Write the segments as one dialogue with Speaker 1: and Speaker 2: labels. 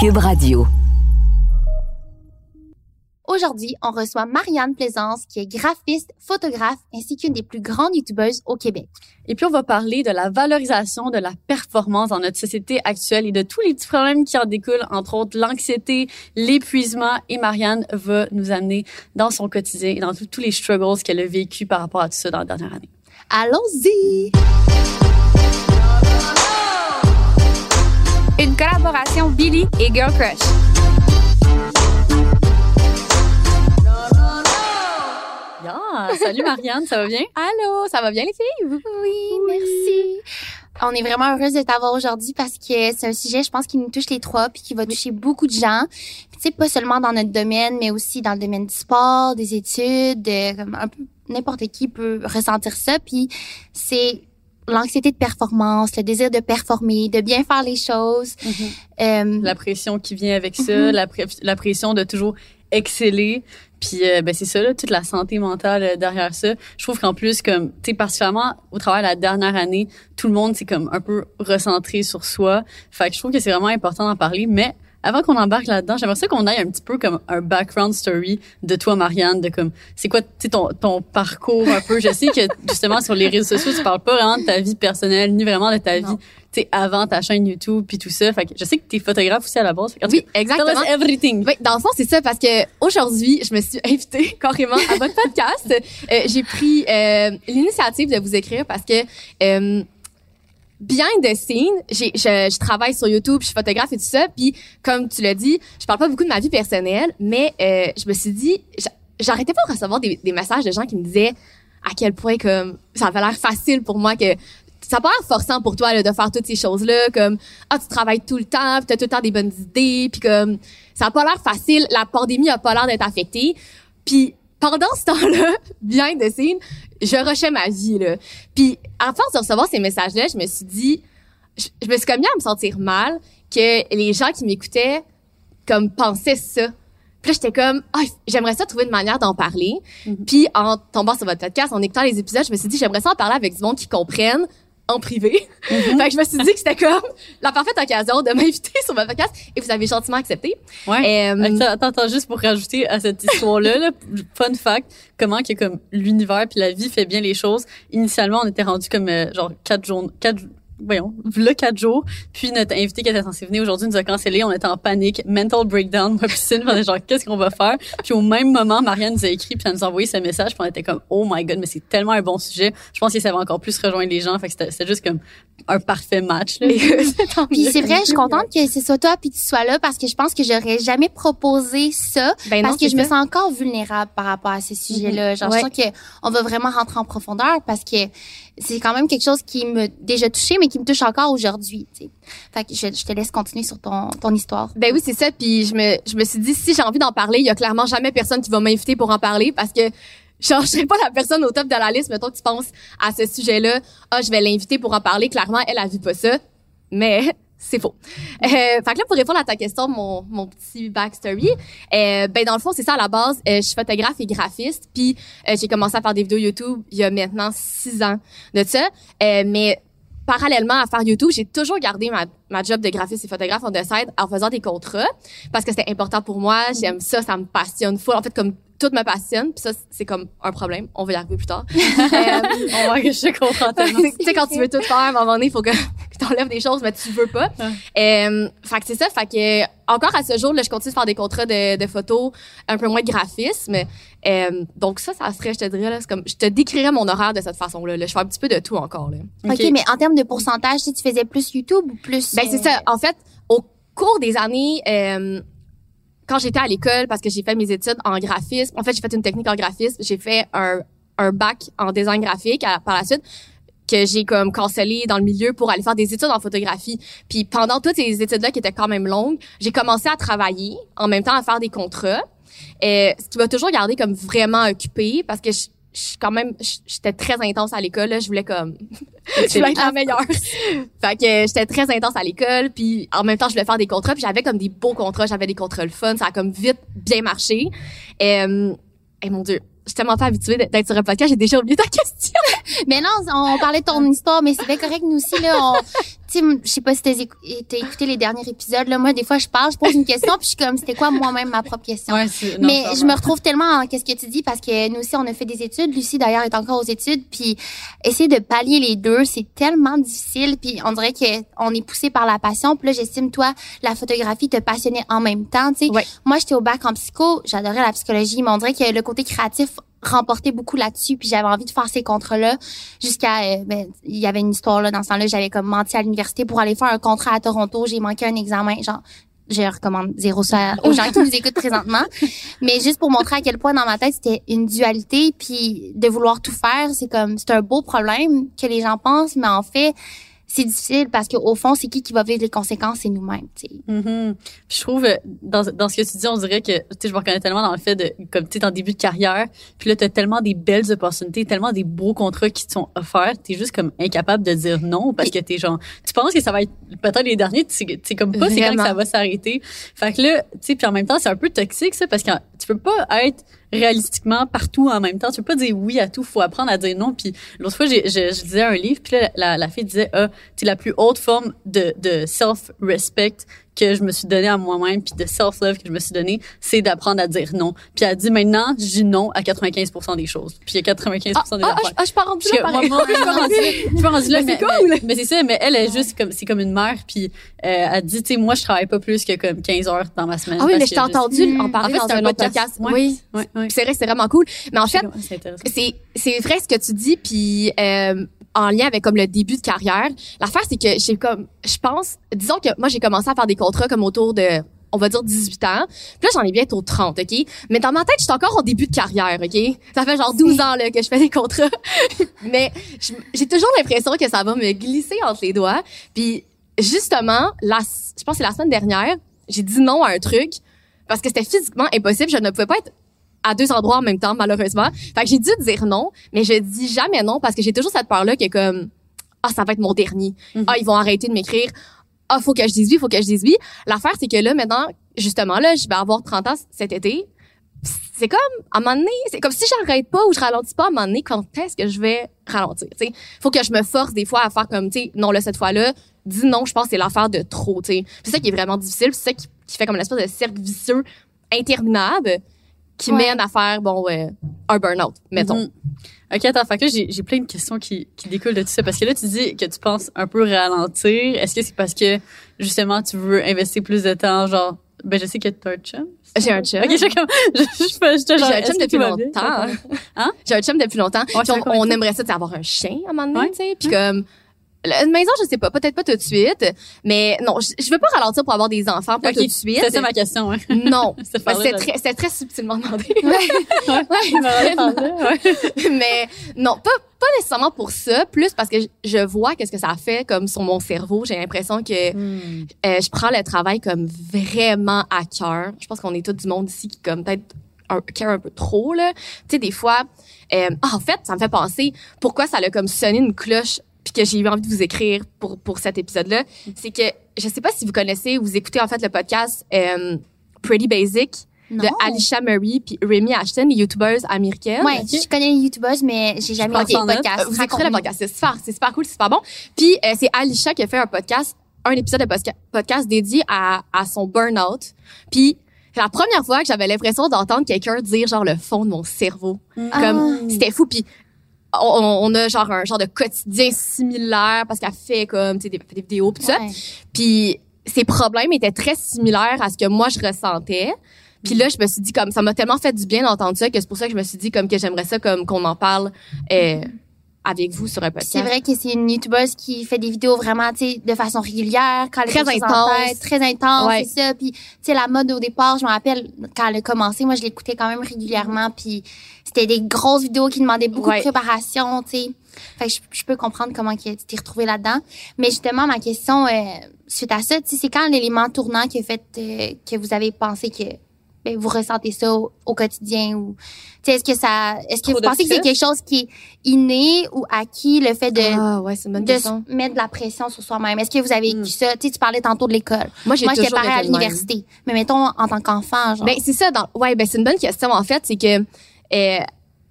Speaker 1: Cube Radio.
Speaker 2: Aujourd'hui, on reçoit Marianne Plaisance, qui est graphiste, photographe, ainsi qu'une des plus grandes youtubeuses au Québec.
Speaker 3: Et puis, on va parler de la valorisation de la performance dans notre société actuelle et de tous les petits problèmes qui en découlent, entre autres l'anxiété, l'épuisement. Et Marianne va nous amener dans son quotidien et dans tous les struggles qu'elle a vécu par rapport à tout ça dans la dernière année.
Speaker 2: Allons-y!
Speaker 4: Une collaboration Billy et Girl Crush.
Speaker 3: Yeah! Salut Marianne, ça va bien?
Speaker 4: Allô, ça va bien les filles?
Speaker 2: Oui, merci. On est vraiment heureuse de t'avoir aujourd'hui parce que c'est un sujet, je pense, qui nous touche les trois puis qui va toucher beaucoup de gens. Puis, tu sais, pas seulement dans notre domaine, mais aussi dans le domaine du sport, des études, de, comme un peu n'importe qui peut ressentir ça. Puis c'est l'anxiété de performance, le désir de performer, de bien faire les choses. Euh,
Speaker 3: La pression qui vient avec ça, la, pré- la pression de toujours exceller. Puis euh, ben c'est ça là, toute la santé mentale euh, derrière ça. Je trouve qu'en plus comme tu sais particulièrement au travers de la dernière année, tout le monde c'est comme un peu recentré sur soi. Fait que je trouve que c'est vraiment important d'en parler, mais avant qu'on embarque là-dedans, j'aimerais ça qu'on aille un petit peu comme un background story de toi, Marianne, de comme, c'est quoi, tu sais, ton, ton parcours un peu? Je sais que, justement, sur les réseaux sociaux, tu parles pas vraiment de ta vie personnelle, ni vraiment de ta vie, tu sais, avant ta chaîne YouTube puis tout ça. Fait que je sais que t'es photographe aussi à la base. Fait
Speaker 4: Oui,
Speaker 3: cas,
Speaker 4: exactement.
Speaker 3: Everything.
Speaker 4: Oui, dans le fond, c'est ça parce que aujourd'hui, je me suis invitée carrément à votre podcast. Euh, j'ai pris euh, l'initiative de vous écrire parce que euh, behind the scene, j'ai, je, je travaille sur YouTube, je suis photographe et tout ça. Puis comme tu l'as dit, je parle pas beaucoup de ma vie personnelle, mais euh, je me suis dit, j'a- j'arrêtais pas de recevoir des, des messages de gens qui me disaient à quel point comme ça avait l'air facile pour moi que ça l'air forçant pour toi là, de faire toutes ces choses-là, comme ah tu travailles tout le temps, puis t'as tout le temps des bonnes idées, puis comme ça a pas l'air facile. La pandémie a pas l'air d'être affectée. Puis pendant ce temps-là, bien de scene, je rushais ma vie là. Puis à force de recevoir ces messages-là, je me suis dit, je, je me suis comme mis à me sentir mal que les gens qui m'écoutaient comme pensaient ça. Puis là, j'étais comme, ah, j'aimerais ça trouver une manière d'en parler. Puis en tombant sur votre podcast, en écoutant les épisodes, je me suis dit, j'aimerais ça en parler avec du monde qui comprennent en privé. fait que je me suis dit que c'était comme la parfaite occasion de m'inviter sur votre podcast et vous avez gentiment accepté.
Speaker 3: Ouais.
Speaker 4: Euh,
Speaker 3: attends, juste pour rajouter à cette histoire-là, là, fun fact, comment que comme l'univers puis la vie fait bien les choses. Initialement, on était rendu comme euh, genre quatre jours, quatre, voyons, le quatre jours. Puis notre invité qui était censé venir aujourd'hui nous a cancellé. On était en panique, mental breakdown. Moi puis Cine, on était genre qu'est-ce qu'on va faire? Puis au même moment, Marianne nous a écrit puis elle nous a envoyé ce message. Puis on était comme oh my god, mais c'est tellement un bon sujet. Je pense que ça va encore plus rejoindre les gens. Fait que c'était c'était juste comme un parfait match. Là.
Speaker 2: Puis c'est vrai, je suis contente que ce soit toi puis tu sois là parce que je pense que j'aurais jamais proposé ça
Speaker 4: Ben non,
Speaker 2: parce que je me sens encore vulnérable par rapport à ces sujets-là. Genre,
Speaker 4: Ouais.
Speaker 2: je sens que on va vraiment rentrer en profondeur parce que c'est quand même quelque chose qui me déjà touché mais qui me touche encore aujourd'hui. Fait que je, je te laisse continuer sur ton ton histoire.
Speaker 4: Ben oui, c'est ça. Puis je me, je me suis dit, si j'ai envie d'en parler, il y a clairement jamais personne qui va m'inviter pour en parler parce que genre, je serais pas la personne au top de la liste. Mettons que tu penses à ce sujet-là. Ah, je vais l'inviter pour en parler. Clairement, elle a vu pas ça. Mais c'est faux. Euh, fait que là, pour répondre à ta question, mon, mon petit backstory, euh, ben dans le fond, c'est ça à la base. Euh, je suis photographe et graphiste. Puis euh, j'ai commencé à faire des vidéos YouTube il y a maintenant six ans de ça. Euh, mais parallèlement à faire YouTube, j'ai toujours gardé ma, ma job de graphiste et photographe the side en faisant des contrats parce que c'était important pour moi. J'aime ça, ça me passionne full. En fait, comme tout me passionne, puis ça, c'est comme un problème. On va y arriver plus tard. Euh,
Speaker 3: Oh my god, je comprends tellement.
Speaker 4: tu sais, quand tu veux tout faire, à un moment donné, il faut que, que t'enlèves des choses, mais tu veux pas. Euh, fait que c'est ça. Fait que, encore à ce jour, là, je continue de faire des contrats de, de photos, un peu moins de graphisme. Euh, donc ça, ça serait, je te dirais, là, c'est comme, je te décrirais mon horaire de cette façon-là. Là. Je fais un petit peu de tout encore, là.
Speaker 2: OK, mais en termes de pourcentage, si tu faisais plus YouTube ou plus
Speaker 4: Ben, c'est
Speaker 2: euh,
Speaker 4: ça. En fait, au cours des années, euh, quand j'étais à l'école, parce que j'ai fait mes études en graphisme, en fait, j'ai fait une technique en graphisme, j'ai fait un, un bac en design graphique à- par la suite que j'ai comme cancellé dans le milieu pour aller faire des études en photographie. Puis pendant toutes ces études-là qui étaient quand même longues, j'ai commencé à travailler en même temps à faire des contrats. Euh, ce qui m'a toujours gardé comme vraiment occupée parce que je, je suis quand même j'étais très intense à l'école je voulais comme je voulais être la meilleure. Fait que j'étais très intense à l'école puis en même temps je voulais faire des contrats puis j'avais comme des beaux contrats j'avais des contrats le fun ça a comme vite bien marché. Et mon dieu je suis tellement pas habituée d'être sur un podcast j'ai déjà oublié ta question.
Speaker 2: Mais non, on parlait de ton histoire, mais c'est bien correct, nous aussi, là. On, tu sais, je sais pas si t'as écou- t'as écouté les derniers épisodes, là. Moi, des fois, je parle, je pose une question, puis je suis comme, c'était quoi moi-même ma propre question?
Speaker 3: Ouais, non,
Speaker 2: Mais je me retrouve tellement en qu'est-ce que tu dis parce que nous aussi on a fait des études. Lucie d'ailleurs est encore aux études puis essayer de pallier les deux c'est tellement difficile puis on dirait que on est poussé par la passion. Puis là j'estime toi la photographie te passionnait en même temps. Tu sais,
Speaker 4: Ouais.
Speaker 2: moi j'étais au bac en psycho, j'adorais la psychologie, mais on dirait que le côté créatif remportait beaucoup là-dessus puis j'avais envie de faire ces contrats là jusqu'à euh, ben il y avait une histoire là dans ce temps-là j'avais comme menti à l'université pour aller faire un contrat à Toronto j'ai manqué un examen genre je recommande zéro ça aux gens qui nous écoutent présentement. Mais juste pour montrer à quel point dans ma tête c'était une dualité, puis de vouloir tout faire, c'est comme c'est un beau problème que les gens pensent, mais en fait c'est difficile parce qu'au fond c'est qui qui va vivre les conséquences, c'est nous-mêmes. tu sais.
Speaker 3: Mhm. Puis je trouve euh, dans dans ce que tu dis, on dirait que tu sais je me reconnais tellement dans le fait de comme tu sais en début de carrière, puis là tu as tellement des belles opportunités, tellement des beaux contrats qui te sont offerts, tu es juste comme incapable de dire non parce que tu es genre tu penses que ça va être peut-être les derniers, tu comme pas c'est quand que ça va s'arrêter. Fait que là, tu sais puis en même temps, c'est un peu toxique ça parce que tu peux pas être réalistiquement partout en même temps. Tu peux pas dire oui à tout, faut apprendre à dire non. Puis l'autre fois, j'ai, je, je un livre, puis là, la, la fille disait, ah, c'est la plus haute forme de, de self-respect que je me suis donné à moi-même, puis de self-love que je me suis donné, c'est d'apprendre à dire non. Puis elle dit maintenant, je dis non à 95% des choses. Puis il y a 95%
Speaker 4: Ah,
Speaker 3: des
Speaker 4: ah,
Speaker 3: affaires.
Speaker 4: ah, ah, je pars rendu là, pareil.
Speaker 3: moi, moi, je suis pas rendue là.
Speaker 4: Mais
Speaker 3: mais,
Speaker 4: c'est cool.
Speaker 3: mais, ça. Mais elle est juste comme, c'est comme une mère, puis euh, elle dit, tu sais, moi, je travaille pas plus que comme 15 heures dans ma semaine.
Speaker 4: Ah oui, mais je t'ai entendu
Speaker 2: Mm.
Speaker 4: en parler
Speaker 3: En fait,
Speaker 4: dans un autre podcast.
Speaker 3: Ouais.
Speaker 4: Oui.
Speaker 3: Ouais.
Speaker 4: Puis c'est vrai, c'est vraiment cool. Mais en fait,
Speaker 3: c'est
Speaker 4: vrai ce que tu dis puis euh, en lien avec comme le début de carrière l'affaire c'est que j'ai comme je pense disons que moi j'ai commencé à faire des contrats comme autour de on va dire 18 ans. Puis là, j'en ai bientôt 30, OK? Mais dans ma tête, je suis encore au début de carrière, OK? Ça fait genre 12 ans là, que je fais des contrats. Mais j'ai toujours l'impression que ça va me glisser entre les doigts. Puis justement, la, je pense que c'est la semaine dernière, j'ai dit non à un truc parce que c'était physiquement impossible. Je ne pouvais pas être à deux endroits en même temps, malheureusement. Fait que j'ai dû dire non, mais je dis jamais non parce que j'ai toujours cette peur-là qui est comme, ah, ça va être mon dernier.
Speaker 3: Mhm.
Speaker 4: Ah, ils vont arrêter de m'écrire. Ah, faut que je dise oui, faut que je dise oui. L'affaire, c'est que là, maintenant, justement, là, je vais avoir 30 ans cet été. C'est comme, à un moment donné, c'est comme si j'arrête pas ou je ralentis pas à un moment donné, quand est-ce que je vais ralentir, tu sais? Faut que je me force des fois à faire comme, tu sais, non, là, cette fois-là, dis non, je pense que c'est l'affaire de trop, tu sais. C'est ça qui est vraiment difficile, c'est ça qui, qui fait comme une espèce de cercle vicieux interminable qui
Speaker 2: Ouais.
Speaker 4: mène à faire, bon, euh, un burn-out, mettons.
Speaker 3: Mhm. OK, attends, fait que j'ai, j'ai plein de questions qui, qui découlent de tout ça. Parce que là, tu dis que tu penses un peu ralentir. Est-ce que c'est parce que, justement, tu veux investir plus de temps, genre, ben, je sais que t'as un chum.
Speaker 4: J'ai un chum.
Speaker 3: OK, je, comme, je, je, je, j'étais genre,
Speaker 4: J'ai un chum depuis longtemps.
Speaker 3: Hein?
Speaker 4: J'ai un chum depuis longtemps. On, on aimerait ça, avoir un chien à un moment donné,
Speaker 3: Ouais.
Speaker 4: tu sais. Puis comme, la- une maison, je sais pas, peut-être pas tout de suite. Mais non, je, je veux pas ralentir pour avoir des enfants, pas tout de suite.
Speaker 3: C'est ça ma question.
Speaker 4: Non. Ben, c'est
Speaker 3: là.
Speaker 4: très, très subtilement demandé.
Speaker 3: Ouais, ouais.
Speaker 4: mais non, pas, pas nécessairement pour ça, plus parce que je, je vois qu'est-ce que ça fait comme sur mon cerveau. J'ai l'impression que
Speaker 3: Hmm.
Speaker 4: euh, je prends le travail comme vraiment à cœur. Je pense qu'on est tout du monde ici qui comme peut-être un, care un peu trop là. Tu sais des fois euh, ah, en fait, ça me fait penser pourquoi ça a comme sonné une cloche puis que j'ai eu envie de vous écrire pour pour cet épisode-là, c'est que je sais pas si vous connaissez ou vous écoutez en fait le podcast euh, Pretty Basic
Speaker 2: Non.
Speaker 4: de Alicia Murray puis Remy Ashton, les youtubeurs américaines.
Speaker 2: Ouais, je connais les youtubeuses, mais j'ai jamais écouté le
Speaker 3: note.
Speaker 2: podcast.
Speaker 4: Vous écouterez le podcast, c'est super, c'est super cool, c'est super bon. Puis euh, c'est Alicia qui a fait un podcast, un épisode de podcast dédié à, à son burn-out. Puis c'est la première fois que j'avais l'impression d'entendre quelqu'un dire genre le fond de mon cerveau.
Speaker 2: Ah.
Speaker 4: Comme c'était fou. Puis on, on a genre un genre de quotidien similaire parce qu'elle fait comme des, des vidéos pis tout ça. Puis ses problèmes étaient très similaires à ce que moi je ressentais. Puis là, je me suis dit comme ça m'a tellement fait du bien d'entendre ça que c'est pour ça que je me suis dit comme que j'aimerais ça comme qu'on en parle euh, avec vous sur un podcast.
Speaker 2: C'est vrai que c'est une youtubeuse qui fait des vidéos vraiment, tu sais, de façon régulière, quand elle
Speaker 4: Très
Speaker 2: en
Speaker 4: intense.
Speaker 2: tête, très intense,
Speaker 4: Ouais.
Speaker 2: c'est ça. Puis, tu sais, la mode au départ, je me rappelle quand elle a commencé, moi, je l'écoutais quand même régulièrement. Puis, c'était des grosses vidéos qui demandaient beaucoup
Speaker 4: Ouais.
Speaker 2: de préparation, tu sais. Fait que je, je peux comprendre comment tu t'es retrouvée là-dedans. Mais justement, ma question euh, suite à ça, tu sais, c'est quand l'élément tournant qui a fait euh, que vous avez pensé que vous ressentez ça au, au quotidien ou tu sais, est-ce que ça est-ce que
Speaker 3: Trop
Speaker 2: vous pensez que c'est quelque chose qui est inné ou acquis le fait de
Speaker 4: Ah ouais, c'est une bonne
Speaker 2: de
Speaker 4: question.
Speaker 2: mettre de la pression sur soi-même? Est-ce que vous avez
Speaker 3: Mm.
Speaker 2: vécu ça? Tu sais, tu parlais tantôt de l'école.
Speaker 4: Moi, j'ai
Speaker 2: Moi, j'étais
Speaker 4: toujours
Speaker 2: pareil à l'université. Mais mettons, en tant qu'enfant, genre.
Speaker 4: Ben c'est ça. Dans, ouais, ben c'est une bonne question en fait. C'est que euh,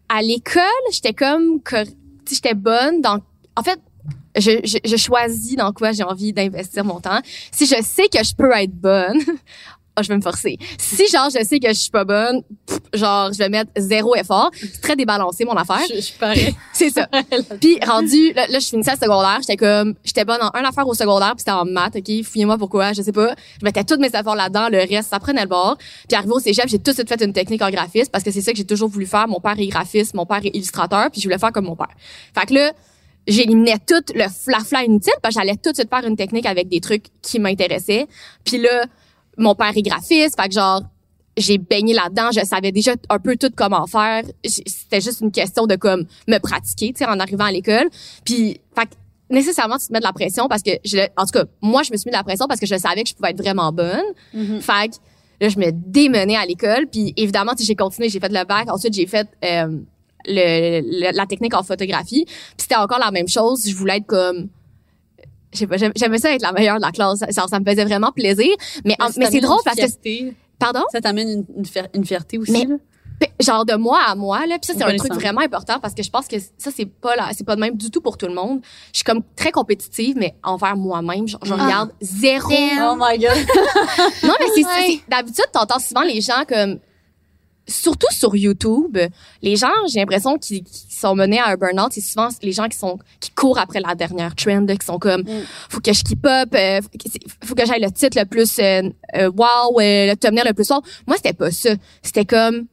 Speaker 4: à l'école, j'étais comme, cor- tu sais, j'étais bonne dans. En fait, je, je, je choisis dans quoi j'ai envie d'investir mon temps. Si je sais que je peux être bonne, oh, je vais me forcer. Si genre je sais que je suis pas bonne, pff, genre je vais mettre zéro effort. C'est très débalancé mon affaire.
Speaker 3: Je, je parais.
Speaker 4: C'est ça. Puis rendu là, là je finissais le secondaire, j'étais comme j'étais bonne en un affaire au secondaire, puis c'était en maths, OK, fouillez-moi pourquoi, je sais pas. Je mettais tous mes efforts là-dedans, le reste ça prenait le bord. Puis arrivé au cégep, j'ai tout de suite fait une technique en graphisme parce que c'est ça que j'ai toujours voulu faire. Mon père est graphiste, mon père est illustrateur, puis je voulais faire comme mon père. Fait que là j'éliminais tout le flafla inutile parce que j'allais tout de suite faire une technique avec des trucs qui m'intéressaient. Puis là, mon père est graphiste, fait que genre j'ai baigné là-dedans, je savais déjà un peu tout comment faire. C'était juste une question de comme me pratiquer, tu sais, en arrivant à l'école. Puis, fait que nécessairement tu te mets de la pression parce que je, en tout cas, moi je me suis mis de la pression parce que je savais que je pouvais être vraiment bonne.
Speaker 3: Mhm.
Speaker 4: Fait que là je me démenais à l'école, puis évidemment, j'ai continué, j'ai fait le bac, ensuite j'ai fait euh, le, le- la technique en photographie. Puis c'était encore la même chose, je voulais être comme je sais pas, j'aim- j'aimais ça être la meilleure de la classe, ça, ça me faisait vraiment plaisir, mais mais c'est drôle parce que pardon?
Speaker 3: Ça t'amène une, une, fier- une fierté aussi.
Speaker 4: Mais-
Speaker 3: là.
Speaker 4: Genre de moi à moi là puis ça c'est un truc vraiment important parce que je pense que ça c'est pas là c'est pas de même du tout pour tout le monde je suis comme très compétitive mais envers moi-même je, je
Speaker 2: Ah.
Speaker 4: regarde zéro.
Speaker 3: Oh my god.
Speaker 4: non mais c'est
Speaker 2: Ouais.
Speaker 4: d'habitude t'entends souvent les gens comme surtout sur YouTube les gens j'ai l'impression qui, qui sont menés à un burn-out. C'est souvent les gens qui sont qui courent après la dernière trend qui sont comme
Speaker 3: Mm.
Speaker 4: faut que je keep up euh, faut que, j'aille le titre le plus euh, euh, wow euh, le thumbnail le plus wow moi c'était pas ça. C'était comme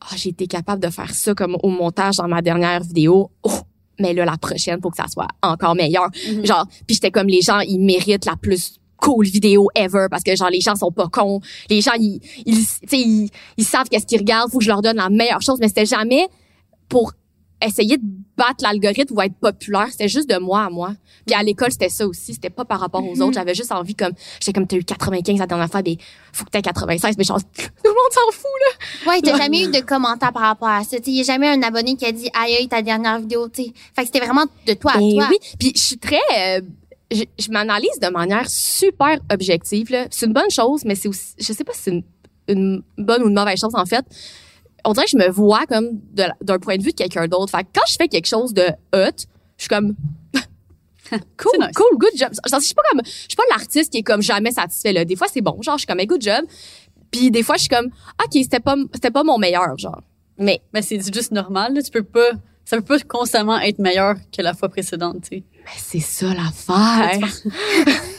Speaker 4: ah j'ai été capable de faire ça comme au montage dans ma dernière vidéo. Oh mais là la prochaine faut que ça soit encore meilleur.
Speaker 3: Mhm.
Speaker 4: genre puis j'étais comme les gens ils méritent la plus cool vidéo ever parce que genre les gens sont pas cons les gens ils ils tu ils, ils savent qu'est-ce qu'ils regardent faut que je leur donne la meilleure chose mais c'était jamais pour essayer de battre l'algorithme ou être populaire c'était juste de moi à moi puis à l'école c'était ça aussi c'était pas par rapport aux
Speaker 2: Mhm.
Speaker 4: autres j'avais juste envie comme j'étais comme t'as eu 95 la dernière fois mais faut que t'aies 96 mais genre tout le monde s'en fout
Speaker 2: Ouais, t'as jamais eu de commentaires par rapport à ça. Il y a jamais un abonné qui a dit aïe aïe ta dernière vidéo. T'sais. Fait que c'était vraiment de toi à
Speaker 4: Ben
Speaker 2: toi.
Speaker 4: oui, puis je suis très euh, je, je m'analyse de manière super objective là. C'est une bonne chose mais c'est aussi je sais pas si c'est une, une bonne ou une mauvaise chose en fait. On dirait que je me vois comme d'un point de vue de quelqu'un d'autre. Fait que quand je fais quelque chose de hot, je suis comme cool,
Speaker 3: nice.
Speaker 4: cool, good job. Je suis pas comme je suis pas l'artiste qui est comme jamais satisfait là. Des fois c'est bon, genre je suis comme hey, good job. Puis des fois je suis comme OK, c'était pas c'était pas mon meilleur genre. Mais
Speaker 3: Mais c'est juste normal. Là. Tu peux pas. Ça peut pas constamment être meilleur que la fois précédente. Tu sais.
Speaker 4: Mais c'est ça l'affaire.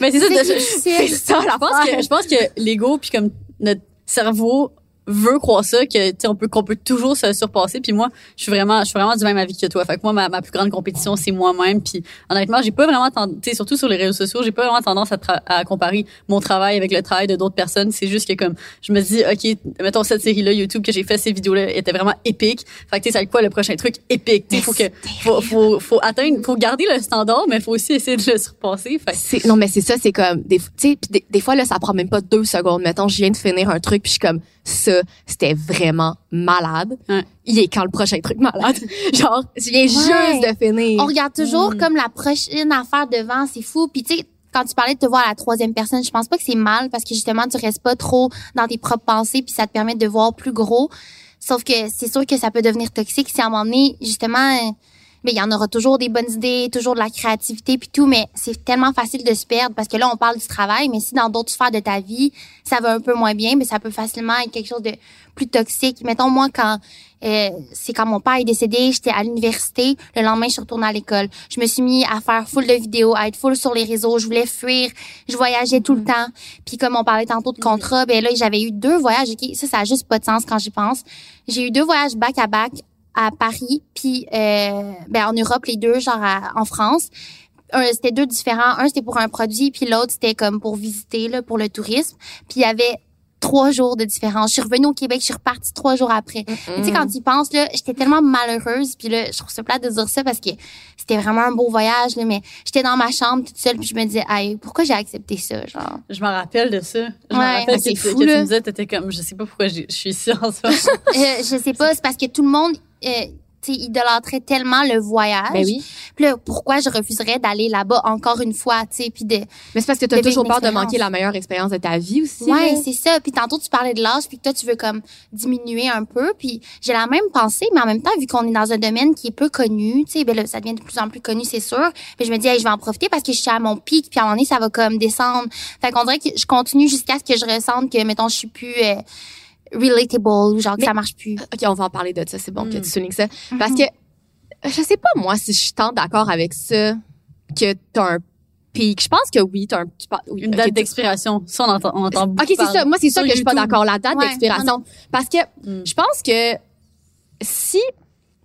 Speaker 3: Mais c'est ça.
Speaker 2: C'est
Speaker 4: ça
Speaker 3: je pense
Speaker 4: l'affaire.
Speaker 3: que je pense que l'ego puis comme notre cerveau veut croire ça que tu sais on peut qu'on peut toujours se surpasser. Puis moi je suis vraiment je suis vraiment du même avis que toi. Fait que moi ma, ma plus grande compétition c'est moi-même. Puis honnêtement j'ai pas vraiment tendance tu sais surtout sur les réseaux sociaux j'ai pas vraiment tendance à, à comparer mon travail avec le travail de d'autres personnes. C'est juste que comme je me dis ok mettons cette série là YouTube que j'ai fait ces vidéos là étaient vraiment épiques. Fait que tu sais c'est quoi le prochain truc? Épique. Tu faut que faut, faut faut atteindre faut garder le standard mais faut aussi essayer de le surpasser. Fait
Speaker 4: non mais c'est ça c'est comme des tu sais des, des fois là ça prend même pas deux secondes. Mettons je viens de finir un truc puis je suis comme ça c'était vraiment malade il est quand le prochain truc malade? Genre je viens juste de finir
Speaker 2: On regarde toujours
Speaker 3: Mm.
Speaker 2: comme la prochaine affaire devant, c'est fou. Puis tu sais, quand tu parlais de te voir à la troisième personne, je pense pas que c'est mal parce que justement tu restes pas trop dans tes propres pensées puis ça te permet de voir plus gros. Sauf que c'est sûr que ça peut devenir toxique si à un moment donné, justement, mais il y en aura toujours des bonnes idées, toujours de la créativité puis tout, mais c'est tellement facile de se perdre parce que là on parle du travail, mais si dans d'autres sphères de ta vie ça va un peu moins bien, mais ça peut facilement être quelque chose de plus toxique. Mettons moi quand euh, c'est quand mon père est décédé, j'étais à l'université. Le lendemain, je suis retournée à l'école. Je me suis mis à faire full de vidéos, à être full sur les réseaux. Je voulais fuir. Je voyageais tout le temps. Puis comme on parlait tantôt de contrat, ben là, j'avais eu deux voyages. Ça, ça a juste pas de sens quand j'y pense. J'ai eu deux voyages back à back à Paris, puis euh, ben en Europe les deux, genre à- en France. C'était deux différents. Un, c'était pour un produit, puis l'autre, c'était comme pour visiter, là, pour le tourisme. Puis il y avait trois jours de différence. Je suis revenue au Québec, je suis repartie trois jours après. Tu sais, quand tu y penses, là, j'étais tellement malheureuse. Puis là, je trouve ça plate de dire ça parce que c'était vraiment un beau voyage, là. Mais j'étais dans ma chambre toute seule, puis je me disais, hey, pourquoi j'ai accepté ça, genre?
Speaker 3: je me rappelle de ça je me
Speaker 2: Ouais.
Speaker 3: rappelle
Speaker 4: Ah,
Speaker 3: que,
Speaker 4: fou,
Speaker 3: que tu me disais t'étais comme je sais pas pourquoi je suis ici en ce moment
Speaker 2: Euh, je sais pas, c'est parce que tout le monde, euh, tu tu sais, idolâtrais tellement le voyage.
Speaker 4: Ben oui.
Speaker 2: Puis là, pourquoi je refuserais d'aller là-bas encore une fois, tu sais, puis de
Speaker 4: Mais c'est parce que t'as
Speaker 2: de vivre
Speaker 4: toujours peur de manquer la meilleure expérience de ta vie aussi.
Speaker 2: Ouais, c'est ça. Puis tantôt tu parlais de l'âge, puis que toi tu veux comme diminuer un peu. Puis j'ai la même pensée, mais en même temps, vu qu'on est dans un domaine qui est peu connu, tu sais, ben là, ça devient de plus en plus connu, c'est sûr. Puis je me dis, hey, je vais en profiter parce que je suis à mon pic, puis à un moment donné, ça va comme descendre. Fait qu'on dirait que je continue jusqu'à ce que je ressente que, mettons, je suis plus euh, relatable ou genre que
Speaker 4: Mais-
Speaker 2: ça marche plus.
Speaker 4: OK, on va en parler de ça. C'est bon que
Speaker 3: Mm.
Speaker 4: tu soulignes ça. Parce que je sais pas, moi, si je suis tant d'accord avec ça, que t'as un pic. Je pense que oui, t'as un... tu par- oui,
Speaker 3: Une date d'expiration. Ça, on entend, on entend beaucoup
Speaker 4: OK, c'est ça. Moi, c'est ça que je suis pas d'accord. La date
Speaker 2: Ouais,
Speaker 4: d'expiration. Parce que
Speaker 3: Mm.
Speaker 4: je pense que si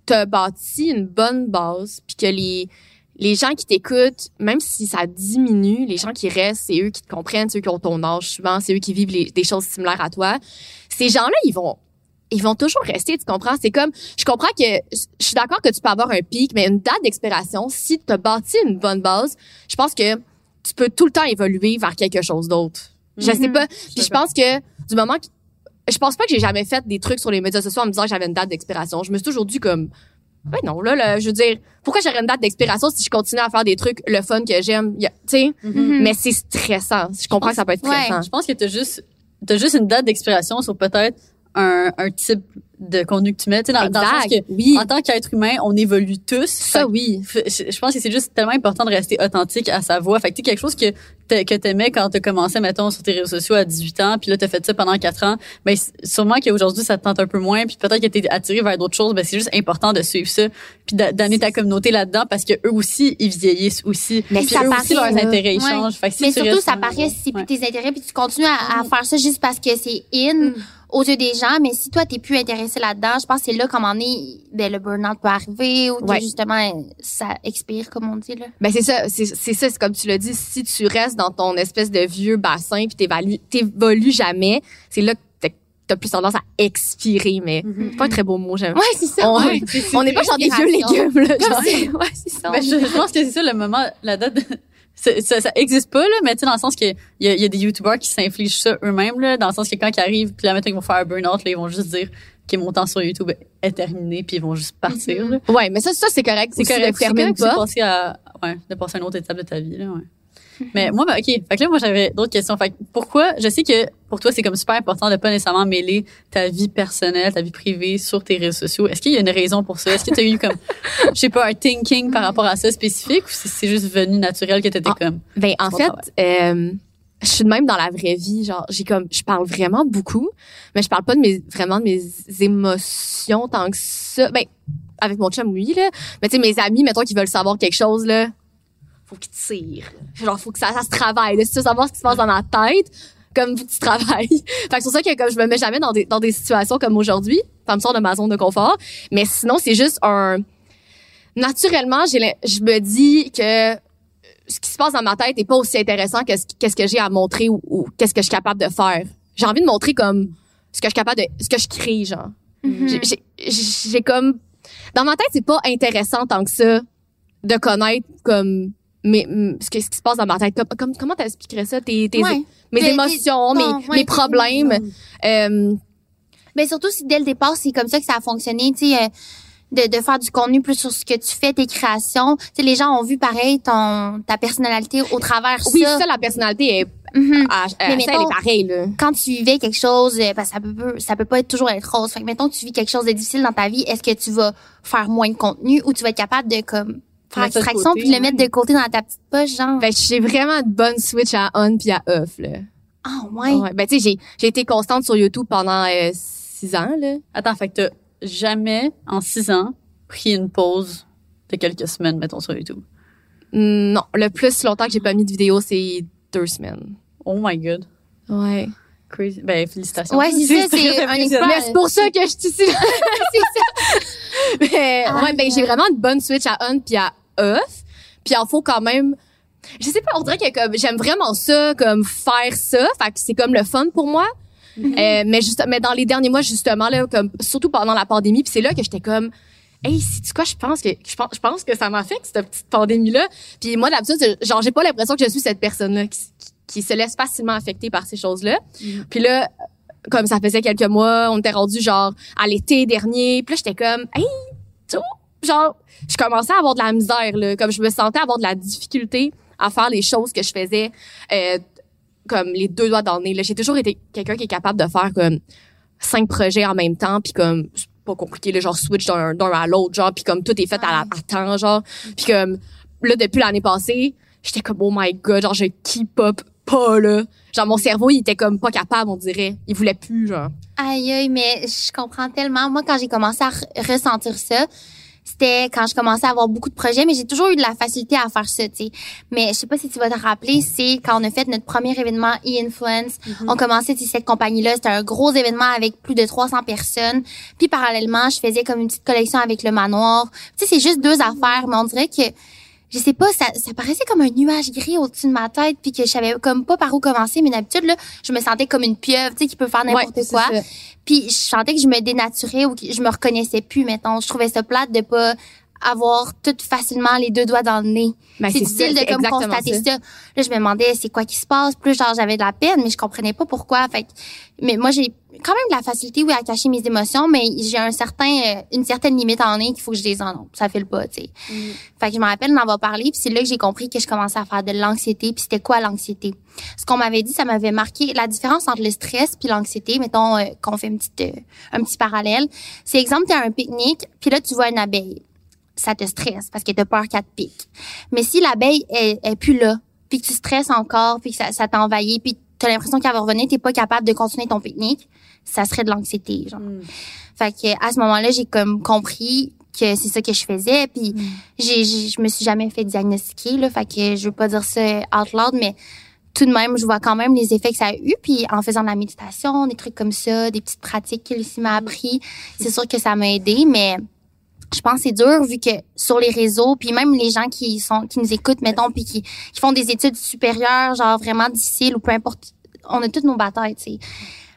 Speaker 4: t'as bâti une bonne base, puis que les, les gens qui t'écoutent, même si ça diminue, les gens qui restent, c'est eux qui te comprennent, c'est eux qui ont ton âge souvent, c'est eux qui vivent les- des choses similaires à toi. Ces gens-là, ils vont ils vont toujours rester, tu comprends? C'est comme, je comprends que, je suis d'accord que tu peux avoir un pic, mais une date d'expiration, si tu as bâti une bonne base, je pense que tu peux tout le temps évoluer vers quelque chose d'autre. Je sais
Speaker 2: Mhm.
Speaker 4: pas. Puis je pense que du moment que je pense pas que j'ai jamais fait des trucs sur les médias sociaux en me disant que j'avais une date d'expiration. Je me suis toujours dit comme ben non là, là je veux dire pourquoi j'aurais une date d'expiration si je continue à faire des trucs le fun que j'aime, tu sais?
Speaker 2: Mhm.
Speaker 4: mais c'est stressant. Je comprends que ça peut être
Speaker 2: Ouais.
Speaker 4: stressant.
Speaker 3: Je pense que t'as juste, t'as juste une date d'expiration sur peut-être un, un type de contenu que tu mets. Tu sais, dans, dans le sens que,
Speaker 4: oui.
Speaker 3: en tant qu'être humain, on évolue tous.
Speaker 4: Ça
Speaker 3: Fait
Speaker 4: oui.
Speaker 3: Je je pense que c'est juste tellement important de rester authentique à sa voix. Fait que tu sais, quelque chose que que t'aimais quand t'as commencé, mettons, sur tes réseaux sociaux à 18 ans, puis là, t'as fait ça pendant 4 ans, ben, c- sûrement qu'aujourd'hui, ça te tente un peu moins, puis peut-être que t'es attiré vers d'autres choses, ben, c'est juste important de suivre ça, puis d'a- d'amener ta communauté là-dedans, parce que eux aussi, ils vieillissent aussi.
Speaker 2: Mais ça
Speaker 3: eux aussi,
Speaker 2: paraît,
Speaker 3: leurs
Speaker 2: là.
Speaker 3: intérêts, ils
Speaker 2: Ouais.
Speaker 3: changent. Fait que si
Speaker 2: Mais surtout, ça paraît si
Speaker 3: Ouais.
Speaker 2: tes intérêts, puis tu continues à, à faire ça juste parce que c'est in
Speaker 4: Mm.
Speaker 2: Aux yeux des gens. Mais si toi, t'es plus intéressé là-dedans, je pense que c'est là, comme on est, ben, le burn-out peut arriver ou que
Speaker 4: Ouais.
Speaker 2: justement, ça expire, comme on dit, là.
Speaker 4: Ben c'est ça, c'est c'est ça, c'est comme tu l'as dit, si tu restes dans ton espèce de vieux bassin puis t'évolues jamais, c'est là que t'as- plus tendance à expirer, mais c'est pas un très beau mot, j'aime.
Speaker 2: Ouais, c'est ça.
Speaker 4: On-
Speaker 2: ouais.
Speaker 4: N'est pas sur des vieux légumes, là. Genre.
Speaker 2: ouais, c'est ça.
Speaker 3: Ben, je, je pense que c'est ça le moment, la date. de- ça, ça existe pas là, mais tu sais dans le sens que il y a, il y a des youtubeurs qui s'infligent ça eux-mêmes là, dans le sens que quand ils arrivent, puis là maintenant ils vont faire un burn-out, là, ils vont juste dire que mon temps sur YouTube est terminé, puis ils vont juste partir. là.
Speaker 4: Ouais, mais ça, ça c'est correct.
Speaker 3: C'est correct, correct
Speaker 4: une
Speaker 3: de passer à, ouais, de passer à une autre étape de ta vie là. Ouais. Mais moi, ben, ok. Fait que là, moi, j'avais d'autres questions. Fait que pourquoi, je sais que pour toi, c'est comme super important de pas nécessairement mêler ta vie personnelle, ta vie privée sur tes réseaux sociaux. Est-ce qu'il y a une raison pour ça? Est-ce que tu as eu comme, je sais pas, un thinking par rapport à ça spécifique ou c'est juste venu naturel que t'étais
Speaker 4: Ah.
Speaker 3: comme,
Speaker 4: Ben, en fait, euh, je suis de même dans la vraie vie. Genre, j'ai comme, je parle vraiment beaucoup, mais je parle pas de mes, vraiment de mes émotions tant que ça. Ben, avec mon chum, oui, là. Mais tu sais, mes amis, mettons, qui veulent savoir quelque chose, là, faut tirent. Genre, faut que ça, ça se travaille. Là. Si tu veux savoir ce qui se passe dans ma tête, comme tu travailles. fait que c'est pour ça que comme je me mets jamais dans des, dans des situations comme aujourd'hui, ça me sort de ma zone de confort. Mais sinon, c'est juste un, naturellement, j'ai, je me dis que ce qui se passe dans ma tête est pas aussi intéressant que ce, qu'est-ce que j'ai à montrer ou, ou qu'est-ce que je suis capable de faire. J'ai envie de montrer comme ce que je suis capable de, ce que je crée, genre.
Speaker 2: Mhm.
Speaker 4: J'ai- J'ai, j'ai comme, dans ma tête, c'est pas intéressant tant que ça de connaître comme mais ce, que- ce qui se passe dans ma tête. Comme, comme- comment t'expliquerais ça? Tes, tes,
Speaker 2: Ouais.
Speaker 4: mes émotions, mes,
Speaker 2: ouais.
Speaker 4: mes problèmes. Euh,
Speaker 2: Mais surtout si dès le départ, c'est comme ça que ça a fonctionné, tu sais, euh, de, de faire du contenu plus sur ce que tu fais, tes créations. Tu sais, les gens ont vu pareil ton ta personnalité au travers
Speaker 4: oui,
Speaker 2: ça.
Speaker 4: ça, la personnalité est, à-
Speaker 2: Mais
Speaker 4: ça, elle est pareille, là.
Speaker 2: Quand tu vivais quelque chose, euh, parce que ça peut ça peut pas être toujours être rose. Fait que mettons que tu vis quelque chose de difficile dans ta vie, est-ce que tu vas faire moins de contenu ou tu vas être capable de comme faire
Speaker 3: de
Speaker 2: extraction puis de le mettre de côté dans ta petite poche genre.
Speaker 4: Fait que j'ai vraiment une bonne switch à on puis à off, là.
Speaker 2: Ah ouais.
Speaker 4: Ouais. Ben, tu sais, j'ai, j'ai été constante sur YouTube pendant euh, six ans, là.
Speaker 3: attends, fait que t'as jamais, en six ans, pris une pause de quelques semaines, mettons, sur YouTube?
Speaker 4: Mm, Non, le plus longtemps que j'ai pas mis de vidéo, c'est deux semaines.
Speaker 3: Oh my god.
Speaker 4: Ouais.
Speaker 3: Crazy. Ben, félicitations.
Speaker 2: Ouais, c'est ça, c'est un expert.
Speaker 4: Mais c'est pour ça que je suis ici.
Speaker 2: c'est ça.
Speaker 4: Mais,
Speaker 2: Ah,
Speaker 4: ouais, ben, j'ai vraiment une bonne switch à on puis à off. Puis il faut quand même, je sais pas, on dirait que comme, j'aime vraiment ça, comme faire ça. Fait que c'est comme le fun pour moi. Euh, mais juste, mais dans les derniers mois, justement, là, comme, surtout pendant la pandémie, puis c'est là que j'étais comme, hey, c'est quoi, je pense que, je pense, je pense que ça m'affecte, cette petite pandémie-là. Puis moi, d'habitude, genre, j'ai pas l'impression que je suis cette personne-là qui, qui, qui se laisse facilement affecter par ces choses-là.
Speaker 3: Mhm.
Speaker 4: Puis là, comme ça faisait quelques mois, on était rendu genre à l'été dernier. Puis là, j'étais comme, hey, aussitôt, genre, je commençais à avoir de la misère, là. Comme je me sentais avoir de la difficulté à faire les choses que je faisais, euh, comme les deux doigts dans le nez. J'ai toujours été quelqu'un qui est capable de faire comme cinq projets en même temps, puis comme c'est pas compliqué, là, genre switch d'un d'un à l'autre, genre, puis comme tout est fait à la à temps, genre. Puis comme là depuis l'année passée, j'étais comme oh my god, genre je keep up pas là. Genre mon cerveau, il était comme pas capable, on dirait. Il voulait plus, genre.
Speaker 2: Aïe, aïe, mais je comprends tellement. Moi, quand j'ai commencé à re- ressentir ça, c'était quand je commençais à avoir beaucoup de projets, mais j'ai toujours eu de la facilité à faire ça, tu sais. Mais je sais pas si tu vas te rappeler, c'est quand on a fait notre premier événement e-influence. On commençait, cette compagnie-là, c'était un gros événement avec plus de 300 personnes. Puis parallèlement, je faisais comme une petite collection avec le manoir. Tu sais, c'est juste deux affaires, mais on dirait que je sais pas, ça, ça paraissait comme un nuage gris au-dessus de ma tête, puis que je savais comme pas par où commencer. Mais d'habitude, là, je me sentais comme une pieuvre, tu sais, qui peut faire n'importe
Speaker 4: Ouais,
Speaker 2: quoi. Puis je sentais que je me dénaturais ou que je me reconnaissais plus, mettons. Je trouvais ça plate de pas avoir tout facilement les deux doigts dans le nez.
Speaker 4: Ben,
Speaker 2: c'est difficile
Speaker 4: ça,
Speaker 2: de comme constater
Speaker 4: ça.
Speaker 2: ça. Là, je me demandais c'est quoi qui se passe? Plus genre j'avais de la peine, mais je comprenais pas pourquoi. Fait que- mais moi j'ai quand même de la facilité oui à cacher mes émotions, mais j'ai un certain euh, une certaine limite en nez qu'il faut que je les en Ça fait le pas, tu sais. Fait que je me rappelle d'en avoir parlé, puis c'est là que j'ai compris que je commençais à faire de l'anxiété, puis c'était quoi l'anxiété? Ce qu'on m'avait dit, ça m'avait marqué la différence entre le stress puis l'anxiété, mettons euh, qu'on fait une petite euh, un petit parallèle. C'est exemple tu à un pique-nique, puis là tu vois une abeille. Ça te stresse parce que tu as peur qu'elle te pique. Mais si l'abeille est, est plus là, puis que tu stresses encore, puis que ça, ça t'envahit, puis tu as l'impression qu'elle va revenir, t'es pas capable de continuer ton pique-nique, ça serait de l'anxiété, genre. Fait que à ce moment-là, j'ai comme compris que c'est ça que je faisais, puis j'ai, j'ai- je me suis jamais fait diagnostiquer, là, fait que je veux pas dire ça out loud, mais tout de même, je vois quand même les effets que ça a eu, puis en faisant de la méditation, des trucs comme ça, des petites pratiques qu'il m'a appris, c'est sûr que ça m'a aidé, mais je pense que c'est dur vu que sur les réseaux, puis même les gens qui sont qui nous écoutent, mettons, puis qui, qui font des études supérieures, genre vraiment difficiles ou peu importe, on a toutes nos batailles, tu sais.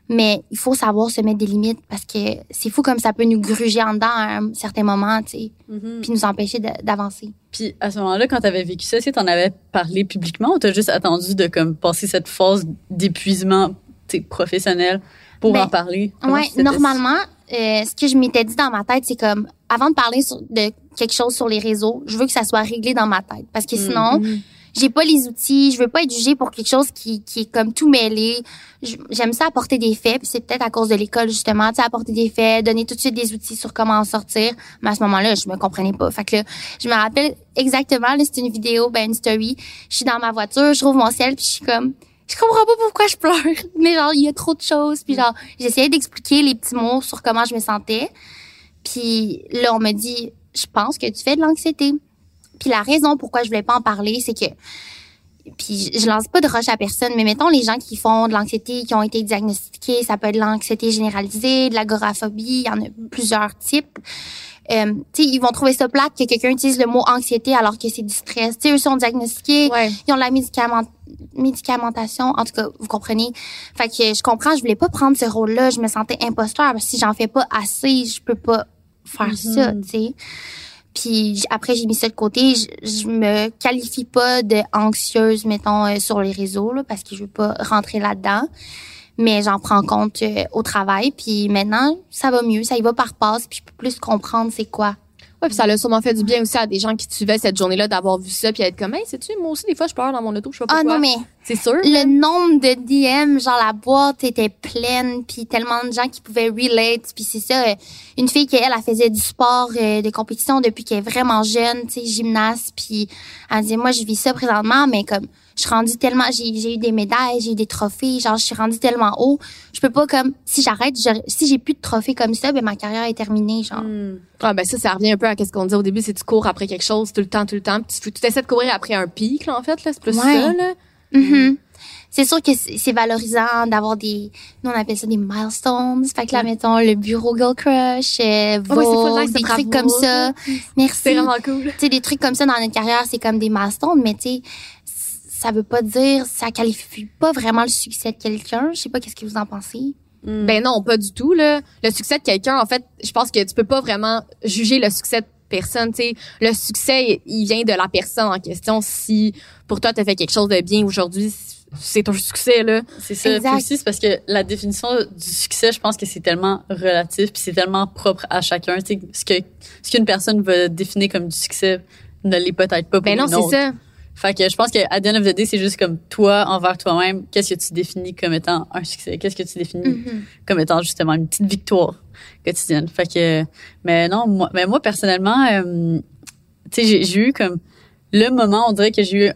Speaker 2: Mais il faut savoir se mettre des limites parce que c'est fou comme ça peut nous gruger en dedans à un certain moment, tu sais,
Speaker 3: Mhm.
Speaker 2: puis nous empêcher d'avancer.
Speaker 3: Puis à ce moment-là, quand tu avais vécu ça, que tu en avais parlé publiquement ou tu as juste attendu de comme passer cette phase d'épuisement tu sais, professionnel pour
Speaker 2: Ben,
Speaker 3: en parler? C'était-
Speaker 2: normalement, euh, ce que je m'étais dit dans ma tête, c'est comme avant de parler sur- de quelque chose sur les réseaux, je veux que ça soit réglé dans ma tête parce que sinon,
Speaker 4: Mhm.
Speaker 2: j'ai pas les outils, je veux pas être jugée pour quelque chose qui, qui est comme tout mêlé. J'aime ça apporter des faits, puis c'est peut-être à cause de l'école justement, tu sais, apporter des faits, donner tout de suite des outils sur comment en sortir. Mais à ce moment-là, je me comprenais pas. Fait que là, je me rappelle exactement, là, c'est une vidéo, ben une story. Je suis dans ma voiture, je trouve mon ciel, puis je suis comme, je comprends pas pourquoi je pleure. Mais genre, il y a trop de choses, puis genre, j'essayais d'expliquer les petits mots sur comment je me sentais. Puis là, on me dit, je pense que tu fais de l'anxiété. Puis la raison pourquoi je voulais pas en parler, c'est que puis je lance pas de roche à personne, mais mettons les gens qui font de l'anxiété, qui ont été diagnostiqués, ça peut être de l'anxiété généralisée, de l'agoraphobie, il y en a plusieurs types. Euh, tu sais, ils vont trouver ça plate que quelqu'un utilise le mot anxiété alors que c'est du stress. Tu sais, eux sont diagnostiqués,
Speaker 4: Ouais.
Speaker 2: ils ont de la médicament médicamentation, en tout cas, vous comprenez. Fait que je comprends, je voulais pas prendre ce rôle-là, je me sentais imposteur parce que si j'en fais pas assez, je peux pas faire ça, tu sais. Puis après j'ai mis ça de côté, je, je me qualifie pas de anxieuse mettons euh, sur les réseaux là, parce que je veux pas rentrer là-dedans. Mais j'en prends compte euh, au travail puis maintenant ça va mieux, ça y va par passe puis je peux plus comprendre c'est quoi.
Speaker 4: Ouais, puis ça l'a sûrement fait du bien aussi à des gens qui suivaient cette journée-là d'avoir vu ça puis être comme, hey, sais-tu, moi aussi, des fois, je pleure dans mon auto, je sais pas
Speaker 2: Ah
Speaker 4: pourquoi.
Speaker 2: non mais
Speaker 4: C'est sûr.
Speaker 2: le nombre de DM, genre la boîte était pleine, puis tellement de gens qui pouvaient relate, puis c'est ça. Une fille qui elle, elle faisait du sport, euh, de compétition depuis qu'elle est vraiment jeune, tu sais, gymnaste, puis elle disait moi je vis ça présentement, mais comme je suis rendue tellement, j'ai j'ai eu des médailles, j'ai eu des trophées, genre je suis rendue tellement haut, je peux pas comme si j'arrête, si j'ai plus de trophées comme ça, ben ma carrière est terminée, genre.
Speaker 3: Hmm.
Speaker 4: Ah, ben ça, ça revient un peu à ce qu'on disait au début, c'est que tu cours après quelque chose tout le temps, tout le temps. Puis tu, tu essaies de courir après un pic, là, en fait, là. C'est plus
Speaker 2: Ouais.
Speaker 4: ça, là.
Speaker 2: Mhm. C'est sûr que c'est valorisant d'avoir des, nous on appelle ça des milestones. Fait que là,
Speaker 4: Ouais.
Speaker 2: mettons, le bureau Girl Crush, euh, Vogue,
Speaker 4: nice,
Speaker 2: des
Speaker 4: bravo.
Speaker 2: trucs comme ça. Merci.
Speaker 4: C'est vraiment cool.
Speaker 2: Tu sais, des trucs comme ça dans notre carrière, c'est comme des milestones, mais tu sais, ça veut pas dire, ça qualifie pas vraiment le succès de quelqu'un. Je sais pas qu'est-ce que vous en pensez?
Speaker 3: Hmm.
Speaker 4: Ben non, pas du tout, là. Le succès de quelqu'un, en fait, je pense que tu peux pas vraiment juger le succès de personne, tu sais. Le succès, il vient de la personne en question. Si pour toi, tu as fait quelque chose de bien aujourd'hui, c'est un succès là.
Speaker 3: C'est ça.
Speaker 2: Exact.
Speaker 3: Puis aussi, c'est parce que la définition du succès, je pense que c'est tellement relatif, puis c'est tellement propre à chacun. Tu sais, ce que ce qu'une personne va définir comme du succès ne l'est peut-être pas pour
Speaker 4: Ben non, c'est ça.
Speaker 3: Fait que je pense que à the end of the day, c'est juste comme toi envers toi-même. Qu'est-ce que tu définis comme étant un succès? Qu'est-ce que tu définis
Speaker 2: Mhm.
Speaker 3: comme étant justement une petite victoire? Quotidienne. Fait que, mais non, moi, mais moi personnellement, euh, tu sais, j'ai, eu comme le moment, on dirait que j'ai eu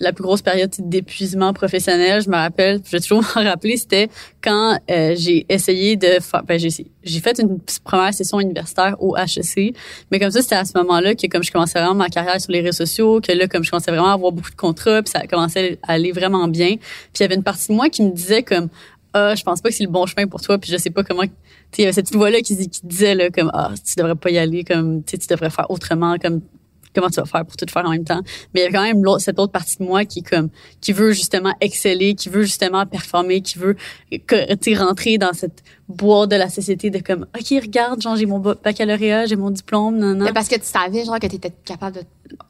Speaker 3: la plus grosse période d'épuisement professionnel. Je me rappelle, je vais toujours m'en rappeler, c'était quand euh, j'ai essayé de faire, ben j'ai, j'ai fait une première session universitaire au HEC, mais comme ça, c'était à ce moment-là que comme je commençais vraiment ma carrière sur les réseaux sociaux, que là, comme je commençais vraiment à avoir beaucoup de contrats, puis ça commençait à aller vraiment bien. Puis il y avait une partie de moi qui me disait comme ah, je pense pas que c'est le bon chemin pour toi, puis je sais pas comment. Tu il y avait cette voix là qui, disait là comme ah, tu devrais pas y aller, comme tu devrais faire autrement, comme comment tu vas faire pour tout faire en même temps. Mais il y a quand même cette autre partie de moi qui comme qui veut justement exceller, qui veut justement performer, qui veut rentrer dans cette boîte de la société de comme ok regarde, genre j'ai mon ba- baccalauréat, j'ai mon diplôme, non
Speaker 4: parce que tu savais genre que tu étais capable de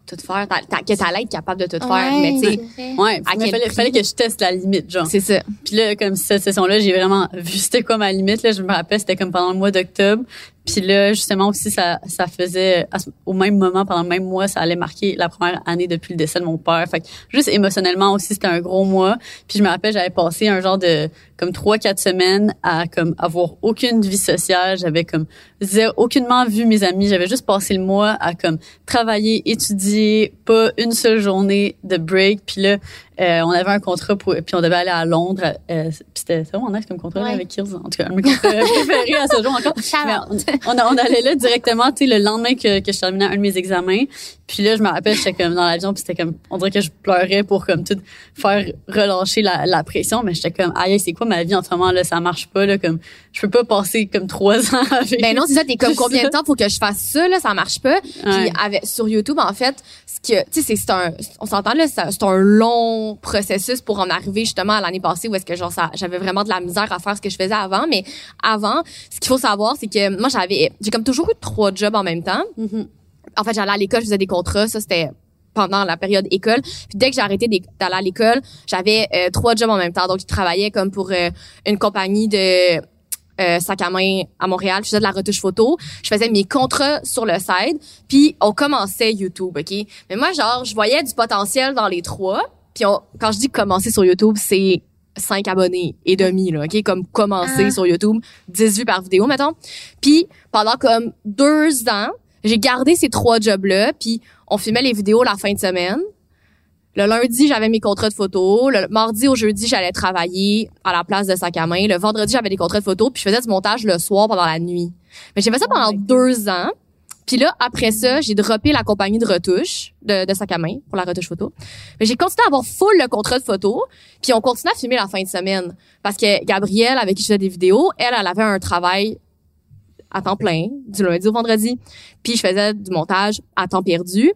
Speaker 4: tout faire, que t'allais être capable de tout faire, mais tu sais.
Speaker 3: Ouais,
Speaker 4: quel
Speaker 3: fallait, que je teste la limite, genre.
Speaker 4: c'est ça.
Speaker 3: Puis là, comme cette session-là, j'ai vraiment vu c'était quoi ma limite. Là, je me rappelle, c'était comme pendant le mois d'octobre. Puis là, justement aussi, ça, ça faisait au même moment, pendant le même mois, ça allait marquer la première année depuis le décès de mon père. Fait que juste émotionnellement aussi, c'était un gros mois. Puis je me rappelle, j'avais passé un genre de comme trois, quatre semaines à comme avoir aucune vie sociale. J'avais comme aucunement vu mes amis. J'avais juste passé le mois à comme travailler, étudier, pas une seule journée de break. Puis là, euh, on avait un contrat pour, puis on devait aller à Londres. Euh, puis c'était ça, on a comme contrat
Speaker 2: Ouais.
Speaker 3: avec Kills. En tout cas, un de mes contrats préférés à ce jour encore. Mais on, allait là directement, tu sais, le lendemain que, que je terminais un de mes examens. Puis là, je me rappelle, j'étais comme dans l'avion, puis c'était comme, on dirait que je pleurais pour comme tout faire relâcher la, la pression. Mais j'étais comme, aïe, c'est quoi ma vie en ce moment là? Ça marche pas là, comme, je peux pas passer comme trois ans avec.
Speaker 4: Ben non, c'est ça, t'es comme combien de temps faut que je fasse ça là, ça marche pas. Puis avec sur YouTube en fait, ce que tu sais c'est un on s'entend là, c'est un long processus pour en arriver justement à l'année passée où est-ce que genre ça j'avais vraiment de la misère à faire ce que je faisais avant, mais avant, ce qu'il faut savoir c'est que moi j'avais j'ai comme toujours eu trois jobs en même temps.
Speaker 3: Mhm.
Speaker 4: En fait, j'allais à l'école, je faisais des contrats, ça c'était pendant la période école. Puis dès que j'ai arrêté d'aller à l'école, j'avais euh, trois jobs en même temps. Donc, je travaillais comme pour euh, une compagnie de euh, sac à main à Montréal. Je faisais de la retouche photo. Je faisais mes contrats sur le side. Puis, on commençait YouTube, OK? Mais moi, genre, je voyais du potentiel dans les trois. Puis, on, quand je dis commencer sur YouTube, c'est 5 abonnés et demi, là, OK? Comme commencer
Speaker 2: Ah.
Speaker 4: sur YouTube, 10 vues par vidéo, mettons. Puis, pendant comme deux ans, j'ai gardé ces trois jobs-là, puis on filmait les vidéos la fin de semaine. Le lundi, j'avais mes contrats de photo. Le mardi au jeudi, j'allais travailler à la place de sac à main. Le vendredi, j'avais des contrats de photo, puis je faisais du montage le soir pendant la nuit. Mais j'ai fait ça
Speaker 3: Oh
Speaker 4: pendant
Speaker 3: God.
Speaker 4: deux ans. Puis là, après ça, j'ai droppé la compagnie de retouche de, de sac à main pour la retouche photo. Mais j'ai continué à avoir full le contrat de photo, puis on continuait à filmer la fin de semaine. Parce que Gabrielle, avec qui je faisais des vidéos, elle, elle avait un travail à temps plein, du lundi au vendredi. Puis je faisais du montage à temps perdu.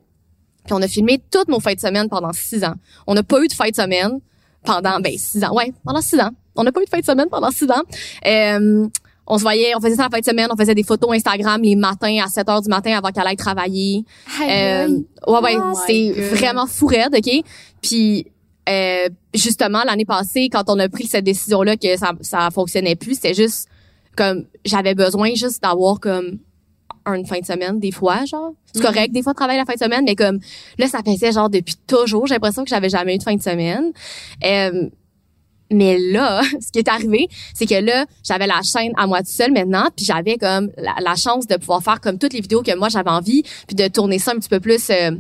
Speaker 4: Puis on a filmé toutes nos fins de semaine pendant six ans. On n'a pas eu de fin de semaine pendant, ben, six ans. Ouais, pendant six ans. On n'a pas eu de fin de semaine pendant six ans. Euh, on se voyait, on faisait ça la fin de semaine, on faisait des photos Instagram les matins à 7 heures du matin avant qu'elle aille travailler.
Speaker 2: Aïe,
Speaker 4: Euh, ouais, ouais,
Speaker 3: Oh
Speaker 4: c'est vraiment fou raide, OK? Puis, euh, justement, l'année passée, quand on a pris cette décision-là que ça, ça fonctionnait plus, c'était juste comme, j'avais besoin juste d'avoir comme une fin de semaine, des fois, genre. C'est
Speaker 3: Mhm.
Speaker 4: correct, des fois, de travailler la fin de semaine, mais comme, là, ça faisait genre depuis toujours. J'ai l'impression que j'avais jamais eu de fin de semaine. Euh, mais là, ce qui est arrivé, c'est que là, j'avais la chaîne à moi toute seule maintenant, puis j'avais comme la, chance de pouvoir faire comme toutes les vidéos que moi j'avais envie, puis de tourner ça un petit peu plus, euh,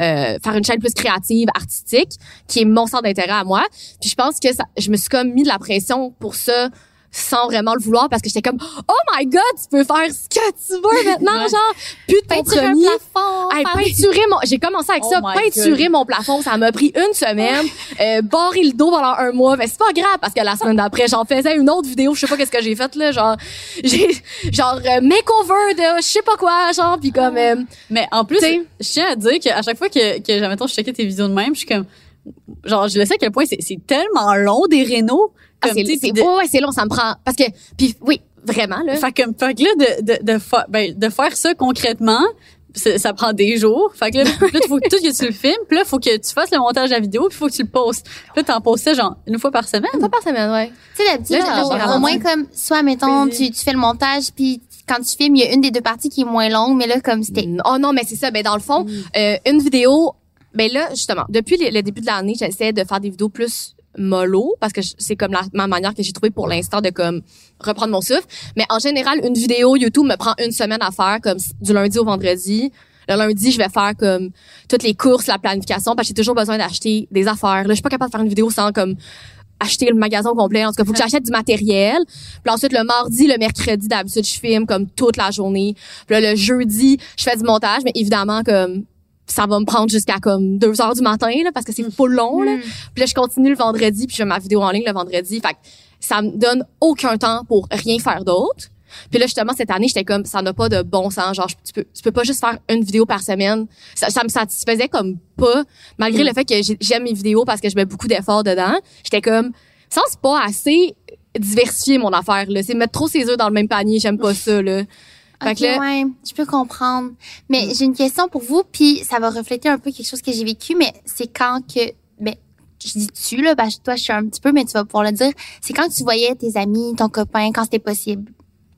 Speaker 4: euh, faire une chaîne plus créative, artistique, qui est mon centre d'intérêt à moi. Puis je pense que ça, je me suis comme mis de la pression pour ça sans vraiment le vouloir parce que j'étais comme oh my god tu peux faire ce que tu veux maintenant genre plus de
Speaker 2: Peinturer un plafond.
Speaker 4: Hey, peinturer mon, j'ai commencé avec
Speaker 3: Oh
Speaker 4: ça, peinturer mon plafond, ça m'a pris une semaine, euh, barrer le dos pendant un mois, mais c'est pas grave parce que la semaine d'après, j'en faisais une autre vidéo, je sais pas qu'est-ce que j'ai fait là, genre j'ai genre euh, makeover de je sais pas quoi, genre puis comme euh,
Speaker 3: Mais en plus, je tiens à dire qu'à chaque fois que, que mettons, je checkais tes vidéos de même, je suis comme, genre, je le sais à quel point c'est, c'est tellement long des rénaux.
Speaker 4: Ah,
Speaker 3: Comme,
Speaker 4: c'est
Speaker 3: de-
Speaker 4: ouais, long, ça me prend parce que puis oui, vraiment là.
Speaker 3: Fait que, fait que là, de, de, de, fa- ben, de faire ça concrètement, ça prend des jours. Fait que là, là, faut que tout que tu le filmes, puis là, faut que tu fasses le montage de la vidéo, puis faut que tu le postes. Puis là, t'en postais genre une fois par semaine.
Speaker 4: Une fois par semaine, ouais.
Speaker 2: Tu sais, d'habitude, au moins comme, soit, mettons, tu, tu fais le montage, puis quand tu filmes, il y a une des deux parties qui est moins longue, mais là, comme c'était...
Speaker 4: Oh non, mais c'est ça. Ben dans le fond, euh, une vidéo. Ben là, justement, depuis le, le début de l'année, j'essaie de faire des vidéos plus mollo parce que c'est comme la, ma manière que j'ai trouvé pour l'instant de comme reprendre mon souffle. Mais en général, une vidéo YouTube me prend une semaine à faire, comme du lundi au vendredi. Le lundi, je vais faire comme toutes les courses, la planification, parce que j'ai toujours besoin d'acheter des affaires. Là, je suis pas capable de faire une vidéo sans comme acheter le magasin complet. En tout cas, faut que j'achète du matériel. Puis ensuite, le mardi, le mercredi, d'habitude, je filme comme toute la journée. Puis là, le jeudi, je fais du montage, mais évidemment, comme ça va me prendre jusqu'à comme deux heures du matin, là, parce que c'est full long, là.
Speaker 2: Hmm.
Speaker 4: Puis là, je continue le vendredi, puis je fais ma vidéo en ligne le vendredi. Fait que ça me donne aucun temps pour rien faire d'autre. Puis là, justement, cette année, j'étais comme, ça n'a pas de bon sens. Genre, je- tu peux, tu peux pas juste faire une vidéo par semaine. Ça, ça me satisfaisait comme pas, malgré le fait que j'ai- j'aime mes vidéos parce que je mets beaucoup d'efforts dedans. J'étais comme, ça, c'est pas assez diversifié, mon affaire, là. C'est mettre trop ses œufs dans le même panier. J'aime pas ça, là. Fait
Speaker 2: Ok,
Speaker 4: que là,
Speaker 2: ouais, je peux comprendre. Mais
Speaker 4: Mm.
Speaker 2: j'ai une question pour vous, puis ça va refléter un peu quelque chose que j'ai vécu, mais c'est quand que, ben, je dis tu, là, que toi, je suis un petit peu, mais tu vas pouvoir le dire. C'est quand tu voyais tes amis, ton copain, quand c'était possible?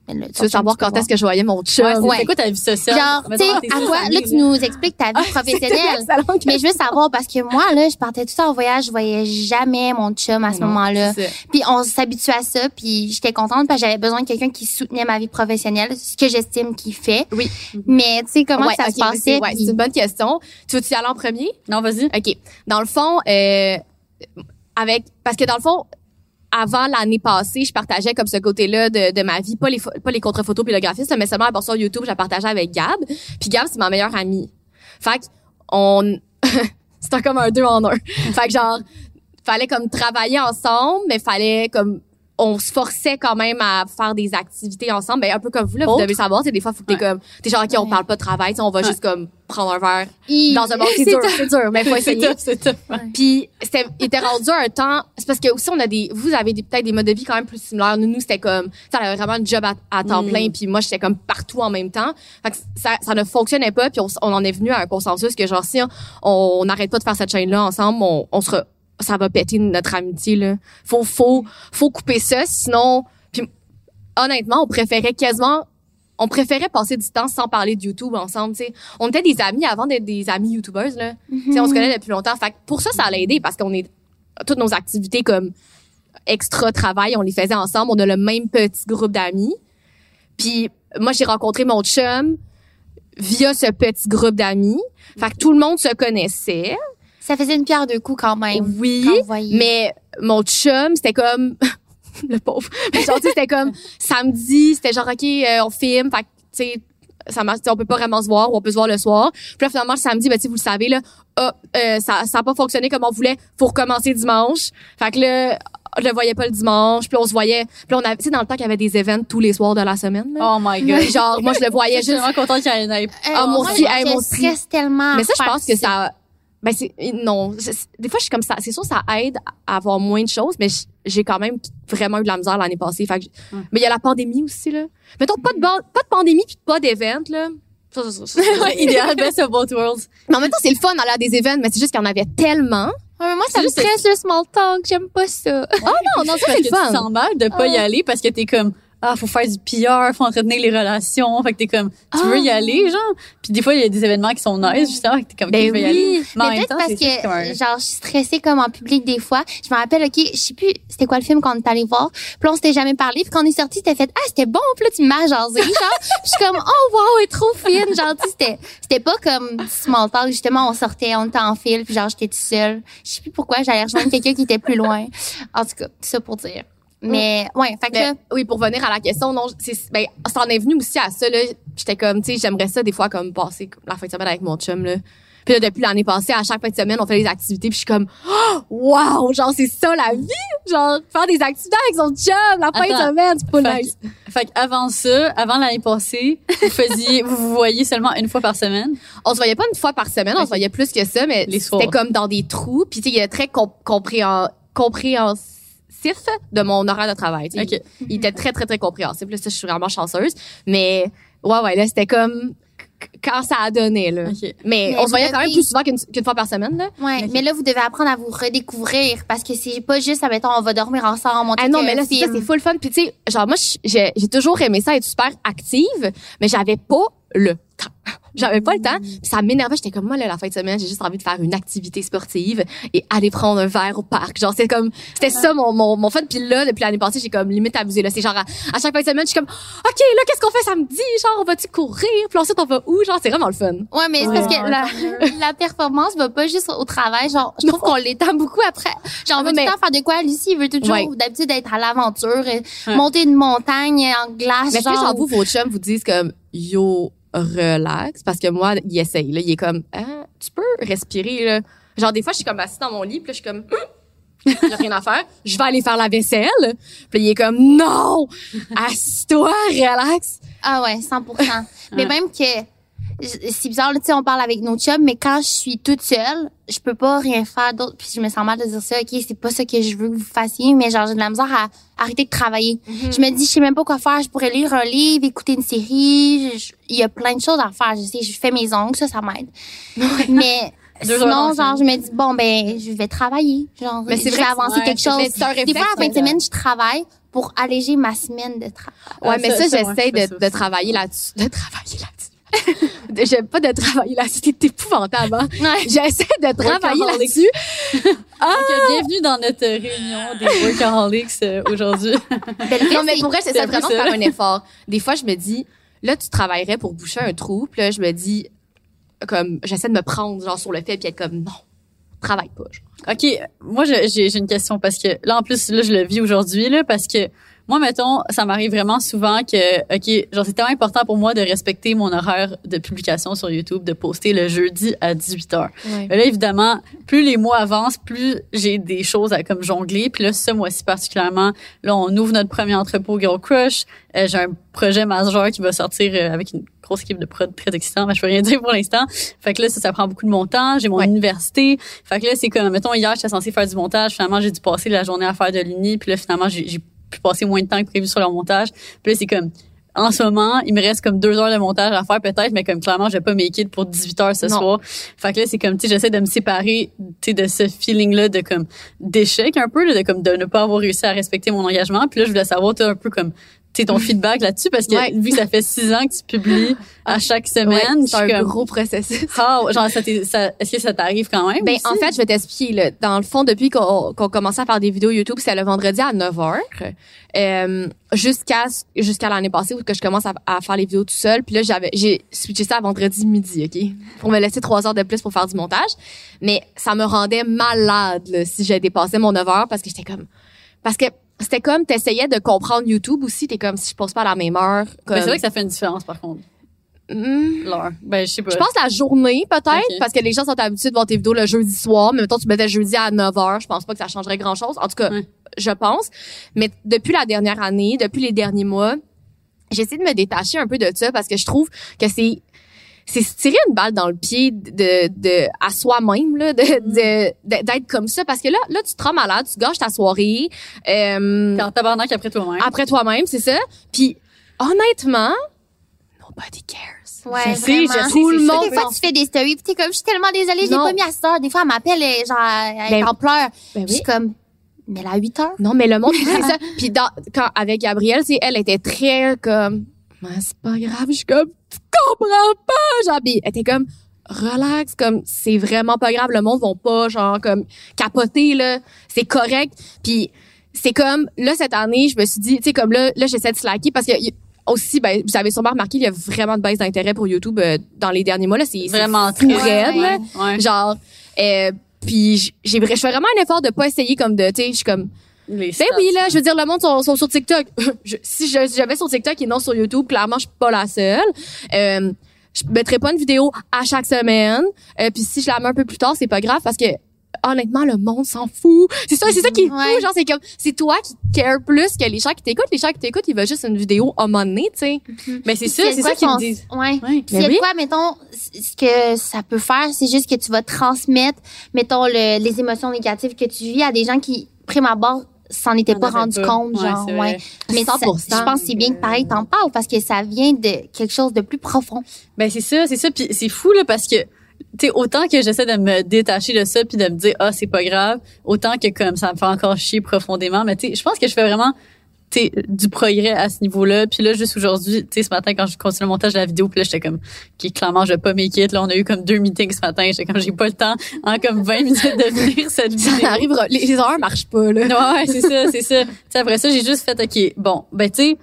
Speaker 4: Tu veux savoir quand est-ce que je voyais mon chum?
Speaker 3: Ouais,
Speaker 2: Ouais.
Speaker 3: c'est quoi ta vie sociale?
Speaker 2: Genre, tu sais, à quoi, là, tu nous expliques ta vie professionnelle.
Speaker 4: Excellent.
Speaker 2: Mais je veux savoir, parce que moi, là, je partais tout temps en voyage, je voyais jamais mon chum à ce moment-là.
Speaker 3: c'est ça.
Speaker 2: Puis on s'habitue à ça, puis j'étais contente parce que j'avais besoin de quelqu'un qui soutenait ma vie professionnelle, ce que j'estime qu'il fait.
Speaker 4: Oui.
Speaker 2: Mais tu sais comment
Speaker 4: Ouais,
Speaker 2: ça
Speaker 4: ok,
Speaker 2: se passait
Speaker 4: c'est- ouais, c'est une bonne question. Tu veux-tu y aller en premier?
Speaker 3: Non, vas-y.
Speaker 4: OK. Dans le fond, euh, avec parce que dans le fond, avant l'année passée, je partageais comme ce côté-là de, de ma vie, pas les pas les contre-photos puis le graphisme, mais seulement la portion YouTube, je la partageais avec Gab. Puis Gab, c'est ma meilleure amie. Fait que on c'était comme un deux en un. fait que genre fallait comme travailler ensemble, mais fallait comme on se forçait quand même à faire des activités ensemble, ben un peu comme vous là, vous
Speaker 3: Autre?
Speaker 4: devez savoir, c'est des fois faut que t'es
Speaker 3: Ouais.
Speaker 4: comme t'es genre OK, on parle pas de travail, on va
Speaker 3: Ouais.
Speaker 4: juste comme prendre un verre
Speaker 2: Il-
Speaker 4: dans un bar, c'est dur, c'est dur, mais faut essayer.
Speaker 3: c'est.
Speaker 4: Puis c'était il était rendu un temps c'est parce que aussi on a des vous avez peut-être des modes de vie quand même plus similaires. Nous nous c'était comme ça avait vraiment un job à, à temps
Speaker 3: Mm.
Speaker 4: plein puis moi j'étais comme partout en même temps. Fait que ça ça ne fonctionnait pas puis on, on en est venu à un consensus que genre si on n'arrête pas de faire cette chaîne là ensemble, on, on sera ça va péter notre amitié là. Faut faut faut couper ça sinon puis honnêtement, on préférait quasiment on préférait passer du temps sans parler de YouTube ensemble, tu sais. On était des amis avant d'être des amis YouTubers là. Tu sais, on se connaît depuis longtemps. Fait que pour ça, ça allait aider parce qu'on est toutes nos activités comme extra travail, on les faisait ensemble. On a le même petit groupe d'amis. Puis moi, j'ai rencontré mon chum via ce petit groupe d'amis. Fait que tout le monde se connaissait.
Speaker 2: Ça faisait une pierre deux coups quand même.
Speaker 4: Oui,
Speaker 2: quand
Speaker 4: mais mon chum, c'était comme le pauvre. Mais genre, tu sais, c'était comme samedi, c'était genre OK, euh, on filme, fait que, tu sais ça marche, tu sais, on peut pas vraiment se voir ou on peut se voir le soir. Puis là finalement le samedi, ben tu sais, vous le savez là, ah, euh, ça ça a pas fonctionné comme on voulait, faut recommencer dimanche. Fait que là je le voyais pas le dimanche, puis on se voyait, puis on avait tu sais dans le temps qu'il y avait des événements tous les soirs de la semaine. Là.
Speaker 3: Oh my god.
Speaker 4: Genre moi je le voyais
Speaker 3: Je suis
Speaker 4: juste
Speaker 3: vraiment contente qu'il y en ait.
Speaker 2: Euh,
Speaker 4: moi aussi, hey, moi
Speaker 2: je
Speaker 4: aussi.
Speaker 2: stresse tellement.
Speaker 4: Mais ça, je pense que ça. Ben c'est non. C'est- c'est- Des fois, je suis comme ça. C'est sûr, ça aide à avoir moins de choses, mais j'ai quand même vraiment eu de la misère l'année passée. Fait que
Speaker 3: Ouais.
Speaker 4: Mais il y a la pandémie aussi là. Mettons pas de pas de pandémie puis pas d'événements là. Ça, ça, ça,
Speaker 3: idéal, best of both worlds.
Speaker 4: mais en même temps, c'est le fun d'aller à des événements, mais c'est juste qu'il y en avait tellement.
Speaker 2: Ouais, mais moi, ça
Speaker 3: C'est
Speaker 2: me
Speaker 3: juste
Speaker 2: stresse le small talk. J'aime pas ça.
Speaker 4: Oh non, non, ça c'est le
Speaker 3: tu
Speaker 4: fun.
Speaker 3: sens mal de pas y
Speaker 2: Ah.
Speaker 3: aller parce que t'es comme ah faut faire du PR, faut entretenir les relations, fait que t'es comme tu
Speaker 2: Ah.
Speaker 3: veux y aller genre? Puis des fois il y a des événements qui sont nice justement, fait que t'es comme
Speaker 4: Ben
Speaker 3: je vais y aller. Mais
Speaker 2: peut-être parce que, genre, je suis stressée comme en public des fois. Je me rappelle, OK, je sais plus c'était quoi le film qu'on est allé voir. Puis on s'était jamais parlé. Puis quand on est sorti, c'était fait, ah, c'était bon. Puis là, tu m'as jasé, genre. Je suis comme, oh, wow, elle est trop fine. Genre, tu sais, c'était, c'était pas comme small talk. Justement, on sortait, on était en fil. Puis genre, j'étais toute seule. Je sais plus pourquoi j'allais rejoindre quelqu'un qui était plus loin. En tout cas, ça pour dire. Mais, ouais, fait que
Speaker 4: oui, pour venir à la question, non, c'est, ben, ça en est venu aussi à ça, là. J'étais comme, tu sais, j'aimerais ça, des fois, comme, passer la fin de semaine avec mon chum, là. Puis là, depuis l'année passée, à chaque fin de semaine, on fait des activités, puis je suis comme, oh, wow, genre, c'est ça, la vie! Genre, faire des activités avec son chum, la fin de semaine, c'est pas
Speaker 3: Fait
Speaker 4: nice.
Speaker 3: Fait qu'avant ça, avant l'année passée, vous faisiez, vous vous voyez seulement une fois par semaine?
Speaker 4: On se voyait pas une fois par semaine, on se voyait plus que ça, mais c'était comme dans des trous, puis tu sais, il est très com- compréhen- compréhensif de mon horaire de travail, tu sais.
Speaker 3: OK.
Speaker 4: il était très très très compréhensible là, ça je suis vraiment chanceuse mais ouais ouais là c'était comme quand ça a donné, là.
Speaker 3: OK.
Speaker 4: Mais,
Speaker 2: Mais
Speaker 4: on se voyait quand même plus souvent qu'une qu'une fois par semaine, là.
Speaker 2: Ouais, mais là, vous devez apprendre à vous redécouvrir parce que c'est pas juste, admettons, on va dormir ensemble, monter
Speaker 4: Ah non, mais là, c'est ça,
Speaker 2: film.
Speaker 4: c'est full fun. Puis tu sais, genre moi, j'ai j'ai toujours aimé ça, être super active, mais j'avais pas le. J'avais pas le temps. Ça m'énervait. J'étais comme, moi, là, la fin de semaine, j'ai juste envie de faire une activité sportive et aller prendre un verre au parc. Genre, c'est comme, c'était ça mon, mon, mon fun. Puis là, depuis l'année passée, j'ai comme limite abusé. Là, c'est genre, à, à chaque fin de semaine, je suis comme, OK, là, qu'est-ce qu'on fait samedi? Genre, on va-tu courir? Puis ensuite, on va où? Genre, c'est vraiment le fun.
Speaker 2: Ouais, mais c'est
Speaker 3: Ouais.
Speaker 2: parce que la, la performance va pas juste au travail. Genre, je trouve qu'on l'étend beaucoup après. Genre, on veut
Speaker 4: Mais-
Speaker 2: tout le temps faire de quoi? Lucie, il veut toujours,
Speaker 4: Ouais.
Speaker 2: d'habitude, être à l'aventure, euh,
Speaker 3: Ouais.
Speaker 2: monter une montagne en glace.
Speaker 4: Mais est-ce que,
Speaker 2: genre,
Speaker 4: genre, vous, vos chums vous disent comme, yo, relax? Parce que moi, il essaye, là. Il est comme, ah, tu peux respirer, là. Genre, des fois, je suis comme assise dans mon lit, puis là, je suis comme, Hum! j'ai rien à faire. Je vais aller faire la vaisselle. Puis il est comme, non! Assis-toi, relax.
Speaker 2: Ah ouais, 100% Mais
Speaker 3: Ouais.
Speaker 2: même que c'est bizarre, là, tu sais, on parle avec nos chums, mais quand je suis toute seule, je peux pas rien faire d'autre. Puis je me sens mal de dire ça. OK, c'est pas ça que je veux que vous fassiez, mais genre, j'ai de la misère à arrêter de travailler. Je me dis, je sais même pas quoi faire. Je pourrais lire un livre, écouter une série. Il y a plein de choses à faire. Je sais, je fais mes ongles, ça, ça m'aide. mais sinon, genre, je me dis, bon, ben, je vais travailler. Genre,
Speaker 4: Mais c'est
Speaker 2: je
Speaker 4: vrai
Speaker 2: vais avancer
Speaker 3: ouais,
Speaker 2: quelque chose.
Speaker 4: mais c'est un
Speaker 2: Des fois, en fin de semaine, je travaille pour alléger ma semaine de travail.
Speaker 4: Ouais,
Speaker 3: Ah,
Speaker 4: mais
Speaker 3: ça,
Speaker 4: j'essaie de, de travailler là-dessus. De travailler là-dessus. J'aime pas de travailler là-dessus. C'est épouvantable, hein? J'essaie de travailler là-dessus.
Speaker 3: Donc, euh, bienvenue dans notre réunion des workaholics euh, aujourd'hui.
Speaker 4: Non, mais
Speaker 2: c'est-
Speaker 4: pour vrai,
Speaker 3: c'est
Speaker 4: vraiment
Speaker 3: ça?
Speaker 4: faire un effort. Des fois, je me dis, là, tu travaillerais pour boucher un trou. Puis là, je me dis, comme, j'essaie de me prendre, genre, sur le fait, puis être comme, non, travaille pas. genre.
Speaker 3: OK, moi j'ai une question parce que là en plus là je le vis aujourd'hui là parce que moi mettons ça m'arrive vraiment souvent que OK, genre c'est tellement important pour moi de respecter mon horaire de publication sur YouTube, de poster le jeudi à 18h. Mais là évidemment, plus les mois avancent, plus j'ai des choses à comme jongler, puis là ce mois-ci particulièrement, là on ouvre notre premier entrepôt Girl Crush, Euh, j'ai un projet majeur qui va sortir euh, avec une grosse équipe de prod très excitant, mais je peux rien dire pour l'instant. Fait que là ça, ça prend beaucoup de mon temps, j'ai mon
Speaker 4: Ouais.
Speaker 3: université. Fait que là c'est comme mettons hier j'étais censée faire du montage, finalement j'ai dû passer la journée à faire de l'uni, puis là finalement j'ai pu passer moins de temps que prévu sur le montage. Puis là c'est comme en ce moment, il me reste comme deux heures de montage à faire peut-être, mais comme clairement, je vais pas it pour 18 heures ce
Speaker 4: Non.
Speaker 3: soir. Fait que là, c'est comme, tu sais, j'essaie de me séparer, tu sais, de ce feeling-là de comme d'échec un peu, là, de comme de ne pas avoir réussi à respecter mon engagement. Puis là, je voulais savoir, tu un peu comme, sais, ton feedback là-dessus, parce que
Speaker 4: Ouais.
Speaker 3: vu que ça fait six ans que tu publies à chaque
Speaker 4: Ouais,
Speaker 3: semaine,
Speaker 4: c'est un
Speaker 3: comme,
Speaker 4: gros processus.
Speaker 3: ah, genre, ça ça, est-ce que ça t'arrive quand même?
Speaker 4: Ben,
Speaker 3: aussi?
Speaker 4: en fait, je vais t'expliquer. là. Dans le fond, depuis qu'on qu'on commençait à faire des vidéos YouTube, c'est le vendredi à 9h. Euh, jusqu'à jusqu'à l'année passée où que je commence à, à faire les vidéos tout seul. Puis là, j'avais j'ai switché ça à vendredi midi, OK? Pour me laisser trois heures de plus pour faire du montage. Mais ça me rendait malade là, si j'ai dépassé mon 9 heures parce que j'étais comme... Parce que c'était comme, t'essayais de comprendre YouTube aussi. T'es comme, si je pose pas à la même heure. Comme,
Speaker 3: Ben, c'est vrai que ça fait une différence, par contre, l'heure. Ben, je sais pas.
Speaker 4: Je pense la journée, peut-être, parce que les gens sont habitués de voir tes vidéos le jeudi soir. Mais mettons, tu mettais jeudi à 9 h. Je pense pas que ça changerait grand chose. En tout cas, je pense. Mais depuis la dernière année, depuis les derniers mois, j'essaie de me détacher un peu de ça parce que je trouve que c'est, c'est se tirer une balle dans le pied de, de, à soi-même, là, de, de, d'être comme ça. Parce que là, là, tu te rends malade, tu gâches ta soirée, euh,
Speaker 3: T'es en tabarnak après toi-même.
Speaker 4: après toi-même, c'est ça. Puis, honnêtement, nobody cares.
Speaker 2: Ouais,
Speaker 3: Je sais,
Speaker 2: vraiment.
Speaker 4: Tout le
Speaker 3: ça.
Speaker 4: monde
Speaker 2: Des fois, tu fais des stories, puis t'es comme, je suis tellement désolée, je l'ai
Speaker 4: Non.
Speaker 2: pas mis à heure. Des fois, elle m'appelle, et genre, elle est
Speaker 4: Ben,
Speaker 2: en pleurs.
Speaker 4: Ben
Speaker 2: Puis Je suis comme, mais elle a 8 heures?
Speaker 4: Non, mais le monde, c'est ça. Puis dans, quand, avec Gabrielle, c'est elle était très comme, Mais c'est pas grave. Je suis comme, comprends pas, genre, puis elle était comme, relax, comme, c'est vraiment pas grave. Le monde vont pas, genre, comme, capoter, là. C'est correct. Puis c'est comme, là, cette année, je me suis dit, tu sais, comme là, là, j'essaie de slacker parce que, y- aussi, ben, vous avez sûrement remarqué, il y a vraiment de baisse d'intérêt pour YouTube euh, dans les derniers mois, là. C'est
Speaker 3: Vraiment très
Speaker 4: raide,
Speaker 2: ouais.
Speaker 3: Ouais.
Speaker 4: Genre, euh, puis j'ai, je fais vraiment un effort de pas essayer comme de, tu sais, je suis comme,
Speaker 3: Les
Speaker 4: ben oui, là, je veux dire, le monde sont, sont sur TikTok. Je- si j'avais sur TikTok et non sur YouTube, clairement, je suis pas la seule. Euh, je mettrais pas une vidéo à chaque semaine. Euh, Puis si je la mets un peu plus tard, c'est pas grave parce que honnêtement, le monde s'en fout. C'est ça, c'est ça qui est fou.
Speaker 2: Ouais.
Speaker 4: Genre, c'est comme, c'est toi qui care plus que les gens qui t'écoutent. Les gens qui t'écoutent, ils veulent juste une vidéo à un moment donné, tu sais.
Speaker 3: Mais c'est ça, c'est ça qu'ils me disent.
Speaker 2: Ouais.
Speaker 3: Ouais.
Speaker 2: A
Speaker 4: Ben oui.
Speaker 2: quoi, mettons, ce que ça peut faire, c'est juste que tu vas transmettre, mettons, le- les émotions négatives que tu vis à des gens qui, prime abord, s'en était
Speaker 3: On
Speaker 2: pas rendu compte,
Speaker 3: Ouais,
Speaker 2: genre, ouais. Mais ça-
Speaker 4: 100%.
Speaker 2: je pense que c'est bien que pareil t'en parles parce que ça vient de quelque chose de plus profond.
Speaker 3: Ben c'est ça, c'est ça. Puis c'est fou là parce que tu autant que j'essaie de me détacher de ça puis de me dire ah c'est pas grave, autant que comme ça me fait encore chier profondément. Mais tu sais, je pense que je fais vraiment du progrès à ce niveau-là. Puis là, juste aujourd'hui, tu sais, ce matin, quand je continue le montage de la vidéo, puis là, j'étais comme, qui clairement, je vais pas make it. Là, on a eu comme deux meetings ce matin. J'étais comme, j'ai pas le temps, en comme 20 minutes de finir cette vidéo.
Speaker 4: Ça arrivera. Les, heures marchent pas, là.
Speaker 3: Ouais, c'est ça, c'est ça. Tu sais, après ça, j'ai juste fait, OK, bon, ben, tu sais,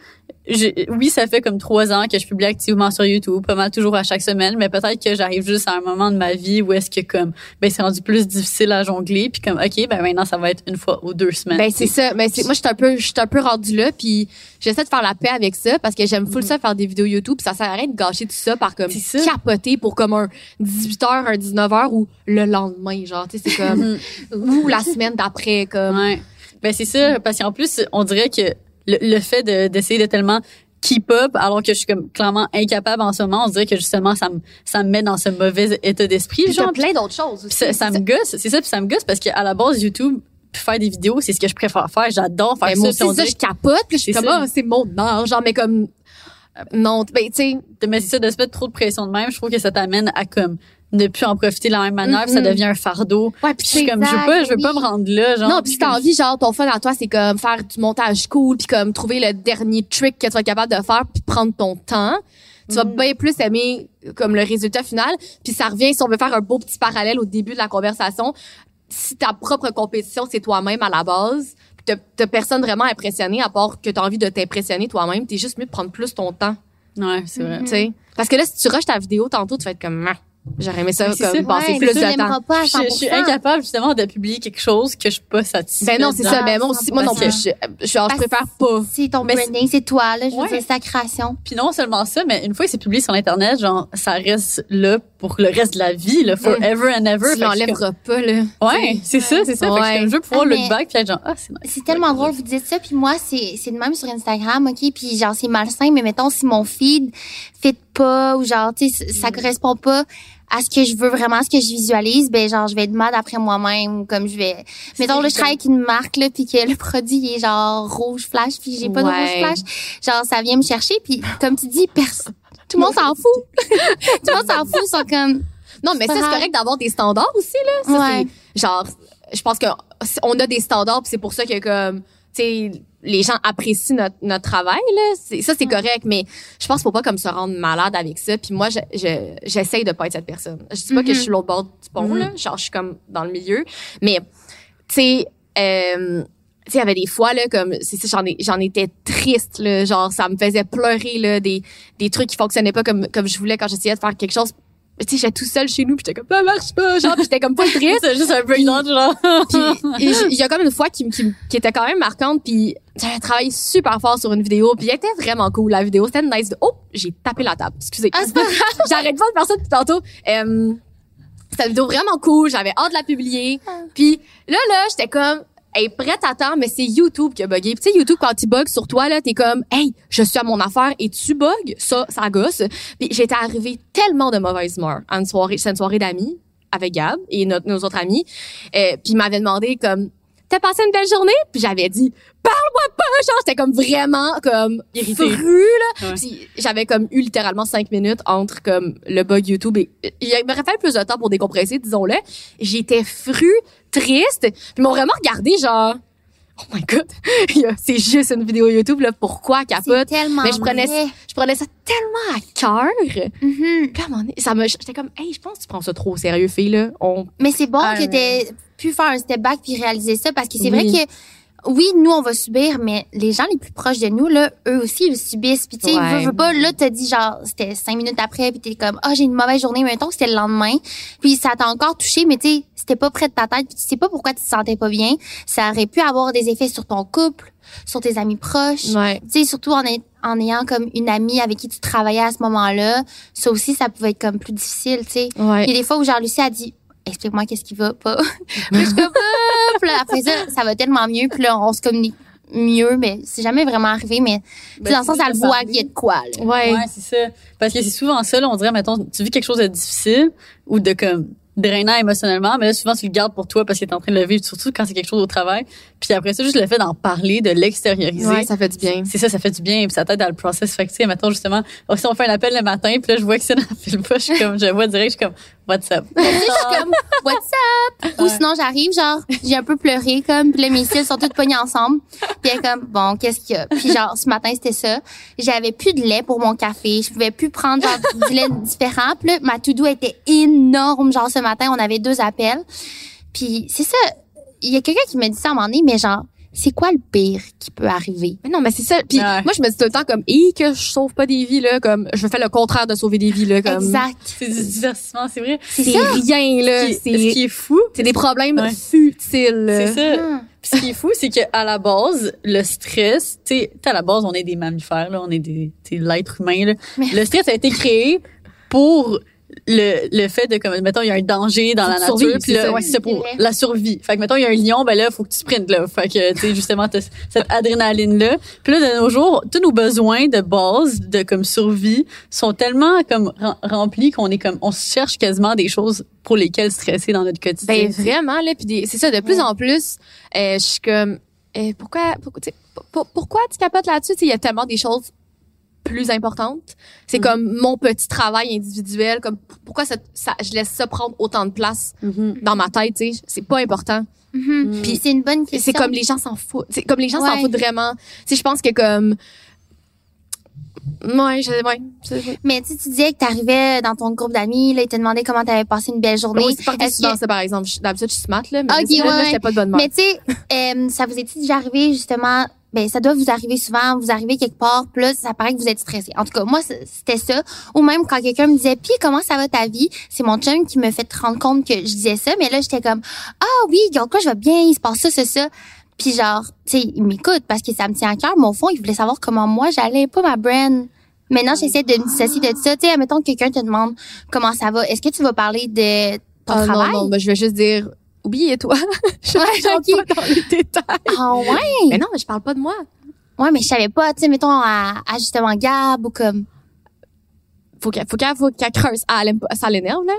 Speaker 3: oui, ça fait comme trois ans que je publie activement sur YouTube, pas mal toujours à chaque semaine, mais peut-être que j'arrive juste à un moment de ma vie où est-ce que comme, ben, c'est rendu plus difficile à jongler, puis comme, OK, ben, maintenant, ça va être une fois ou deux semaines.
Speaker 4: Ben c'est ça. Ben c'est moi je suis un peu je suis un peu rendu là puis j'essaie de faire la paix avec ça parce que j'aime full ça faire des vidéos YouTube, puis ça sert à rien de gâcher tout ça par comme
Speaker 3: ça.
Speaker 4: capoter pour comme un 18h un 19h ou le lendemain genre tu sais c'est comme ou la semaine d'après comme
Speaker 3: Ouais. Ben c'est ça, parce qu'en plus, on dirait que le, le fait de- d'essayer de, tellement keep up, alors que je suis comme clairement incapable en ce moment, on dirait que justement ça me ça me met dans ce mauvais état d'esprit. Genre,
Speaker 4: plein d'autres choses aussi.
Speaker 3: ça, ça me gosse, c'est ça, puis ça me gosse parce qu'à la base YouTube, faire des vidéos, c'est ce que je préfère faire. J'adore faire
Speaker 4: Ben,
Speaker 3: ça.
Speaker 4: moi
Speaker 3: puis
Speaker 4: aussi
Speaker 3: on
Speaker 4: ça
Speaker 3: dirait
Speaker 4: je capote puis je suis comme ah c'est mon art genre mais comme non ben tu sais
Speaker 3: mais c'est ça de se mettre trop de pression de même, je trouve que ça t'amène à comme ne plus en profiter de la même manière, ça devient un fardeau.
Speaker 4: ouais
Speaker 3: Puis je suis comme je veux pas je veux pas me rendre là genre.
Speaker 4: non, puis si t'as envie, genre, ton fun à toi, c'est comme faire du montage cool, puis comme trouver le dernier trick que tu vas être capable de faire, puis prendre ton temps. Tu vas
Speaker 3: Mhm.
Speaker 4: bien plus aimer comme le résultat final. Puis ça revient, si on veut faire un beau petit parallèle au début de la conversation, si ta propre compétition, c'est toi-même à la base, t'as- personne vraiment impressionné, à part que t'as envie de t'impressionner toi-même, t'es juste mieux de prendre plus ton temps,
Speaker 3: Ouais, c'est vrai.
Speaker 4: sais? Parce que là, si tu rushes ta vidéo tantôt, tu vas être comme, Ah, j'aurais aimé ça, comme
Speaker 3: ça.
Speaker 4: passer
Speaker 2: Ouais,
Speaker 4: plus de temps.
Speaker 2: pas à
Speaker 3: Je,
Speaker 2: 100%.
Speaker 3: je suis incapable justement de publier quelque chose que je suis pas satisfaite.
Speaker 4: Ben non, c'est ça. Ben moi aussi, moi non plus, je, je, genre, je préfère pas.
Speaker 2: C'est ton
Speaker 3: Mais
Speaker 2: branding, c'est toi, là. Je veux
Speaker 3: Ouais.
Speaker 2: dire, c'est ta création.
Speaker 3: Puis non seulement ça, mais une fois que c'est publié sur internet, genre ça reste là pour le reste de la vie, là, forever and ever.
Speaker 4: Tu l'enlèveras pas, là.
Speaker 3: Ouais, c'est ça, c'est ça. Fait que je veux pouvoir
Speaker 2: Ah,
Speaker 3: look
Speaker 2: mais-
Speaker 3: back puis être genre ah c'est nice.
Speaker 2: C'est tellement drôle, vous dites ça, puis moi, c'est c'est de même sur Instagram, OK? Puis genre, c'est malsain, mais mettons, si mon feed fit pas ou genre, tu sais, ça correspond pas à ce que je veux vraiment, ce que je visualise, ben genre, je vais être mal après moi-même ou comme je vais... Mettons, là, je travaille avec une marque, là, puis que le produit est genre rouge flash, puis j'ai pas de rouge flash. Genre, ça vient me chercher, puis comme tu dis, personne... Tout le monde s'en fout. Tout le monde s'en fout, sont comme...
Speaker 4: Non, mais ça, c'est correct d'avoir des standards aussi, là. Ça,
Speaker 2: Ouais.
Speaker 4: genre, je pense que on a des standards c'est pour ça que, comme, sais, les gens apprécient notre, notre travail, là. Ça, c'est correct, mais je pense qu'il faut pas comme se rendre malade avec ça. Puis moi, je, je, j'essaye de pas être cette personne. Je dis pas que
Speaker 2: Mhm.
Speaker 4: je suis l'autre bord du pont,
Speaker 3: Mhm.
Speaker 4: là. Genre, je suis comme dans le milieu. Mais, tu sais, euh, tu sais, il y avait des fois, là, comme, c'est ça, j'en ai, j'en étais triste, là. Genre, ça me faisait pleurer, là, des, des trucs qui fonctionnaient pas comme, comme je voulais quand j'essayais de faire quelque chose. Tu sais, j'étais tout seul chez nous, puis j'étais comme, ça marche pas, genre, j'étais comme pas triste.
Speaker 3: C'est juste un breakdown genre.
Speaker 4: Puis il y a comme une fois qui, qui, qui était quand même marquante, puis j'avais travaillé super fort sur une vidéo, puis elle était vraiment cool, la vidéo. C'était nice. Oh, j'ai tapé la table. Excusez.
Speaker 2: Ah,
Speaker 4: J'arrête pas de faire ça depuis tantôt. Euh, c'était une vidéo vraiment cool, j'avais hâte de la publier. Puis là, là, j'étais comme, hey, prête à temps, mais c'est YouTube qui a bugué. Tu sais, YouTube, quand il bug sur toi, là, t'es comme, hey, je suis à mon affaire et tu bugs? Ça, ça gosse. Puis j'étais arrivée tellement de mauvaise humeur à une soirée, c'est une soirée d'amis avec Gab et nos autres amis. Euh, puis il m'avait demandé comme, t'as passé une belle journée? Puis j'avais dit, parle-moi pas! Genre, j'étais comme vraiment, comme,
Speaker 3: Irritée.
Speaker 4: fru, là.
Speaker 3: Ouais.
Speaker 4: Puis j'avais comme eu littéralement cinq minutes entre comme le bug YouTube et il m'aurait fallu plus de temps pour décompresser, disons-le. J'étais fru, triste. Puis ils m'ont vraiment regardé genre Oh my god, c'est juste une vidéo YouTube là, pourquoi capote?
Speaker 2: tellement
Speaker 4: Mais je prenais
Speaker 2: vrai.
Speaker 4: je prenais ça tellement à cœur. Moment donné, ça me j'étais comme hey, je pense que tu prends ça trop au sérieux fille là. On
Speaker 2: Mais c'est bon que t'aies pu faire un step back puis réaliser ça parce que c'est
Speaker 4: Oui.
Speaker 2: vrai que oui, nous on va subir, mais les gens les plus proches de nous là, eux aussi ils subissent. Puis tu sais,
Speaker 4: Ouais.
Speaker 2: veux, veux pas, là t'as dit genre c'était cinq minutes après puis t'es comme ah j'ai une mauvaise journée, mettons que c'était le lendemain, puis ça t'a encore touché, mais tu sais c'était pas près de ta tête puis tu sais pas pourquoi tu te sentais pas bien. Ça aurait pu avoir des effets sur ton couple, sur tes amis proches.
Speaker 4: ouais.
Speaker 2: Tu sais, surtout en, en ayant comme une amie avec qui tu travaillais à ce moment-là, ça aussi, ça pouvait être comme plus difficile, tu sais.
Speaker 4: Ouais.
Speaker 2: Il y a des fois où genre Lucie a dit explique-moi qu'est-ce qui va pas. puis je suis comme Ah! Puis là, après ça, ça va tellement mieux, puis là on se communique mieux, mais c'est jamais vraiment arrivé, mais sais, dans le sens, elle voit qu'il y a de quoi, là.
Speaker 4: Ouais.
Speaker 3: Ouais, c'est ça. Parce que c'est souvent ça, là, on dirait, mettons, tu vis quelque chose de difficile ou de comme drainant émotionnellement, mais là, souvent, tu le gardes pour toi parce que t'es en train de le vivre, surtout quand c'est quelque chose au travail. Puis après ça, juste le fait d'en parler, de l'extérioriser.
Speaker 4: Ouais, ça fait du bien.
Speaker 3: C'est ça, ça fait du bien, puis ça t'aide dans le process. Fait que, tu sais, mettons, justement, oh, si on fait un appel le matin, puis là, je vois que c'est dans le film pas, je suis comme, je vois direct, je suis comme, what's up?
Speaker 2: Sais, je suis comme, what's up? Ou sinon, j'arrive, genre, j'ai un peu pleuré, comme, puis là, mes cils sont toutes pognés ensemble. Puis elle est comme, bon, qu'est-ce qu'il y a? Puis genre, ce matin, c'était ça. J'avais plus de lait pour mon café. Je pouvais plus prendre, genre, du lait différent. Puis là, ma to-do était énorme. Genre, ce matin, on avait deux appels. Puis c'est ça. Il y a quelqu'un qui m'a dit ça à un moment donné, mais genre, c'est quoi le pire qui peut arriver?
Speaker 4: Mais non, mais c'est ça. Puis
Speaker 3: Ouais.
Speaker 4: moi, je me dis tout le temps comme, et que je sauve pas des vies là, comme je fais le contraire de sauver des vies là, comme.
Speaker 2: Exact.
Speaker 3: C'est du divertissement, c'est vrai.
Speaker 2: C'est
Speaker 4: C'est rien là.
Speaker 3: Ce qui, ce qui
Speaker 4: C'est
Speaker 3: est fou,
Speaker 4: c'est des problèmes
Speaker 3: Ouais.
Speaker 4: futiles.
Speaker 3: c'est ça.
Speaker 2: Hum.
Speaker 3: Puis ce qui est fou, c'est qu'à la base, le stress, tu sais, à la base, on est des mammifères, là, on est des, l'être humain, là.
Speaker 2: Mais-
Speaker 3: Le stress a été créé pour le, le fait de, comme, mettons, il y a un danger dans la nature, puis là, ouais, c'est pour la survie. Fait que, mettons, il y a un lion, ben là, faut que tu sprintes, là. Fait que, tu sais, justement, t'as cette adrénaline-là. Puis là, de nos jours, tous nos besoins de base, de, comme, survie, sont tellement, comme, rem- remplis qu'on est comme, on cherche quasiment des choses pour lesquelles stresser dans notre quotidien.
Speaker 4: Ben vraiment là, puis c'est ça de plus en plus. euh, je suis comme, euh, pourquoi, pourquoi, tu capotes là-dessus? Il y a tellement des choses plus importantes. C'est
Speaker 3: Mhm.
Speaker 4: comme mon petit travail individuel. Comme pourquoi ça, ça- je laisse ça prendre autant de place
Speaker 3: Mhm.
Speaker 4: dans ma tête. Tu sais, c'est pas important.
Speaker 2: Mhm. Puis c'est une bonne
Speaker 4: Et
Speaker 2: question.
Speaker 4: C'est comme les gens s'en foutent. C'est comme les gens s'en
Speaker 2: Ouais.
Speaker 4: foutent vraiment. Tu sais, je pense que comme, ouais, je, ouais.
Speaker 2: Mais tu sais, tu disais que t'arrivais dans ton groupe d'amis, là, ils te demandaient comment t'avais passé une belle journée.
Speaker 4: Oui, c'est pas souvent
Speaker 2: que-
Speaker 4: ça, par exemple. D'habitude, je suis smart, là, mais
Speaker 2: Ok,
Speaker 4: là, là,
Speaker 2: ouais.
Speaker 4: j'étais pas de bonne mère.
Speaker 2: Mais tu sais, euh, ça vous est-il déjà arrivé justement ben ça doit vous arriver souvent, vous arrivez quelque part, là ça paraît que vous êtes stressé. En tout cas, moi c'était ça. Ou même quand quelqu'un me disait "Puis comment ça va ta vie? C'est mon chum qui me fait te rendre compte que je disais ça, mais là j'étais comme "Ah oui, regarde quoi, je vais bien, il se passe ça, ça ça." Puis genre, tu sais, il m'écoute parce que ça me tient à cœur, mais au fond, il voulait savoir comment moi j'allais, pas ma brand. Maintenant, j'essaie de me dissocier de ça. Tu sais, admettons que quelqu'un te demande comment ça va, est-ce que tu vas parler de ton
Speaker 4: Ah,
Speaker 2: travail?
Speaker 4: Non, non, ben, je vais juste dire, oubliez-toi. je
Speaker 2: Ouais,
Speaker 4: rentre
Speaker 2: ok.
Speaker 4: pas dans les détails.
Speaker 2: Ah ouais.
Speaker 4: Mais non, mais je parle pas de moi.
Speaker 2: Ouais, mais je savais pas, tu sais, mettons, à, à justement Gab ou comme.
Speaker 4: Faut qu'elle, faut qu'elle, faut qu'elle creuse. Ah, elle aime pas, ça l'énerve, là.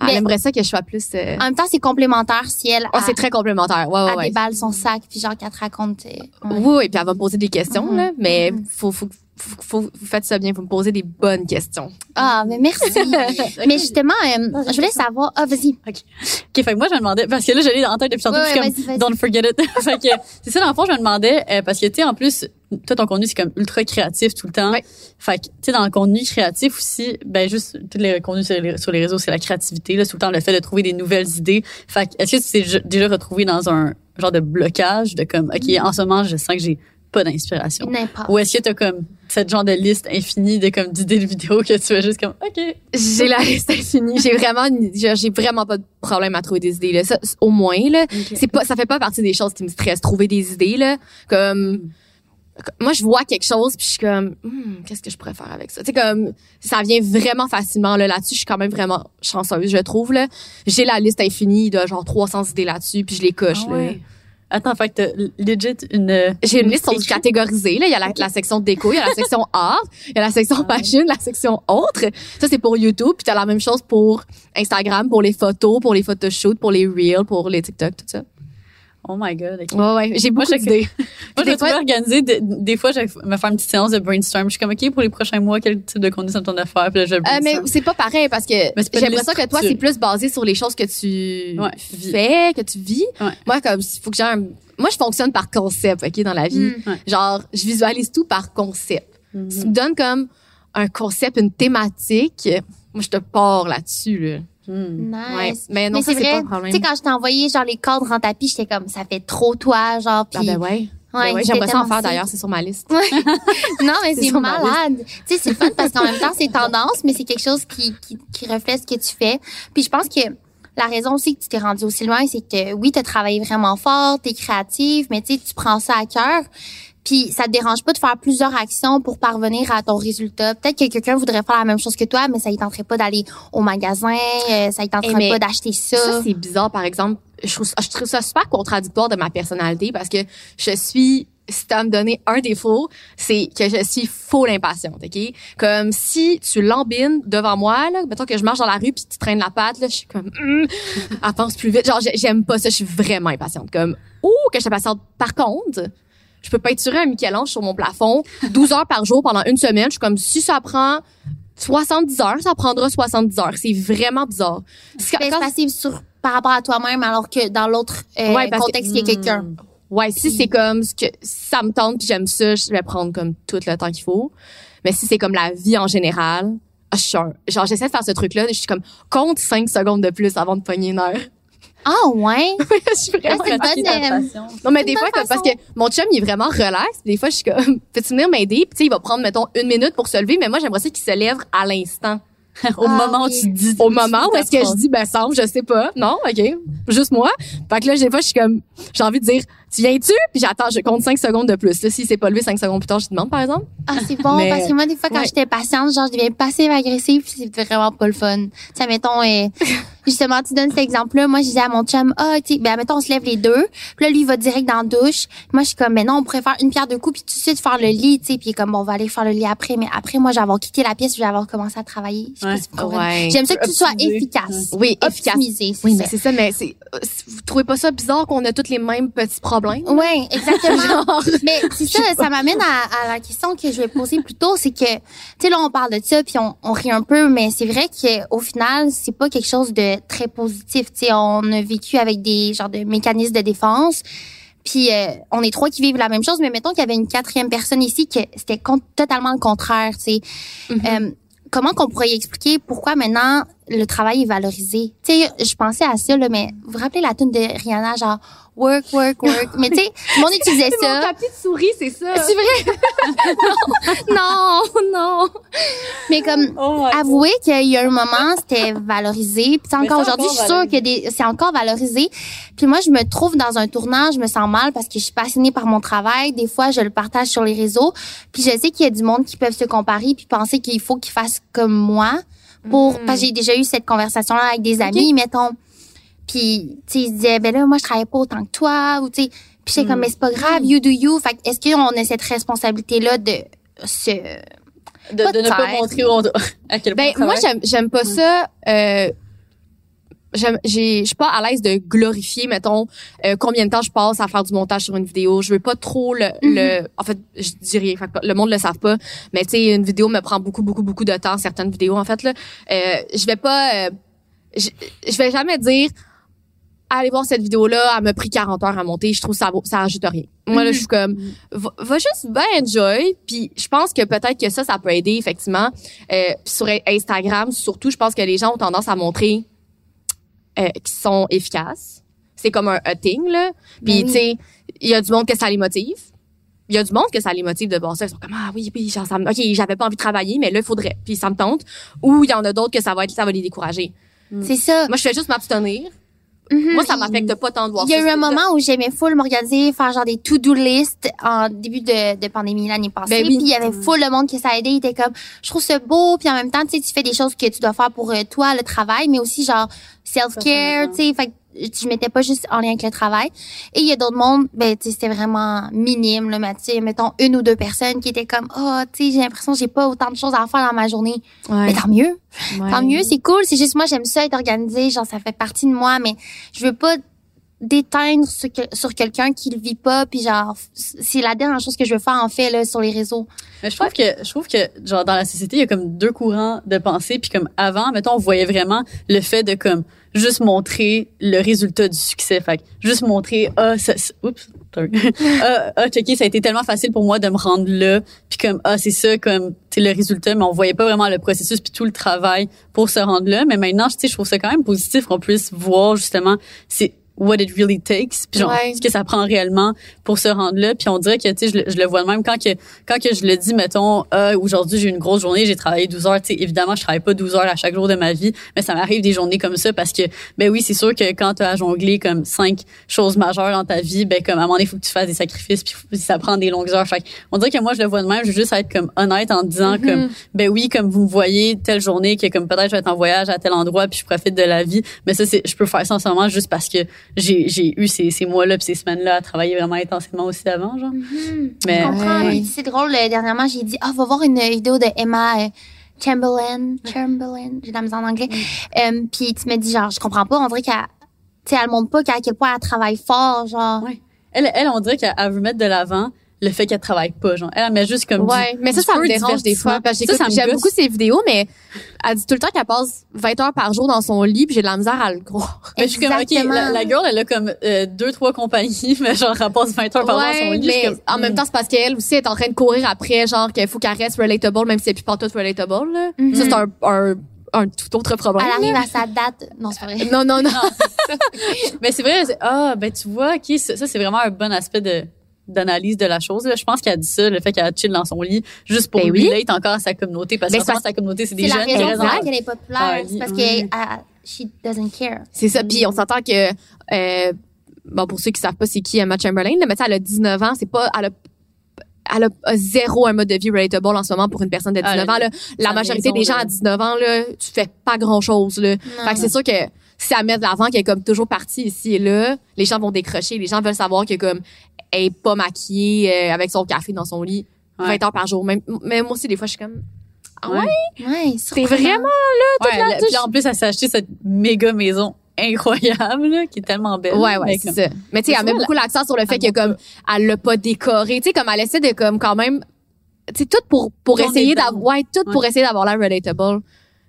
Speaker 4: Elle
Speaker 2: Mais-
Speaker 4: aimerait ça que je sois plus, euh...
Speaker 2: En même temps, c'est complémentaire si elle,
Speaker 4: oh, c'est très complémentaire. Ouais, ouais,
Speaker 2: elle
Speaker 4: ouais.
Speaker 2: déballe son sac, puis genre qu'elle te raconte. euh, ouais.
Speaker 4: Oui, oui, puis elle va me poser des questions,
Speaker 2: Mhm.
Speaker 4: là. Mais faut, faut, faut, faut, vous faites ça bien. Vous me posez des bonnes questions.
Speaker 2: Ah, mais merci. mais justement, euh, je voulais savoir. Ah, vas-y.
Speaker 3: OK. OK, fait que moi, je me demandais, parce que là, j'allais dans la tête depuis tantôt,
Speaker 2: Ouais,
Speaker 3: puis je suis
Speaker 2: ouais, vas-y,
Speaker 3: comme,
Speaker 2: vas-y.
Speaker 3: don't forget it. fait que, c'est ça, dans le fond, je me demandais, euh, parce que, tu sais, en plus, toi, ton contenu, c'est comme ultra créatif tout le temps.
Speaker 4: Ouais.
Speaker 3: Fait que, tu sais, dans le contenu créatif aussi, ben, juste, tous les contenus sur les, sur les réseaux, c'est la créativité, là, tout le temps le fait de trouver des nouvelles idées. Fait que, est-ce que tu t'es déjà- déjà retrouvé dans un genre de blocage de comme, OK, en ce moment, je sens que j'ai pas d'inspiration? Ou est-ce que t'as comme cette genre de liste infinie de comme d'idées de vidéos que tu fais juste comme, OK.
Speaker 4: J'ai la liste infinie. J'ai vraiment, j'ai vraiment pas de problème à trouver des idées, là. Ça, au moins, là. C'est pas, ça fait pas partie des choses qui me stressent. Trouver des idées, là. Comme, moi, je vois quelque chose puis je suis comme, Hmm, qu'est-ce que je pourrais faire avec ça? Tu sais, comme, ça vient vraiment facilement, là. Là-dessus, je suis quand même vraiment chanceuse, je trouve, là. J'ai la liste infinie de genre 300 idées là-dessus puis je les coche,
Speaker 3: Ah
Speaker 4: là.
Speaker 3: ouais. Attends, fait que t'as legit une.
Speaker 4: J'ai une liste sont catégorisées. Là, il y a la, la section déco, il y a la section art, il y a la section
Speaker 3: Ah
Speaker 4: fashion, la section autre. Ça c'est pour YouTube, puis t'as la même chose pour Instagram, pour les photos, pour les photoshoots, pour les reels, pour les TikTok, tout ça.
Speaker 3: Oh my god. ok.
Speaker 4: Ouais ouais, j'ai beaucoup d'idées.
Speaker 3: Moi, vais
Speaker 4: fois-
Speaker 3: organisé. Des, des fois, je vais me faire une petite séance de brainstorm. Je suis comme, OK, pour les prochains mois, quel type de contenu ça me tente de faire? Puis là, je
Speaker 4: Euh, mais c'est pas pareil parce que j'ai l'impression que toi c'est plus basé sur les choses que tu
Speaker 3: Ouais,
Speaker 4: fais, que tu vis.
Speaker 3: Ouais.
Speaker 4: Moi comme il faut que j'ai un moi je fonctionne par concept, OK dans la vie.
Speaker 2: Mm.
Speaker 4: Genre je visualise tout par concept.
Speaker 3: Mhm.
Speaker 4: tu me donnes comme un concept, une thématique, moi je te pars là-dessus là.
Speaker 3: Hmm.
Speaker 2: Nice.
Speaker 4: Ouais. Mais non,
Speaker 2: mais
Speaker 4: ça
Speaker 2: c'est
Speaker 4: pas
Speaker 2: vrai, tu sais, quand je t'ai envoyé, genre, les cadres en tapis, j'étais comme, ça fait trop toi, genre,
Speaker 4: Ah
Speaker 2: puis
Speaker 4: ben ouais. Ben ouais, j'aimerais ça en faire d'ailleurs, c'est sur ma liste.
Speaker 2: Non, mais
Speaker 4: C'est
Speaker 2: malade. Tu sais, c'est le fun parce qu'en même temps, c'est tendance, mais c'est quelque chose qui, qui, qui reflète ce que tu fais. Puis je pense que la raison aussi que tu t'es rendu aussi loin, c'est que oui, tu as travaillé vraiment fort, tu es créative, mais tu sais, tu prends ça à cœur. Puis ça te dérange pas de faire plusieurs actions pour parvenir à ton résultat. Peut-être que quelqu'un voudrait faire la même chose que toi, mais ça ne tenterait pas d'aller au magasin, euh, ça ne
Speaker 4: Eh,
Speaker 2: tenterait
Speaker 4: mais
Speaker 2: pas d'acheter ça.
Speaker 4: Ça, c'est bizarre, par exemple. Je trouve, je trouve ça super contradictoire de ma personnalité parce que je suis si tu me donner un défaut, c'est que je suis full impatiente, OK? Comme si tu lambines devant moi, là, mettons que je marche dans la rue puis tu traînes la patte, là, je suis comme, elle pense plus vite. Genre, j'ai- j'aime pas ça, je suis vraiment impatiente. Comme, ouh, que je suis impatiente. Par contre, je peux peinturer un Michel-Ange sur mon plafond 12 heures par jour pendant une semaine. Je suis comme, si ça prend 70 heures, ça prendra 70 heures. C'est vraiment bizarre. C'est
Speaker 2: passé sur par rapport à toi-même, alors que dans l'autre euh,
Speaker 4: Ouais,
Speaker 2: contexte, il y a quelqu'un.
Speaker 4: Ouais, si c'est comme ce que ça me tente puis j'aime ça, je vais prendre comme tout le temps qu'il faut. Mais si c'est comme la vie en général, ah, je suis un- genre j'essaie de faire ce truc là, je suis comme compte 5 secondes de plus avant de pogner une heure.
Speaker 2: Ah ouais?
Speaker 4: je suis vraiment
Speaker 2: c'est une bonne, euh,
Speaker 4: non mais des fois comme- parce que mon chum il est vraiment relax, des fois je suis comme peux-tu venir m'aider? Puis tu sais il va prendre mettons une minute pour se lever, mais moi j'aimerais ça qu'il se lève à l'instant.
Speaker 3: Au
Speaker 2: Ah,
Speaker 3: moment où tu dis.
Speaker 4: Au moment où est-ce que je dis ben semble, je sais pas. Non, OK. Juste moi. Fait que là des fois je suis comme j'ai envie de dire tu viens-tu? Puis j'attends, je compte 5 secondes de plus. Là, s'il s'est pas levé 5 secondes plus tard, je demande par exemple.
Speaker 2: Ah, c'est bon,
Speaker 4: Mais-
Speaker 2: parce que moi, des fois, quand
Speaker 4: ouais.
Speaker 2: j'étais patiente, genre, je deviens passive-agressive, puis c'est vraiment pas le fun. Tu sais, mettons, euh, justement, tu donnes cet exemple-là. Moi, je disais à mon chum, ah, tu sais, ben, mettons, on se lève les deux. Puis là, lui, il va direct dans la douche. Moi, je suis comme, mais non, on pourrait faire une pierre deux coups, puis tout de suite faire le lit, tu sais. Puis il est comme, bon, on va aller faire le lit après. Mais après, moi, j'avais quitté la pièce, je vais avoir commencé à travailler. Je sais pas
Speaker 3: Ouais.
Speaker 4: Ouais.
Speaker 2: J'aime ça que soit
Speaker 3: Optimiser.
Speaker 2: efficace.
Speaker 4: Oui, efficace.
Speaker 2: C'est
Speaker 4: Oui,
Speaker 2: ça.
Speaker 4: mais c'est ça, mais c'est, euh, vous trouvez pas ça bizarre qu'on a tous les mêmes petits problèmes?
Speaker 2: Ouais, exactement.
Speaker 4: Genre,
Speaker 2: Mais c'est ça, ça m'amène à, à la question que je vais poser plus tôt, c'est que, tu sais, là, on parle de ça, puis on, on rit un peu, mais c'est vrai qu'au final, c'est pas quelque chose de très positif. Tu sais, on a vécu avec des genres de mécanismes de défense, puis euh, on est trois qui vivent la même chose, mais mettons qu'il y avait une quatrième personne ici que c'était totalement le contraire, tu sais. Euh, comment qu'on pourrait expliquer pourquoi maintenant le travail est valorisé? Tu sais, je pensais à ça, là, mais vous vous rappelez la tune de Rihanna, genre work, work, work. mais tu sais, tout le monde utilisait
Speaker 4: c'est mon
Speaker 2: ça.
Speaker 4: tapis de souris, c'est ça.
Speaker 2: C'est vrai? non, non, non. Mais comme,
Speaker 3: Oh
Speaker 2: avouez qu'il y a un moment, c'était valorisé. Puis encore aujourd'hui, je suis sûre que des- c'est encore valorisé. Puis moi, je me trouve dans un tournant, je me sens mal parce que je suis passionnée par mon travail. Des fois, je le partage sur les réseaux. Puis je sais qu'il y a du monde qui peuvent se comparer puis penser qu'il faut qu'ils fassent comme moi. Pour,
Speaker 4: Mm.
Speaker 2: parce que j'ai déjà eu cette conversation-là avec des amis, mettons. Puis, tu sais, ils se disaient, ben là, moi, je travaille pas autant que toi, ou tu sais. Puis j'étais comme, mais c'est pas grave, you do you. Fait que est-ce qu'on a cette responsabilité-là de se...
Speaker 3: De, de ne pas montrer au- à quel point
Speaker 4: Ben,
Speaker 3: on
Speaker 4: moi, j'aime, j'aime pas ça, euh, je suis pas à l'aise de glorifier, mettons, euh, combien de temps je passe à faire du montage sur une vidéo. Je veux pas trop le, le, en fait, je dis rien, fait que le monde le savent pas, mais tu sais, une vidéo me prend beaucoup, beaucoup, beaucoup de temps, certaines vidéos, en fait, là. Euh, je vais pas, euh, je, je vais jamais dire, allez voir cette vidéo-là, elle m'a pris 40 heures à monter, je trouve ça ça ajoute rien. Moi, là, je suis comme, va, va juste bien enjoy, puis je pense que peut-être que ça, ça peut aider, effectivement. Euh, sur Instagram, surtout, je pense que les gens ont tendance à montrer euh, qu'ils sont efficaces. C'est comme un, thing, là. Puis,
Speaker 2: Ben oui.
Speaker 4: tu sais, il y a du monde que ça les motive. Il y a du monde que ça les motive de voir ça. Ils sont comme, ah oui, oui, genre, ça me- OK, j'avais pas envie de travailler, mais là, il faudrait. Puis ça me tente. Ou il y en a d'autres que ça va être, ça va les décourager.
Speaker 2: C'est ça.
Speaker 4: Moi, je fais juste m'abstenir.
Speaker 2: Mhm.
Speaker 4: Moi, ça m'affecte pas tant de voir
Speaker 2: Il y a eu un moment où j'aimais full m'organiser, faire genre des to-do list en début de, de pandémie l'année passée.
Speaker 4: Ben oui.
Speaker 2: Puis il y avait full le monde qui ça aidé. Il était comme, je trouve ça beau. Puis en même temps, tu sais, tu fais des choses que tu dois faire pour euh, toi, le travail, mais aussi genre self-care, tu sais. Fait que je mettais pas juste en lien avec le travail. Et il y a d'autres mondes, ben, tu sais, c'était vraiment minime, là, mais tu sais, mettons une ou deux personnes qui étaient comme, oh, tu sais, j'ai l'impression que j'ai pas autant de choses à faire dans ma journée.
Speaker 4: Ouais.
Speaker 2: Mais tant mieux.
Speaker 4: Ouais.
Speaker 2: Tant mieux, c'est cool. C'est juste moi, j'aime ça être organisée. Genre, ça fait partie de moi, mais je veux pas déteindre sur, que- sur quelqu'un qui le vit pas. Puis genre, c'est la dernière chose que je veux faire en fait là sur les réseaux.
Speaker 3: Mais je trouve que je trouve que genre dans la société il y a comme deux courants de pensée puis comme avant mettons on voyait vraiment le fait de comme juste montrer le résultat du succès. Fait juste montrer ah ça, oups ah, ah checker ça a été tellement facile pour moi de me rendre là. Puis comme ah c'est ça comme c'est le résultat mais on voyait pas vraiment le processus puis tout le travail pour se rendre là. Mais maintenant je trouve ça quand même positif qu'on puisse voir justement c'est what it really takes puis genre
Speaker 4: Ouais.
Speaker 3: ce que ça prend réellement pour se rendre là. Puis on dirait que tu sais je, le- je le vois de même. Quand que quand que je le dis mettons ah, aujourd'hui j'ai une grosse journée j'ai travaillé 12 heures tu sais évidemment je travaille pas 12 heures à chaque jour de ma vie mais ça m'arrive des journées comme ça parce que ben oui c'est sûr que quand tu as à jongler comme cinq choses majeures dans ta vie ben comme à un moment donné il faut que tu fasses des sacrifices puis ça prend des longues heures. Fait que on dirait que moi je le vois de même. Je veux juste être comme honnête en disant comme ben oui comme vous me voyez telle journée que comme peut-être je vais être en voyage à tel endroit puis je profite de la vie. Mais ça c'est je peux faire ça en ce moment juste parce que j'ai j'ai eu ces ces mois-là puis ces semaines-là à travailler vraiment intensément aussi avant genre.
Speaker 2: Mhm.
Speaker 3: Mais-
Speaker 2: Je comprends.
Speaker 4: Ouais.
Speaker 2: C'est drôle, euh, dernièrement, j'ai dit, ah, va voir une vidéo de Emma euh, Chamberlain. Chamberlain, j'ai de la misère en anglais. Euh, puis tu me dis, genre, je comprends pas, on dirait qu'elle, tu sais, elle montre pas qu'à quel point elle travaille fort, genre.
Speaker 3: Ouais. Elle elle on dirait qu'elle elle veut mettre de l'avant le fait qu'elle travaille pas genre. Elle, met juste comme
Speaker 4: Ouais,
Speaker 3: du-
Speaker 4: mais ça,
Speaker 3: du
Speaker 4: ça
Speaker 3: peu
Speaker 4: me dérange des fois. Parce que j'aime beaucoup ses vidéos, mais elle dit tout le temps qu'elle passe 20 heures par jour dans son lit, puis j'ai de la misère à le croire.
Speaker 3: Mais je suis comme, OK,
Speaker 2: Exactement.
Speaker 3: la, la girl, elle a comme euh, deux, trois compagnies, mais genre, elle passe 20 heures par jour dans son
Speaker 4: Ouais,
Speaker 3: lit.
Speaker 4: mais
Speaker 3: comme,
Speaker 4: en même
Speaker 3: hmm.
Speaker 4: temps, c'est parce qu'elle aussi est en train de courir après, genre, qu'il faut qu'elle reste relatable, même si c'est plus pas tout relatable, là.
Speaker 2: Mhm.
Speaker 4: Ça, c'est un, un, un tout autre problème.
Speaker 2: Elle arrive à sa date. Non, c'est pas vrai.
Speaker 4: Non, non, non.
Speaker 3: Mais c'est vrai, ah, ben tu vois, ça, c'est vraiment un bon aspect de d'analyse de la chose. là. Je pense qu'elle a dit ça, le fait qu'elle chill dans son lit, juste pour
Speaker 4: Ben oui.
Speaker 3: relate encore à sa communauté, parce
Speaker 4: Ben,
Speaker 3: que
Speaker 4: c'est
Speaker 3: souvent, sa communauté, c'est
Speaker 2: C'est
Speaker 3: des
Speaker 2: la
Speaker 3: jeunes qui
Speaker 2: raison
Speaker 3: restent
Speaker 2: pour
Speaker 3: dans-
Speaker 2: laquelle elle est populaire.
Speaker 3: Ah,
Speaker 2: c'est parce
Speaker 3: oui.
Speaker 2: que elle- she doesn't care.
Speaker 4: C'est ça. Puis on s'entend que, euh, bon, pour ceux qui savent pas c'est qui Emma Chamberlain, mais elle a 19 ans, c'est pas, elle a, elle a a zéro un mode de vie relatable en ce moment pour une personne de 19
Speaker 3: Ah,
Speaker 4: ans. Là. La majorité des gens à 19 ans, là, tu fais pas grand chose. Là.
Speaker 2: Non.
Speaker 4: Fait que c'est sûr que si elle met de l'avant qu'elle est comme toujours partie ici et là, les gens vont décrocher. Les gens veulent savoir que comme elle est pas maquillée euh, avec son café dans son lit
Speaker 3: Ouais.
Speaker 4: 20 heures par jour. Même, même moi aussi, des fois, je suis comme, ah ouais?
Speaker 3: Ouais?
Speaker 2: Ouais,
Speaker 4: C'est
Speaker 2: surprenant.
Speaker 4: vraiment
Speaker 3: Ouais,
Speaker 4: la
Speaker 3: elle-
Speaker 4: douche?
Speaker 3: puis en plus, elle s'est acheté cette méga maison incroyable, là, qui est tellement belle.
Speaker 4: Ouais, ouais,
Speaker 3: Mais
Speaker 4: c'est
Speaker 3: comme-
Speaker 4: ça. Mais tu sais, elle met beaucoup l'accent sur le fait que comme elle l'a pas décoré, tu sais comme elle essaie de comme quand même tu sais tout pour pour essayer d'avoir ouais, tout pour essayer d'avoir l'air relatable.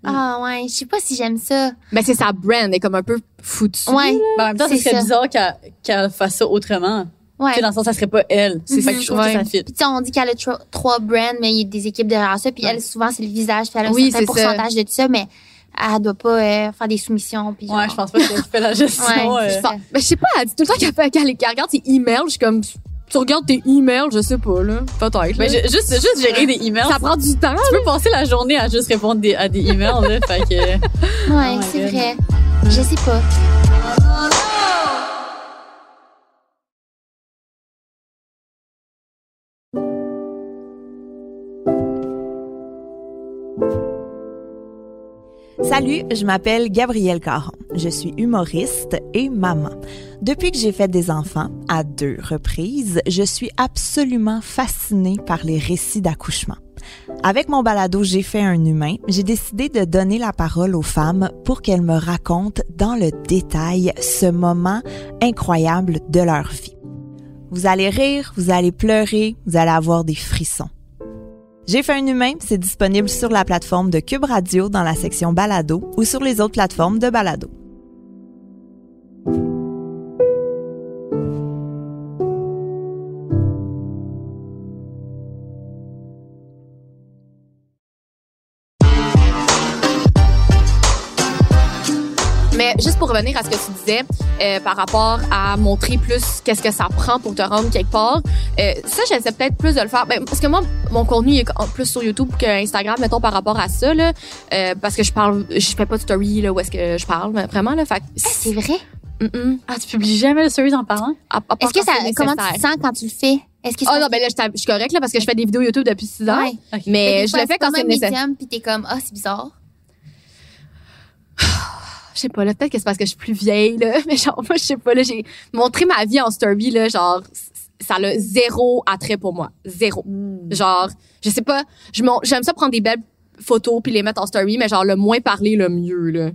Speaker 2: Ah, ouais, je sais pas si j'aime ça.
Speaker 4: Mais c'est sa brand est comme un peu foutue.
Speaker 2: Ouais.
Speaker 3: Mais en même temps,
Speaker 2: C'est
Speaker 3: ce serait
Speaker 2: ça.
Speaker 3: bizarre qu'elle qu'elle fasse ça autrement.
Speaker 2: Ouais.
Speaker 3: Tu sais, dans le sens, ça serait pas elle. C'est fait que je trouve
Speaker 4: Ouais.
Speaker 3: que ça fit.
Speaker 2: Puis tu sais, on dit qu'elle a tro- trois brands, mais il y a des équipes derrière ça. Puis elle, souvent, c'est le visage. Puis elle a un certain
Speaker 4: ça.
Speaker 2: pourcentage de tout ça, mais elle doit pas euh, faire des soumissions. Puis genre-
Speaker 3: Ouais, je pense pas qu'elle fait la gestion.
Speaker 2: Ouais,
Speaker 3: euh,
Speaker 2: ça.
Speaker 4: Mais je sais pas, elle dit tout le temps qu'elle qu'elle regarde ses emails, je suis comme tu regardes tes emails, je sais pas là, peut-être.
Speaker 3: Mais
Speaker 4: là.
Speaker 3: ju- juste, juste gérer des emails.
Speaker 4: ça prend du temps.
Speaker 3: Tu peux passer la journée à juste répondre des- à des emails, là. Fait que.
Speaker 2: Ouais,
Speaker 3: Oh
Speaker 2: c'est vrai. Je sais pas.
Speaker 1: Salut, je m'appelle Gabrielle Caron. Je suis humoriste et maman. Depuis que j'ai fait des enfants, à deux reprises, je suis absolument fascinée par les récits d'accouchement. Avec mon balado J'ai fait un humain, j'ai décidé de donner la parole aux femmes pour qu'elles me racontent dans le détail ce moment incroyable de leur vie. Vous allez rire, vous allez pleurer, vous allez avoir des frissons. J'ai fait un humain, c'est disponible sur la plateforme de Cube Radio dans la section Balado ou sur les autres plateformes de Balado.
Speaker 4: Revenir à ce que tu disais euh, par rapport à montrer plus qu'est-ce que ça prend pour te rendre quelque part, euh, ça j'essaie peut-être plus de le faire. Ben, parce que moi, mon contenu est plus sur YouTube que Instagram, mettons par rapport à ça là, euh, parce que je parle, je fais pas de story là où est-ce que je parle, mais vraiment là. Fait
Speaker 2: Ah, c'est vrai?
Speaker 3: Ah, tu publies jamais le stories en parlant?
Speaker 4: À- à part
Speaker 2: Est-ce que ça,
Speaker 4: c'est
Speaker 2: comment tu te sens quand tu le fais? Est-ce que
Speaker 4: Ah non, ben là, je suis correcte là parce que je fais des vidéos YouTube depuis six ans.
Speaker 2: Ouais.
Speaker 4: Mais
Speaker 2: des
Speaker 4: je
Speaker 2: fois,
Speaker 4: le fais quand c'est nécessaire.
Speaker 2: puis t'es comme, ah, c'est bizarre.
Speaker 4: Je sais pas là peut-être que c'est parce que je suis plus vieille là mais genre moi je sais pas là j'ai montré ma vie en story là genre ça a zéro attrait pour moi zéro
Speaker 3: Hmm.
Speaker 4: genre je sais pas je j'aime ça prendre des belles photos puis les mettre en story mais genre le moins parler le mieux là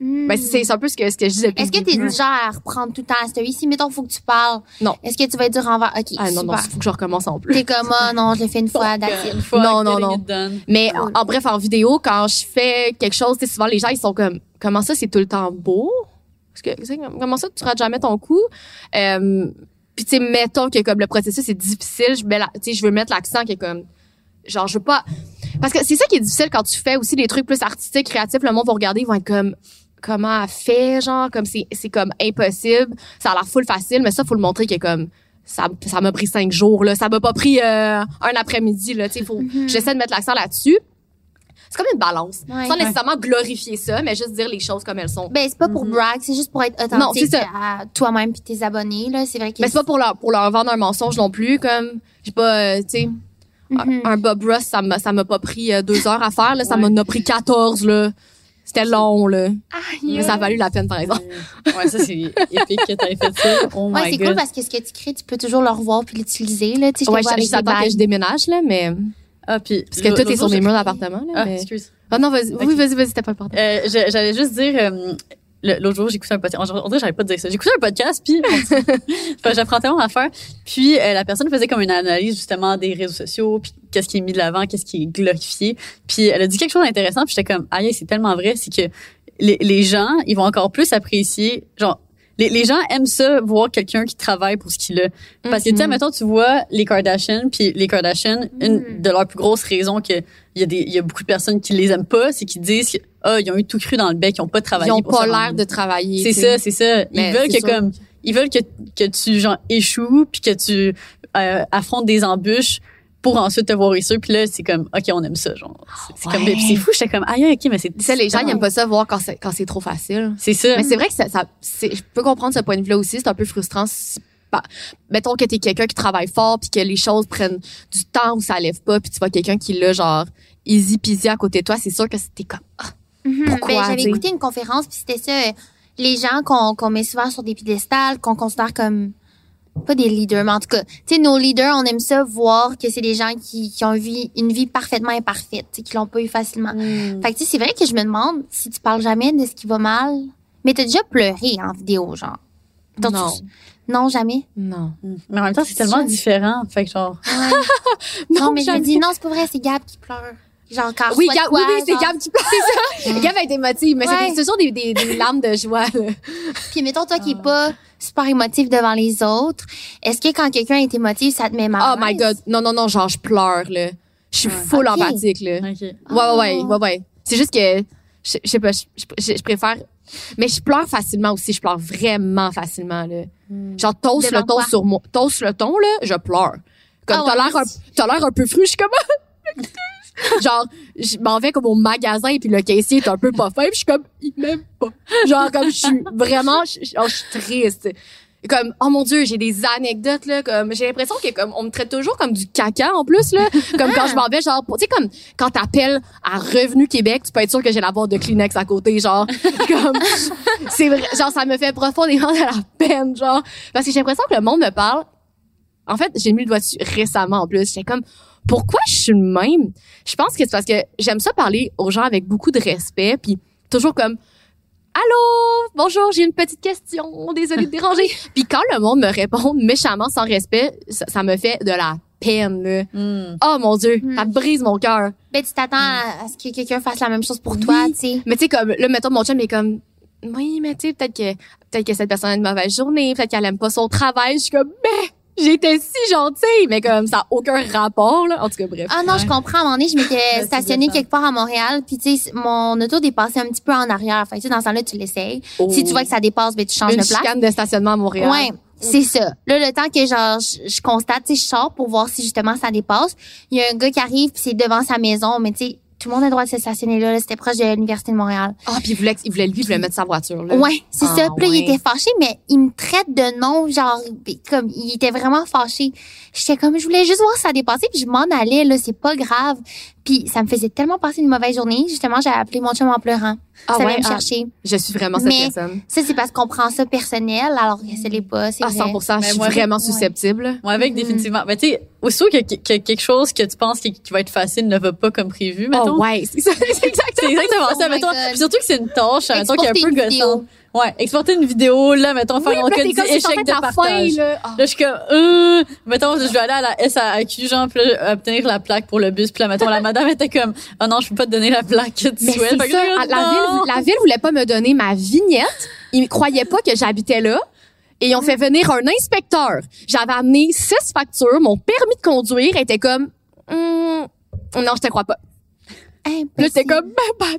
Speaker 2: Hmm.
Speaker 4: ben c'est un peu ce que ce que je dis depuis
Speaker 2: Est-ce que t'es du genre à reprendre tout le temps la story? Si, mettons, faut que tu parles.
Speaker 4: Non.
Speaker 2: Est-ce que tu vas être dur envers? OK,
Speaker 4: ah non non
Speaker 2: super.
Speaker 4: faut que je recommence en plus
Speaker 2: T'es comme, ah, non, je l'ai fait une fois,
Speaker 3: fois,
Speaker 4: Non, non, non. Mais en,
Speaker 2: Cool.
Speaker 4: en bref, en vidéo, quand je fais quelque chose, tu sais, souvent les gens ils sont comme comment ça c'est tout le temps beau? Parce que comment ça tu rates jamais ton coup? Euh, Puis tu sais mettons que comme le processus est difficile, je mets la- tu sais je veux mettre l'accent qui est comme genre je veux pas parce que c'est ça qui est difficile quand tu fais aussi des trucs plus artistiques, créatifs, le monde va regarder, ils vont être comme comment elle fait genre comme c'est c'est comme impossible, ça a l'air full facile mais ça faut le montrer qui est comme ça ça m'a pris cinq jours là, ça m'a pas pris euh, un après-midi là, tu sais faut
Speaker 2: Mhm.
Speaker 4: j'essaie de mettre l'accent là-dessus. C'est comme une balance.
Speaker 2: Ouais.
Speaker 4: Sans nécessairement glorifier ça, mais juste dire les choses comme elles sont.
Speaker 2: Ben, c'est pas pour
Speaker 3: Mhm.
Speaker 2: brag, c'est juste pour être authentique à toi-même puis tes abonnés, là. C'est vrai que.
Speaker 4: mais c'est pas pour leur pour leur vendre un mensonge non plus comme j'ai pas euh, tu sais
Speaker 2: Mhm.
Speaker 4: un, un Bob Ross ça m'a ça m'a pas pris euh, deux heures à faire là, ça
Speaker 3: Ouais.
Speaker 4: m'en a pris 14 là. C'était long, là. Mais ça a valu la peine, par exemple.
Speaker 3: Ouais, ça, c'est épique que t'aies fait ça. Oh
Speaker 2: Ouais, c'est cool parce que ce que tu crées, tu peux toujours le revoir puis l'utiliser. Là. Tu sais, je
Speaker 4: Ouais, j'attends
Speaker 2: des
Speaker 4: que je déménage, là, mais.
Speaker 3: Ah, puis.
Speaker 4: Parce que tout est sur
Speaker 3: les
Speaker 4: les murs d'appartement, là.
Speaker 3: Ah,
Speaker 4: mais-
Speaker 3: excuse.
Speaker 4: Ah non, vas-y. Oui,
Speaker 3: Ok.
Speaker 4: vas-y, vas-y, c'était pas important.
Speaker 3: Euh, j'allais juste dire, euh, l'autre jour, j'écoutais un podcast. On, dirait que j'arrivais pas dire ça. J'écoutais un podcast, puis enfin, j'apprends tellement à faire. Puis euh, la personne faisait comme une analyse justement des réseaux sociaux, puis qu'est-ce qui est mis de l'avant, qu'est-ce qui est glorifié. Puis elle a dit quelque chose d'intéressant, puis j'étais comme, aïe, c'est tellement vrai, c'est que les, les gens, ils vont encore plus apprécier, genre, les, les gens aiment ça, voir quelqu'un qui travaille pour ce qu'il a. Parce que, tu sais,
Speaker 4: Mhm.
Speaker 3: mettons, tu vois les Kardashians, puis les Kardashians, une
Speaker 2: Mhm.
Speaker 3: de leurs plus grosses raisons que il y a des, il y a beaucoup de personnes qui les aiment pas, c'est qu'ils disent ah, ils ont eu tout cru dans le bec, ils ont pas travaillé
Speaker 4: Ils ont
Speaker 3: pour
Speaker 4: pas l'air de travailler.
Speaker 3: C'est ça, c'est ça. Ils
Speaker 4: Mais
Speaker 3: veulent que
Speaker 4: sûr.
Speaker 3: comme, ils veulent que, que tu, genre, échoues, puis que tu euh, affrontes des embûches pour ensuite te voir réussir. Puis là, c'est comme, OK, on aime ça, genre. C'est comme,
Speaker 4: Ouais.
Speaker 3: puis c'est fou, j'étais comme, aïe, OK, mais c'est...
Speaker 4: Tu sais, les gens, ils aiment pas ça voir quand c'est, quand c'est trop facile.
Speaker 3: C'est ça.
Speaker 4: Mais c'est vrai que ça, ça c'est, je peux comprendre ce point de vue-là aussi. C'est un peu frustrant. bah, mettons que t'es quelqu'un qui travaille fort puis que les choses prennent du temps où ça lève pas puis tu vois quelqu'un qui l'a genre easy peasy à côté de toi, c'est sûr que c'était comme ah,
Speaker 2: Mhm.
Speaker 4: Pourquoi,
Speaker 2: Ben, J'avais écouté une conférence, puis c'était ça. euh, Les gens qu'on qu'on met souvent sur des piédestals, qu'on considère comme pas des leaders, mais en tout cas, tu sais, nos leaders, on aime ça voir que c'est des gens qui, qui ont une vie, une vie parfaitement imparfaite, tu sais, qui l'ont pas eu facilement.
Speaker 3: Mm.
Speaker 2: Fait que tu sais, c'est vrai que je me demande si tu parles jamais de ce qui va mal. Mais t'as déjà pleuré en vidéo, genre.
Speaker 4: Non,
Speaker 2: tu- Non, jamais?
Speaker 4: non.
Speaker 3: Mais en même temps, c'est tellement différent. Fait que genre,
Speaker 2: Non, mais je me dis, non, c'est pas vrai, c'est Gab qui pleure. Genre, quand
Speaker 4: Oui,
Speaker 2: je
Speaker 4: Gab,
Speaker 2: quoi,
Speaker 4: oui, oui, c'est. Gab qui pleure, c'est ça. Gab a été émotive, mais c'est
Speaker 2: Ouais.
Speaker 4: des- c'est toujours des, des, des larmes de joie. là.
Speaker 2: Puis mettons, toi qui es pas super émotif devant les autres, est-ce que quand quelqu'un est émotif, ça te met mal à
Speaker 4: Oh my god, non, non, non, genre je pleure là. Je suis full
Speaker 2: Ok.
Speaker 4: empathique là.
Speaker 3: OK.
Speaker 4: Ouais, ouais, ouais,
Speaker 2: Oh.
Speaker 4: ouais, ouais. C'est juste que, je, je sais pas, je, je, je préfère, mais je pleure facilement aussi, je pleure vraiment facilement, là. Genre, toast
Speaker 2: Devant
Speaker 4: le ton
Speaker 2: quoi?
Speaker 4: sur moi, toast le ton, là, je pleure. Comme,
Speaker 2: Ah
Speaker 4: t'as
Speaker 2: ouais,
Speaker 4: l'air un, t'as l'air un peu fru, je suis comme, genre, je m'en vais comme au magasin puis le caissier est un peu pas fin puis je suis comme, il m'aime pas. Genre, comme, je suis vraiment, je, je- suis triste. Comme, oh mon dieu, j'ai des anecdotes, là, comme, j'ai l'impression que, comme, on me traite toujours comme du caca, en plus, là. Comme quand je m'en vais, genre, tu sais, comme, quand t'appelles à Revenu Québec, tu peux être sûr que j'ai la boîte de Kleenex à côté, genre. comme, c'est genre, ça me fait profondément de la peine, genre. Parce que j'ai l'impression que le monde me parle. En fait, j'ai mis le doigt dessus récemment, en plus. J'étais comme, pourquoi je suis le même? Je pense que c'est parce que j'aime ça parler aux gens avec beaucoup de respect, puis toujours comme, Allô, bonjour, j'ai une petite question, désolée de déranger. puis quand le monde me répond méchamment sans respect, ça, ça me fait de la peine. Là.
Speaker 3: Mm.
Speaker 4: Oh mon dieu,
Speaker 2: Mm.
Speaker 4: ça brise mon cœur.
Speaker 2: Ben, tu t'attends à, à ce que quelqu'un fasse la même chose pour toi, tu sais.
Speaker 4: Mais tu sais comme là mettons mon chum est comme oui, mais tu sais peut-être que peut-être que cette personne a une mauvaise journée, peut-être qu'elle aime pas son travail. Je suis comme mais j'étais si gentille, mais comme ça a aucun rapport là. En tout cas bref.
Speaker 2: Ah non, je comprends. À un moment donné, je m'étais stationnée quelque part à Montréal, puis tu sais, mon auto dépassait un petit peu en arrière. Fait que tu sais, dans ce temps-là, tu l'essayes. Si tu vois que ça dépasse, ben tu changes
Speaker 4: Oh. une
Speaker 2: de place.
Speaker 4: chicane de stationnement à Montréal.
Speaker 2: Ouais, c'est ça. Là, le temps que genre je, je constate, tu sais, je sors pour voir si justement ça dépasse. Il y a un gars qui arrive puis c'est devant sa maison, mais tu sais, tout le monde a le droit de se stationner là. là. C'était proche de l'université de Montréal.
Speaker 4: Ah puis il voulait il voulait lui il voulait mettre sa voiture là.
Speaker 2: Ouais, c'est
Speaker 4: Ah,
Speaker 2: ça. Puis là, il
Speaker 4: ouais.
Speaker 2: était fâché, mais il me traite de nom, genre, comme, il était vraiment fâché. J'étais comme, je voulais juste voir ça dépassait, puis je m'en allais, là, c'est pas grave. Puis ça me faisait tellement passer une mauvaise journée. Justement, j'ai appelé mon chum en pleurant.
Speaker 4: Ah
Speaker 2: ça
Speaker 4: ouais,
Speaker 2: me
Speaker 4: ah,
Speaker 2: chercher.
Speaker 4: je suis vraiment cette
Speaker 2: Mais-
Speaker 4: personne.
Speaker 2: Ça, c'est parce qu'on prend ça personnel, alors que ce l'est pas, c'est
Speaker 4: À
Speaker 2: vrai.
Speaker 4: 100%,
Speaker 3: Mais
Speaker 4: je suis
Speaker 3: moi,
Speaker 4: vraiment
Speaker 2: ouais.
Speaker 4: susceptible.
Speaker 3: Moi, avec,
Speaker 2: Mhm.
Speaker 3: définitivement. Ben, tu sais, aussitôt que, que, que quelque chose que tu penses qui, qui va être facile ne va pas comme prévu, mettons.
Speaker 4: Oh ouais, c'est ça, c'est exactement.
Speaker 3: C'est exactement
Speaker 2: Oh
Speaker 3: ça, mettons. Surtout que c'est une tâche, mettons, qui est un peu gossante. Ouais, exporter une vidéo, là, mettons, faire
Speaker 4: Oui,
Speaker 3: mon code
Speaker 4: si
Speaker 3: échec de partage.
Speaker 4: fin, là. Ah.
Speaker 3: Là, je suis comme, euh, mettons, je vais aller à la SAQ, genre, puis là, obtenir la plaque pour le bus. Puis là, mettons, la madame était comme, oh non, je peux pas te donner la plaque que tu
Speaker 4: Mais
Speaker 3: souhaites. là,
Speaker 4: la ville, la ville voulait pas me donner ma vignette. Ils croyaient pas que j'habitais là. Et ils ont fait venir un inspecteur. J'avais amené six factures. Mon permis de conduire était comme, Hum, non, je te crois pas. Là, t'es comme, ben,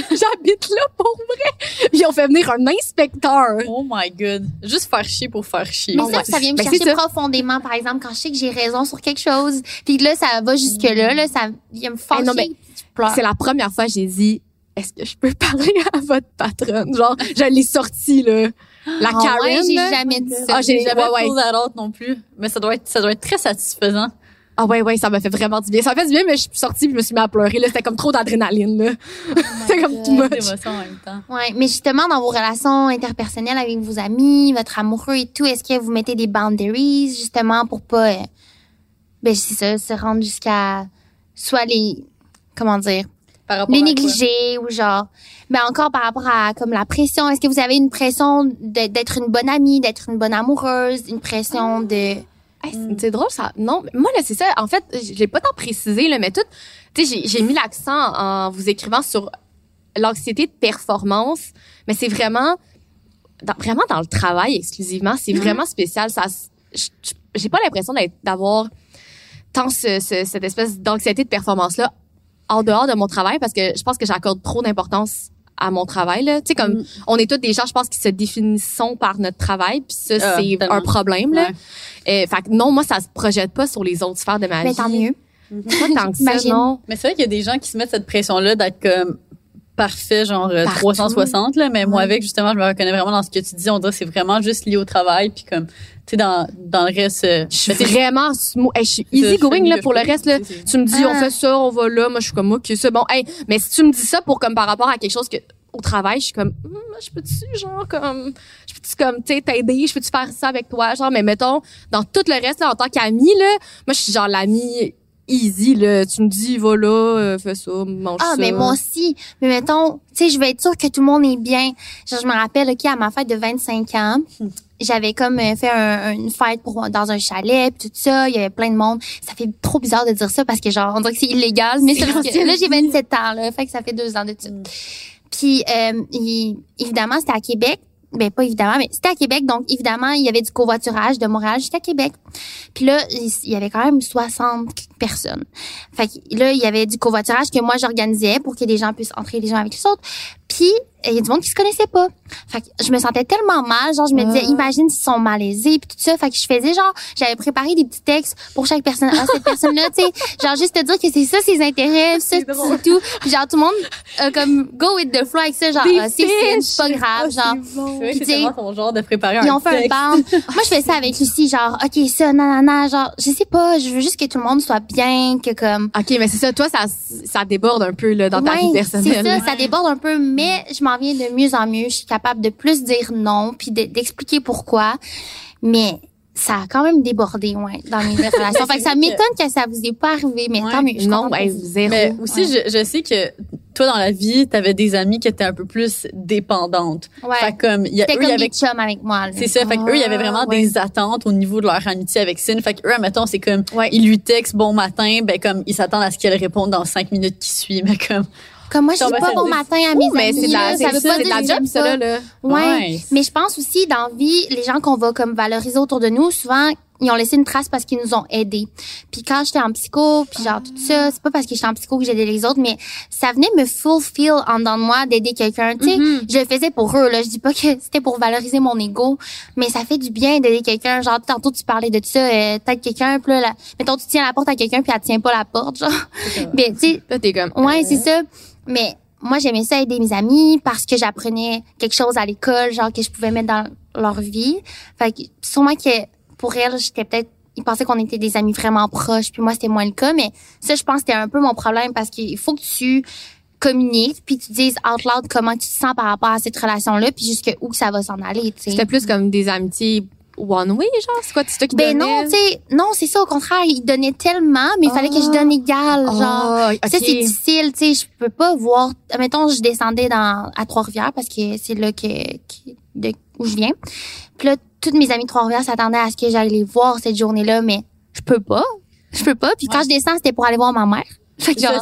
Speaker 4: j'habite là pour vrai. Puis ils ont fait venir un inspecteur.
Speaker 3: Oh my god. Juste faire chier pour faire chier.
Speaker 2: Mais
Speaker 4: Oh,
Speaker 2: ça,
Speaker 4: ouais.
Speaker 2: ça vient me
Speaker 4: Ben,
Speaker 2: chercher profondément, par exemple, quand je sais que j'ai raison sur quelque chose. Puis là, ça va jusque-là, là, ça vient me fâcher.
Speaker 4: Eh non, mais
Speaker 2: puis je pleure.
Speaker 4: C'est la première fois que j'ai dit, est-ce que je peux parler à votre patronne? Genre, je l'ai sorti, là. La
Speaker 2: Ah
Speaker 4: Karen,
Speaker 2: ouais, j'ai jamais dit ça.
Speaker 4: Ah, j'ai-
Speaker 3: jamais
Speaker 4: ouais, ouais.
Speaker 3: à l'autre non plus. Mais ça doit être, ça doit être très satisfaisant.
Speaker 4: Ah ouais, ouais, ça m'a fait vraiment du bien. Ça m'a fait du bien, mais je suis sortie puis je me suis mis à pleurer. Là, c'était comme trop d'adrénaline. Là. c'était comme too much.
Speaker 3: d'émotions en même temps.
Speaker 2: Ouais, mais justement, dans vos relations interpersonnelles avec vos amis, votre amoureux et tout, est-ce que vous mettez des boundaries, justement, pour pas, euh, ben, c'est ça, se rendre jusqu'à, soit les, comment dire,
Speaker 3: Par rapport
Speaker 2: les négliger ou genre, ben encore par rapport à, comme la pression, est-ce que vous avez une pression d'être une bonne amie, d'être une bonne amoureuse, une pression de,
Speaker 4: Hey, c'est- c'est drôle ça. Non, moi là c'est ça. En fait, je l'ai pas tant précisé là, mais tout. Tu sais, j'ai- j'ai mis l'accent en vous écrivant sur l'anxiété de performance, mais c'est vraiment, dans, vraiment dans le travail exclusivement. C'est vraiment spécial. Ça, j'ai pas l'impression d'avoir tant ce, ce- cette espèce d'anxiété de performance là en dehors de mon travail parce que je pense que j'accorde trop d'importance à mon travail là. Tu sais comme
Speaker 3: Mm.
Speaker 4: on est tous des gens, je pense, qui se définissons par notre travail, puis ça
Speaker 3: Ah,
Speaker 4: c'est un problème là.
Speaker 3: Ouais.
Speaker 4: Euh, fait que non, moi, ça se projette pas sur les autres sphères de ma
Speaker 2: mais
Speaker 4: vie.
Speaker 2: tant mieux.
Speaker 4: Pas tant que ça, non.
Speaker 3: Mais c'est vrai qu'il y a des gens qui se mettent cette pression-là d'être comme parfait, genre euh,
Speaker 4: Partout.
Speaker 3: 360, là. Mais moi, avec, justement, je me reconnais vraiment dans ce que tu dis. On dirait que c'est vraiment juste lié au travail. Puis comme, tu sais, dans, dans le reste... euh,
Speaker 4: Je suis
Speaker 3: ben, c'est-
Speaker 4: vraiment. Hey, je suis easy going là pour le reste là. Tu me dis on
Speaker 2: Ah.
Speaker 4: fait ça, on va là, moi je suis comme OK, c'est bon. Hey, mais si tu me dis ça pour comme par rapport à quelque chose que au travail, je suis comme Hum, je peux-tu genre comme je peux-tu comme tu sais t'aider, je peux-tu faire ça avec toi? Genre mais mettons dans tout le reste là en tant qu'amie là, moi je suis genre l'amie easy là, tu me dis va là, euh, fais ça, mange
Speaker 2: Ah,
Speaker 4: ça.
Speaker 2: mais moi aussi. Mais mettons, tu sais, je vais être sûre que tout le monde est bien. Genre, je me rappelle, OK, à ma fête de 25 ans, j'avais comme euh, fait un- une fête pour dans un chalet pis tout ça, il y avait plein de monde. Ça fait trop bizarre de dire ça parce que genre on dirait que c'est illégal, mais c'est parce que là j'ai 27 ans là, fait que ça fait deux ans de ça. Puis euh, il- évidemment, c'était à Québec. Ben pas évidemment, mais c'était à Québec, donc évidemment, il y avait du covoiturage de Montréal jusqu'à Québec. Puis là, il y avait quand même 60 personnes. Fait que là, il y avait du covoiturage que moi j'organisais pour que les gens puissent entrer les gens avec les autres. Puis il y a du monde qui se connaissait pas. Fait que je me sentais tellement mal, genre je me disais
Speaker 4: Ah.
Speaker 2: imagine s'ils sont malaisés puis tout ça. Fait que je faisais genre j'avais préparé des petits textes pour chaque personne. Ah cette personne là, tu sais, genre juste te dire que c'est ça ses intérêts, ça c'est tout. Puis genre tout le monde euh, comme go with the flow avec ça genre ah, c'est pas grave,
Speaker 4: Ah,
Speaker 2: genre Puis
Speaker 3: c'est
Speaker 2: tu sais,
Speaker 3: tellement ton genre de préparer
Speaker 2: ils
Speaker 3: un
Speaker 2: ont fait un band. Moi, je fais ça avec Lucie, genre, OK, ça, nanana, genre, je sais pas, je veux juste que tout le monde soit bien, que comme...
Speaker 4: OK, mais c'est ça toi ça ça déborde un peu là dans ta vie personnelle.
Speaker 2: c'est ça, ça déborde un peu, mais je m'en viens de mieux en mieux. Je suis capable de plus dire non, puis de- d'expliquer pourquoi. Mais ça a quand même débordé, ouais, dans mes relations. fait que ça m'étonne que ça vous ait pas arrivé, mais
Speaker 3: Ouais.
Speaker 2: tant mieux. je
Speaker 4: Non, ben, zéro.
Speaker 3: Mais aussi, je, je sais que toi, dans la vie, t'avais des amis qui étaient un peu plus dépendantes.
Speaker 2: Ouais.
Speaker 3: Fait comme, il y a, eux, y avait
Speaker 2: des chums avec moi.
Speaker 3: C'est ça. Fait qu'eux, il y avait
Speaker 4: Ah,
Speaker 3: vraiment
Speaker 4: ouais.
Speaker 3: des attentes au niveau de leur amitié avec Sin. Fait qu'eux, admettons, c'est comme,
Speaker 4: Ouais.
Speaker 3: ils lui textent bon matin, ben comme, ils s'attendent à ce qu'elle réponde dans cinq minutes qui suivent. Mais comme,
Speaker 2: Comme moi, je dis pas bon matin à mes
Speaker 4: mais
Speaker 2: amis, Ça
Speaker 4: c'est
Speaker 2: que
Speaker 4: job, ça, là.
Speaker 2: Ouais. Mais je pense aussi, dans la vie, les gens qu'on va comme valoriser autour de nous, souvent, ils ont laissé une trace parce qu'ils nous ont aidés. Puis quand j'étais en psycho, puis genre tout ça, c'est pas parce que j'étais en psycho que j'aidais les autres, mais ça venait me fulfill en dedans de moi d'aider quelqu'un. Tu sais,
Speaker 4: Mhm.
Speaker 2: je le faisais pour eux. Là, je dis pas que c'était pour valoriser mon ego, mais ça fait du bien d'aider quelqu'un. Genre tantôt tu parlais de ça, euh, peut-être quelqu'un, puis là, mettons tu tiens la porte à quelqu'un puis elle tient pas la porte, genre. Mais tu sais,
Speaker 4: t'es comme.
Speaker 2: Ouais, c'est ça. Mais moi, j'aimais ça aider mes amis parce que j'apprenais quelque chose à l'école, genre que je pouvais mettre dans leur vie. Fait que sûrement que pour elle, j'étais peut-être ils pensaient qu'on était des amis vraiment proches, puis moi c'était moins le cas, mais ça je pense c'était un peu mon problème parce qu'il faut que tu communiques puis tu dises out loud comment tu te sens par rapport à cette relation là puis jusque où ça va s'en aller.
Speaker 4: C'était plus comme des amitiés one way, genre? C'est quoi? C'est toi qui
Speaker 2: Ben
Speaker 4: donnais?
Speaker 2: non, tu sais, non, c'est ça au contraire, il donnait tellement, mais il fallait que je donne égal, genre
Speaker 4: Ah, ok.
Speaker 2: Ça, c'est difficile, tu sais, je peux pas voir... Mettons, je descendais dans, à Trois-Rivières parce que c'est là que, que- de, où je viens. Puis là, toutes mes amies de Trois-Rivières s'attendaient à ce que j'aille les voir cette journée-là, mais je peux pas. Je peux pas. Puis quand je descends, c'était pour aller voir ma mère. Fait que genre,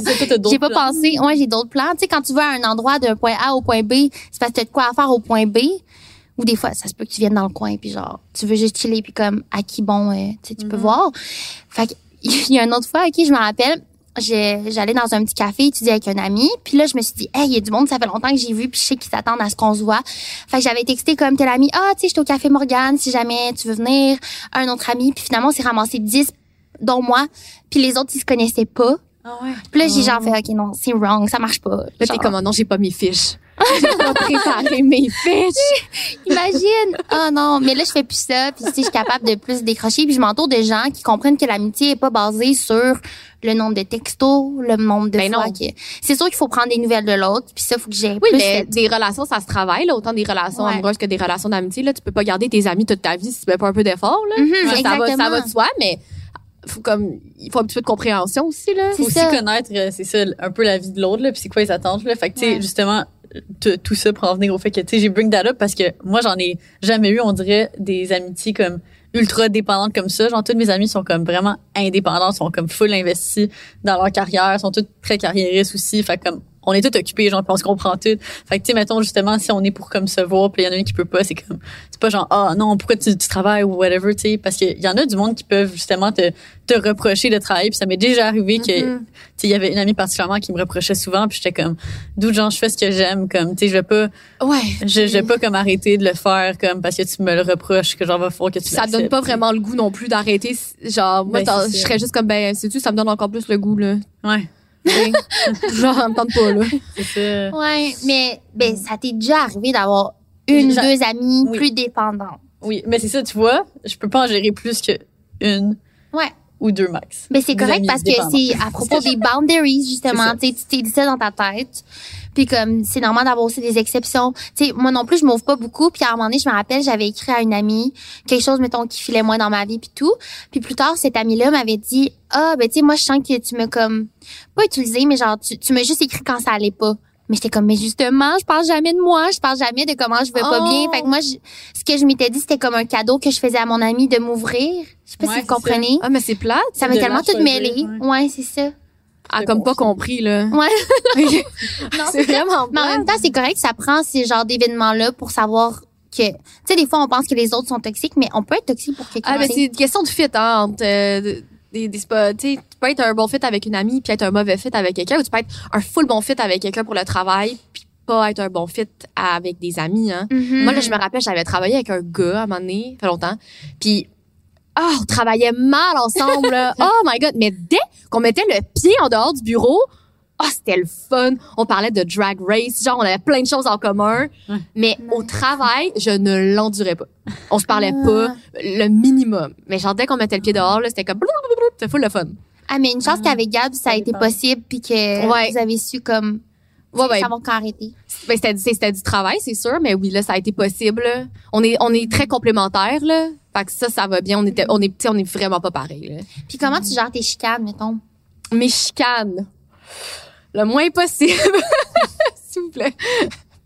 Speaker 2: j'ai pas
Speaker 3: plans?
Speaker 2: pensé. Ouais, j'ai d'autres plans. Tu sais, quand tu vas à un endroit d'un point A au point B, c'est parce que t'as de quoi à faire au point B. Ou des fois, ça se peut que tu viennes dans le coin puis genre, tu veux juste chiller puis comme à qui bon, euh, tu sais, tu peux voir. Fait que, il y a une autre fois, ok, je me rappelle, j'ai- j'allais dans un petit café étudier avec un ami, puis là je me suis dit, hey, il y a du monde, ça fait longtemps que j'ai vu, puis je sais qu'ils s'attendent à ce qu'on se voit. Fait que j'avais texté comme tel ami, ah, tu sais, j'étais au café Morgane, si jamais tu veux venir, un autre ami, puis finalement on s'est ramassé 10 dont moi, puis les autres ils se connaissaient pas.
Speaker 3: Ah ouais.
Speaker 2: Puis là j'ai genre fait, ok non, c'est wrong, ça marche pas.
Speaker 4: Là, t'es comme, oh non, j'ai pas mes fiches. J'ai pas préparé mes fiches.
Speaker 2: Imagine! Oh non, mais là, je fais plus ça. Puis, tu sais, je suis capable de plus décrocher. Puis, je m'entoure de gens qui comprennent que l'amitié est pas basée sur le nombre de textos, le nombre de
Speaker 4: Ben
Speaker 2: fois
Speaker 4: non.
Speaker 2: que... C'est sûr qu'il faut prendre des nouvelles de l'autre. Puis ça, faut que j'ai
Speaker 4: Oui,
Speaker 2: plus
Speaker 4: mais des relations, ça se travaille, là, autant des relations
Speaker 2: Ouais.
Speaker 4: amoureuses que des relations d'amitié. Là, tu peux pas garder tes amis toute ta vie si tu fais pas un peu d'effort. Là.
Speaker 2: Mhm,
Speaker 4: Ça, ça va, ça va de soi, mais faut comme il faut un petit peu de compréhension aussi là.
Speaker 3: Faut aussi
Speaker 2: ça.
Speaker 3: connaître, euh, c'est ça, un peu la vie de l'autre, là, puis c'est quoi les attentes, là. Fait que, tu sais,
Speaker 2: Ouais.
Speaker 3: justement, tout ça pour en venir au fait que, tu sais, j'ai bring that up parce que moi, j'en ai jamais eu, on dirait, des amitiés comme ultra dépendantes comme ça. Genre, toutes mes amies sont comme vraiment indépendantes, sont comme full investies dans leur carrière, sont toutes très carriéristes aussi. Fait comme, on est tous occupés, genre, on se comprend tout. Fait que, tu sais, mettons, justement, si on est pour comme se voir, puis il y en a une qui peut pas, c'est comme, c'est pas genre, ah, non, pourquoi tu, tu travailles ou whatever, tu sais, parce qu'il y en a du monde qui peuvent, justement, te, te reprocher de travailler, puis ça m'est déjà arrivé que,
Speaker 2: Mhm.
Speaker 3: tu sais, il y avait une amie particulièrement qui me reprochait souvent, puis j'étais comme, d'où genre, je fais ce que j'aime, comme, tu sais, je vais pas,
Speaker 4: Ouais.
Speaker 3: je, je vais pas comme arrêter de le faire, comme, parce que tu me le reproches, que genre, va falloir que tu
Speaker 4: Ça donne pas vraiment le goût non plus d'arrêter. Genre moi
Speaker 3: Ben,
Speaker 4: je serais juste comme ben sais tu ça me donne encore plus le goût là.
Speaker 3: Ouais,
Speaker 4: Genre ça me tente pas là.
Speaker 3: c'est ça.
Speaker 2: Ouais, mais ben, ça t'est déjà arrivé d'avoir une,
Speaker 3: J'a-
Speaker 2: deux amies
Speaker 3: Oui.
Speaker 2: plus dépendantes.
Speaker 3: Oui, mais c'est ça, tu vois, je peux pas en gérer plus que une
Speaker 2: Ouais.
Speaker 3: ou deux max.
Speaker 2: Mais c'est correct parce que c'est à propos des boundaries, justement.
Speaker 3: C'est
Speaker 2: Tu sais, tu t'es dit ça dans ta tête. Puis comme, c'est normal d'avoir aussi des exceptions. Tu sais, moi non plus, je m'ouvre pas beaucoup. Puis à un moment donné, je me rappelle, j'avais écrit à une amie quelque chose, mettons, qui filait moins dans ma vie puis tout. Puis plus tard, cette amie-là m'avait dit, ah, ben tu sais, moi, je sens que tu me comme, pas utilisé, mais genre, tu, tu m'as juste écrit quand ça allait pas. Mais j'étais comme, mais justement, je parle jamais de moi, je parle jamais de comment je vais pas bien. Fait que moi, je- ce que je m'étais dit, c'était comme un cadeau que je faisais à mon amie de m'ouvrir. Je sais pas
Speaker 3: Ouais,
Speaker 2: si vous
Speaker 3: ça.
Speaker 2: comprenez.
Speaker 4: Ah mais c'est plate.
Speaker 2: Ça m'a tellement tout mêlé.
Speaker 3: ouais.
Speaker 2: Ouais, c'est ça.
Speaker 4: Ah
Speaker 3: C'est
Speaker 4: comme
Speaker 3: bon,
Speaker 4: pas compris là.
Speaker 2: Ouais.
Speaker 4: C'est vraiment
Speaker 2: Mais en même temps, c'est correct, ça prend ces genres d'événements-là pour savoir que, tu sais, des fois, on pense que les autres sont toxiques, mais on peut être toxique pour quelqu'un.
Speaker 4: Ah ben c'est une question de fit hein, entre euh, des, des spots. Tu sais, tu peux être un bon fit avec une amie puis être un mauvais fit avec quelqu'un ou tu peux être un full bon fit avec quelqu'un pour le travail puis pas être un bon fit avec des amis hein.
Speaker 2: Mhm.
Speaker 4: Moi, là, je me rappelle, j'avais travaillé avec un gars à un moment donné, ça fait longtemps. Puis, ah, on travaillait mal ensemble. là. oh my God. Mais dès qu'on mettait le pied en dehors du bureau, ah, c'était le fun. On parlait de drag race. Genre, on avait plein de choses en commun.
Speaker 3: Ouais.
Speaker 4: Mais au travail, je ne l'endurais pas. On se parlait
Speaker 2: Ah.
Speaker 4: pas le minimum. Mais genre, dès qu'on mettait le pied dehors, là, c'était comme blablabla, c'était full le fun.
Speaker 2: Ah, mais une chance qu'avec Gab, ça a été possible, puis que
Speaker 4: Ouais.
Speaker 2: vous avez su, comme,
Speaker 4: Ouais, ouais.
Speaker 2: savoir quand arrêter?
Speaker 4: Ben, c'était, du- c'était du travail, c'est sûr, mais oui, là, ça a été possible. là. On est, on est très complémentaires, là. Fait que ça, ça va bien. On était, on est, tu sais, on est vraiment pas pareil, là.
Speaker 2: Puis comment tu gères tes chicanes, mettons?
Speaker 4: mes chicanes le moins possible, s'il vous plaît.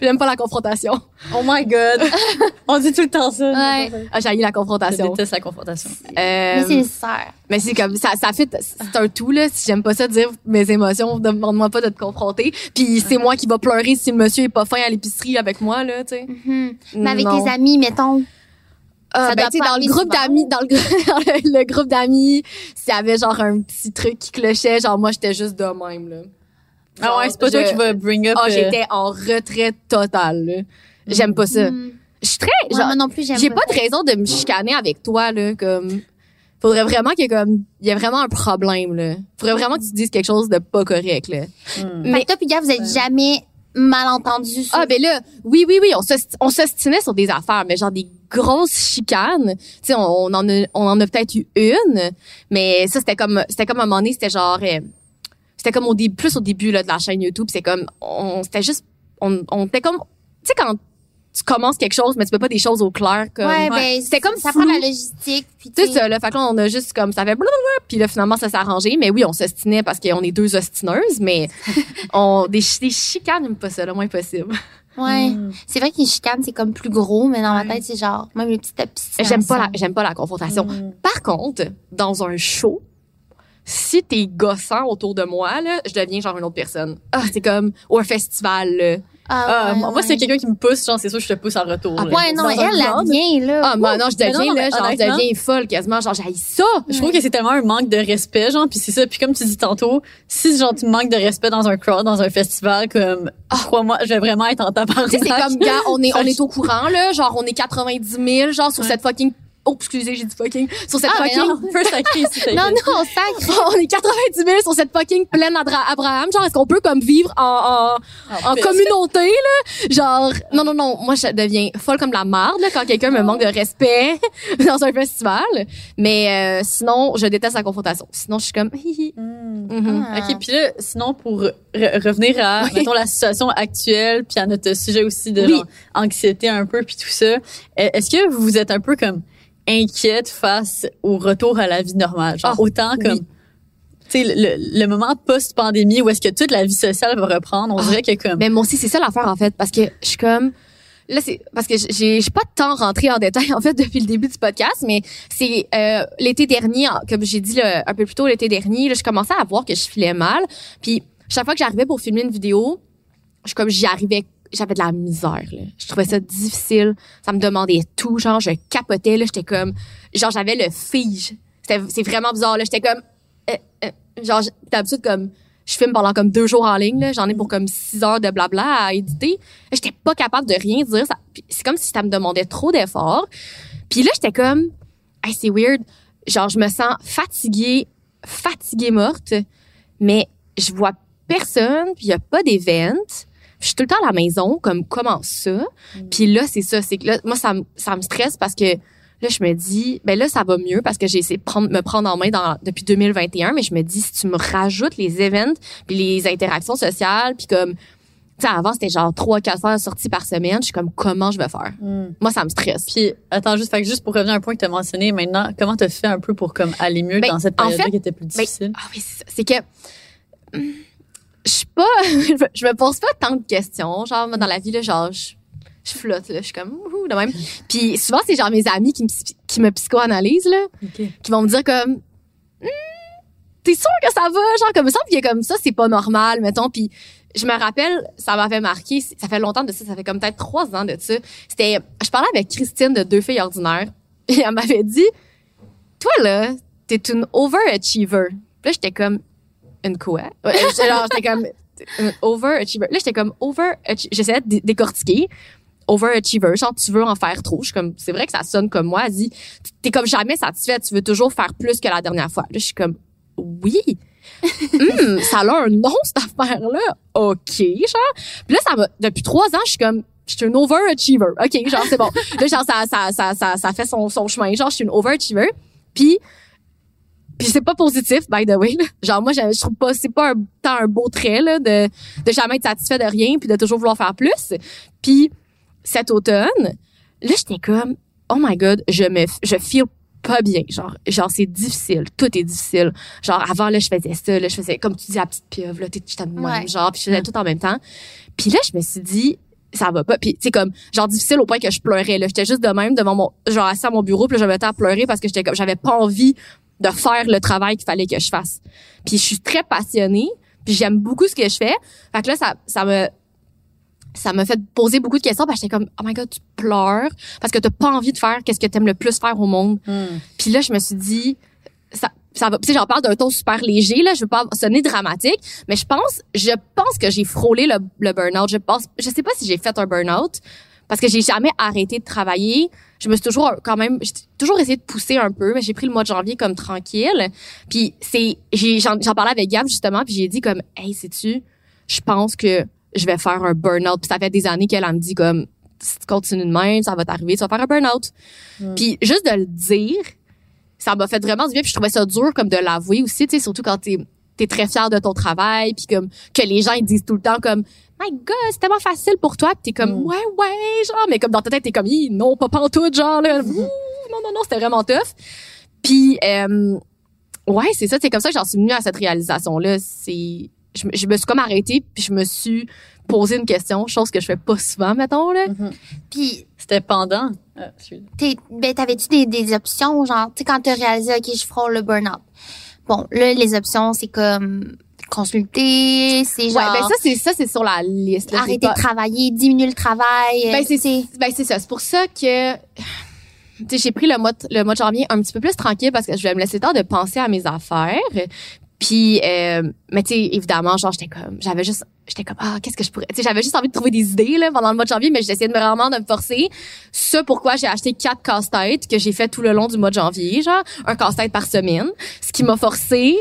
Speaker 4: J'aime pas la confrontation.
Speaker 3: Oh my god! On dit tout le temps ça.
Speaker 2: Ouais.
Speaker 4: Ah, j'ai la
Speaker 3: Je
Speaker 4: confrontation.
Speaker 3: déteste la confrontation.
Speaker 4: Euh,
Speaker 2: Mais c'est nécessaire.
Speaker 4: mais c'est comme ça, ça fait, c'est un tout là. Si j'aime pas ça dire mes émotions, demande-moi pas de te confronter. Puis c'est moi qui va pleurer si le monsieur est pas fin à l'épicerie avec moi là, tu sais.
Speaker 2: Mhm. Mais avec
Speaker 4: Non.
Speaker 2: tes amis, mettons.
Speaker 4: Ah,
Speaker 2: Ça
Speaker 4: ben, dans le groupe d'amis, dans le groupe d'amis, s'il y avait genre un petit truc qui clochait, genre moi j'étais juste de même là.
Speaker 3: Ah ouais, c'est pas toi qui va bring up.
Speaker 4: Ah,
Speaker 3: euh,
Speaker 4: j'étais en retrait total. là. J'aime pas ça.
Speaker 2: Mhm.
Speaker 4: Je suis très
Speaker 2: Ouais,
Speaker 4: genre
Speaker 2: moi non plus, j'aime
Speaker 4: j'ai pas de raison de me chicaner avec toi là comme faudrait vraiment qu'il y ait comme il y a vraiment un problème là. Faudrait vraiment que tu dises quelque chose de pas correct là.
Speaker 3: hmm.
Speaker 4: Mais
Speaker 2: toi, puis Gab, vous êtes jamais malentendu sur
Speaker 4: ah ben là, oui oui oui, on on s'ostinait sur des affaires mais genre des grosses chicanes. Tu sais on, on en a on en a peut-être eu une, mais ça c'était comme c'était comme à un moment donné, c'était genre euh, c'était comme au début plus au début là de la chaîne YouTube, c'est comme on c'était juste on on était comme tu sais quand tu commences quelque chose mais tu peux pas des choses au clair comme
Speaker 2: Ouais, ben,
Speaker 4: C'était comme
Speaker 2: ça
Speaker 4: flou.
Speaker 2: prend la logistique. Puis tu sais,
Speaker 4: ça, là. Fait que là, on a juste comme, ça fait blablabla, puis là, finalement, ça s'est arrangé. Mais oui, on s'ostinait parce qu'on est deux ostineuses, mais on, des, chi- des chicanes, j'aime pas ça, le moins possible.
Speaker 2: Ouais.
Speaker 3: Hmm.
Speaker 2: C'est vrai qu'une chicane, c'est comme plus gros, mais dans ma
Speaker 3: Ouais.
Speaker 2: tête, c'est genre, même les petites.
Speaker 4: J'aime pas la, j'aime pas la confrontation.
Speaker 3: Hmm.
Speaker 4: Par contre, dans un show, si t'es gossant autour de moi, là, je deviens genre une autre personne. Ah, c'est comme, ou un festival, là.
Speaker 3: Ah,
Speaker 2: ouais,
Speaker 3: moi, c'est quelqu'un qui me pousse, genre, c'est sûr, je te pousse en retour.
Speaker 4: Ah,
Speaker 3: là.
Speaker 2: Ouais, non,
Speaker 3: Dans
Speaker 2: elle,
Speaker 3: crowd.
Speaker 2: vient, là.
Speaker 4: Ah, moi, non, je
Speaker 3: non,
Speaker 4: deviens,
Speaker 3: non,
Speaker 4: là, genre, je deviens folle quasiment. Genre, j'haïs ça.
Speaker 3: Je trouve que c'est tellement un manque de respect, genre, puis c'est ça. Puis comme tu dis tantôt, si genre tu manques de respect dans un crowd, dans un festival, comme crois-moi, je vais vraiment être en tabarnak.
Speaker 4: C'est comme, gars, on est, on est au courant, là. Genre, on est 90 000, genre, sur cette fucking oh, excusez, j'ai dit fucking, sur cette
Speaker 2: Ah,
Speaker 4: fucking,
Speaker 2: non.
Speaker 3: First t'as
Speaker 2: Non, non, sacré.
Speaker 4: on est 90 000 sur cette fucking plaine Abraham. Genre, est-ce qu'on peut comme vivre en, en, en
Speaker 3: plus.
Speaker 4: communauté, là? Genre, non, non, non, moi, je deviens folle comme la marde, là, quand quelqu'un me manque de respect dans un festival. Mais euh, sinon, je déteste la confrontation. Sinon, je suis comme, hi, hi.
Speaker 3: Hmm.
Speaker 2: Ah.
Speaker 3: OK, puis là, sinon, pour re- revenir à,
Speaker 4: Oui.
Speaker 3: mettons, la situation actuelle, puis à notre sujet aussi de
Speaker 4: Oui.
Speaker 3: genre, anxiété un peu, puis tout ça, e- est-ce que vous êtes un peu comme inquiète face au retour à la vie normale? Genre,
Speaker 4: Ah,
Speaker 3: autant comme,
Speaker 4: oui.
Speaker 3: tu sais, le, le moment post-pandémie où est-ce que toute la vie sociale va reprendre, on
Speaker 4: Ah.
Speaker 3: dirait que comme...
Speaker 4: Mais moi aussi, c'est ça l'affaire, en fait, parce que je suis comme, là, c'est, parce que j'ai, pas de temps rentré en détail, en fait, depuis le début du podcast, mais c'est, euh, l'été dernier, comme j'ai dit là, un peu plus tôt l'été dernier, là, je commençais à voir que je filais mal. Puis, chaque fois que j'arrivais pour filmer une vidéo, je, comme j'y arrivais, j'avais de la misère, là. Je trouvais ça difficile. Ça me demandait tout, genre, je capotais, là, j'étais comme, genre, j'avais le fige. C'est vraiment bizarre, là. J'étais comme, euh, euh, genre, d'habitude, comme, je filme pendant comme deux jours en ligne, là. J'en ai pour comme six heures de blabla à éditer. J'étais pas capable de rien dire. C'est comme si ça me demandait trop d'efforts. Puis là, j'étais comme, hey, c'est weird. Genre, je me sens fatiguée, fatiguée morte, mais je vois personne, puis y a pas d'événement. Je suis tout le temps à la maison, comme comment ça? Puis là, c'est ça, c'est que là, moi, ça, me- ça me stresse parce que là, je me dis, ben là, ça va mieux parce que j'ai essayé de prendre, me prendre en main dans, depuis 2021, mais je me dis, si tu me rajoutes les events, puis les interactions sociales, puis comme, tu sais, avant, c'était genre trois, quatre fois sorties par semaine, je suis comme, comment je vais faire?
Speaker 3: Hmm.
Speaker 4: Moi, ça me stresse.
Speaker 3: Puis, attends, juste, fait que juste pour revenir à un point que tu as mentionné maintenant, comment t'as fait un peu pour comme aller mieux
Speaker 4: Ben,
Speaker 3: dans cette
Speaker 4: en
Speaker 3: période
Speaker 4: fait,
Speaker 3: qui était plus
Speaker 4: ben,
Speaker 3: difficile?
Speaker 4: Ah oui, c'est ça. C'est que hum, je suis pas je me- pose pas tant de questions, genre dans la vie là, genre je, je flotte là, je suis comme ouh de même. Puis souvent c'est genre mes amis qui me qui me psychoanalysent là,
Speaker 3: OK.
Speaker 4: qui vont me dire comme Hum, t'es sûr que ça va? Genre comme ça puis comme ça c'est pas normal mettons. Puis je me rappelle ça m'avait marqué ça fait longtemps de ça ça fait comme peut-être trois ans de ça. C'était je parlais avec Christine de deux filles ordinaires et elle m'avait dit toi là t'es une overachiever Puis là j'étais comme une quoi Ouais, j'étais comme une overachiever là j'étais comme overachiever j'essayais de dé- décortiquer. Overachiever genre tu veux en faire trop. Je suis comme c'est vrai que ça sonne comme moi dit t'es comme jamais satisfait tu veux toujours faire plus que la dernière fois. Là je suis comme oui. Hum, ça a un nom cette affaire là ok genre. Puis là ça m'a depuis trois ans je suis comme je suis une overachiever. Ok genre c'est bon. Là genre ça ça ça ça, ça fait son son chemin. Genre je suis une overachiever. Puis puis c'est pas positif by the way là. genre moi je, je trouve pas c'est pas un, tant un beau trait là de de jamais être satisfait de rien puis de toujours vouloir faire plus. Puis cet automne là j'étais comme oh my god je me je feel pas bien. Genre genre c'est difficile. Tout est difficile. Genre avant là je faisais ça là je faisais comme tu dis la petite pieuvre là t'es j'étais de même,
Speaker 2: Ouais.
Speaker 4: genre puis je faisais tout en même temps. Puis là je me suis dit ça va pas. Puis tu sais comme genre difficile au point que je pleurais là. J'étais juste de même devant mon genre assis à mon bureau puis là, je me mettais à pleurer parce que j'étais comme j'avais pas envie de faire le travail qu'il fallait que je fasse. Puis je suis très passionnée puis j'aime beaucoup ce que je fais. Fait que là ça ça me ça m'a fait poser beaucoup de questions parce que j'étais comme oh my god tu pleures parce que t'as pas envie de faire qu'est-ce que t'aimes le plus faire au monde.
Speaker 3: Hmm.
Speaker 4: puis là je me suis dit ça ça va tu sais j'en parle d'un ton super léger là je veux pas sonner dramatique mais je pense je pense que j'ai frôlé le, le burn-out. Je pense je sais pas si j'ai fait un burn-out parce que j'ai jamais arrêté de travailler je me suis toujours quand même j'ai toujours essayé de pousser un peu mais j'ai pris le mois de janvier comme tranquille. Puis c'est j'ai j'en parlais avec Gab justement puis j'ai dit comme hey sais tu je pense que je vais faire un burn-out puis ça fait des années qu'elle elle me dit comme si tu continues de même ça va t'arriver tu vas faire un burn-out. Puis juste de le dire ça m'a fait vraiment du bien puis je trouvais ça dur comme de l'avouer aussi tu sais surtout quand t'es t'es très fier de ton travail puis comme que les gens ils disent tout le temps comme my god c'est tellement facile pour toi puis t'es comme
Speaker 3: Mm.
Speaker 4: ouais ouais genre mais comme dans ta tête t'es comme non pas pantoute genre là Ouh, non non non c'était vraiment tough puis euh, ouais c'est ça c'est comme ça que j'en suis venue à cette réalisation là c'est je, me- je me suis comme arrêtée puis je me suis posé une question chose que je fais pas souvent mettons là
Speaker 3: Mhm.
Speaker 2: Puis,
Speaker 3: C'était pendant. Ah,
Speaker 2: ben, t'avais-tu des, des options, genre, tu sais, quand t'as réalisé, OK, je frôle le burn-out? Bon, là, les options, c'est comme consulter, c'est genre
Speaker 4: ouais ben ça c'est ça c'est sur la liste là,
Speaker 2: arrêter
Speaker 4: pas-
Speaker 2: de travailler, diminuer le travail.
Speaker 4: Ben, c'est, ben, c'est ça. C'est pour ça que, tu sais, j'ai pris le mois, de- le mois de janvier un petit peu plus tranquille parce que je vais me laisser le temps de penser à mes affaires. Puis, euh, mais tu sais, évidemment, genre, j'étais comme, j'avais juste, j'étais comme, ah, qu'est-ce que je pourrais, tu sais, j'avais juste envie de trouver des idées, là, pendant le mois de janvier, mais j'essayais de me vraiment de me forcer. Ce pourquoi j'ai acheté quatre casse-têtes que j'ai fait tout le long du mois de janvier, genre, un casse-tête par semaine. Ce qui m'a forcé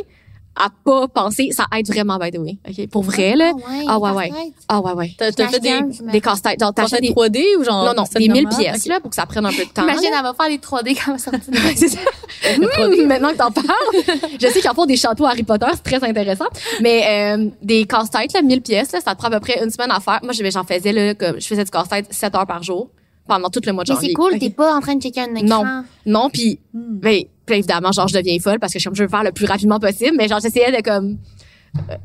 Speaker 4: à pas penser, ça aide vraiment, by the way. OK? Pour vrai, là. Ah ouais, ouais. Ah ouais, ouais.
Speaker 3: T'as, fait des,
Speaker 4: Des casse-têtes. Genre, t'achètes des,
Speaker 3: 3D ou genre?
Speaker 4: non, non,
Speaker 3: c'est
Speaker 4: des 1000
Speaker 3: normal?
Speaker 4: pièces, là, pour que ça prenne un peu de temps.
Speaker 2: Imagine,
Speaker 4: là.
Speaker 2: elle va faire des 3D quand elle sortir
Speaker 4: C'est ça. Hum, maintenant que t'en parles, je sais qu'ils en font des châteaux Harry Potter, c'est très intéressant. Mais euh, des casse-têtes, là, 1000 pièces, là, ça te prend à peu près une semaine à faire. Moi, je- j'en faisais là, comme je faisais du casse-tête 7 heures par jour pendant tout le mois de
Speaker 2: Mais
Speaker 4: janvier.
Speaker 2: c'est cool, t'es pas en train de checker un écran.
Speaker 4: Non, puis
Speaker 3: Hmm.
Speaker 4: ben, puis évidemment, genre je deviens folle parce que je, je veux le faire le plus rapidement possible, mais genre j'essayais de comme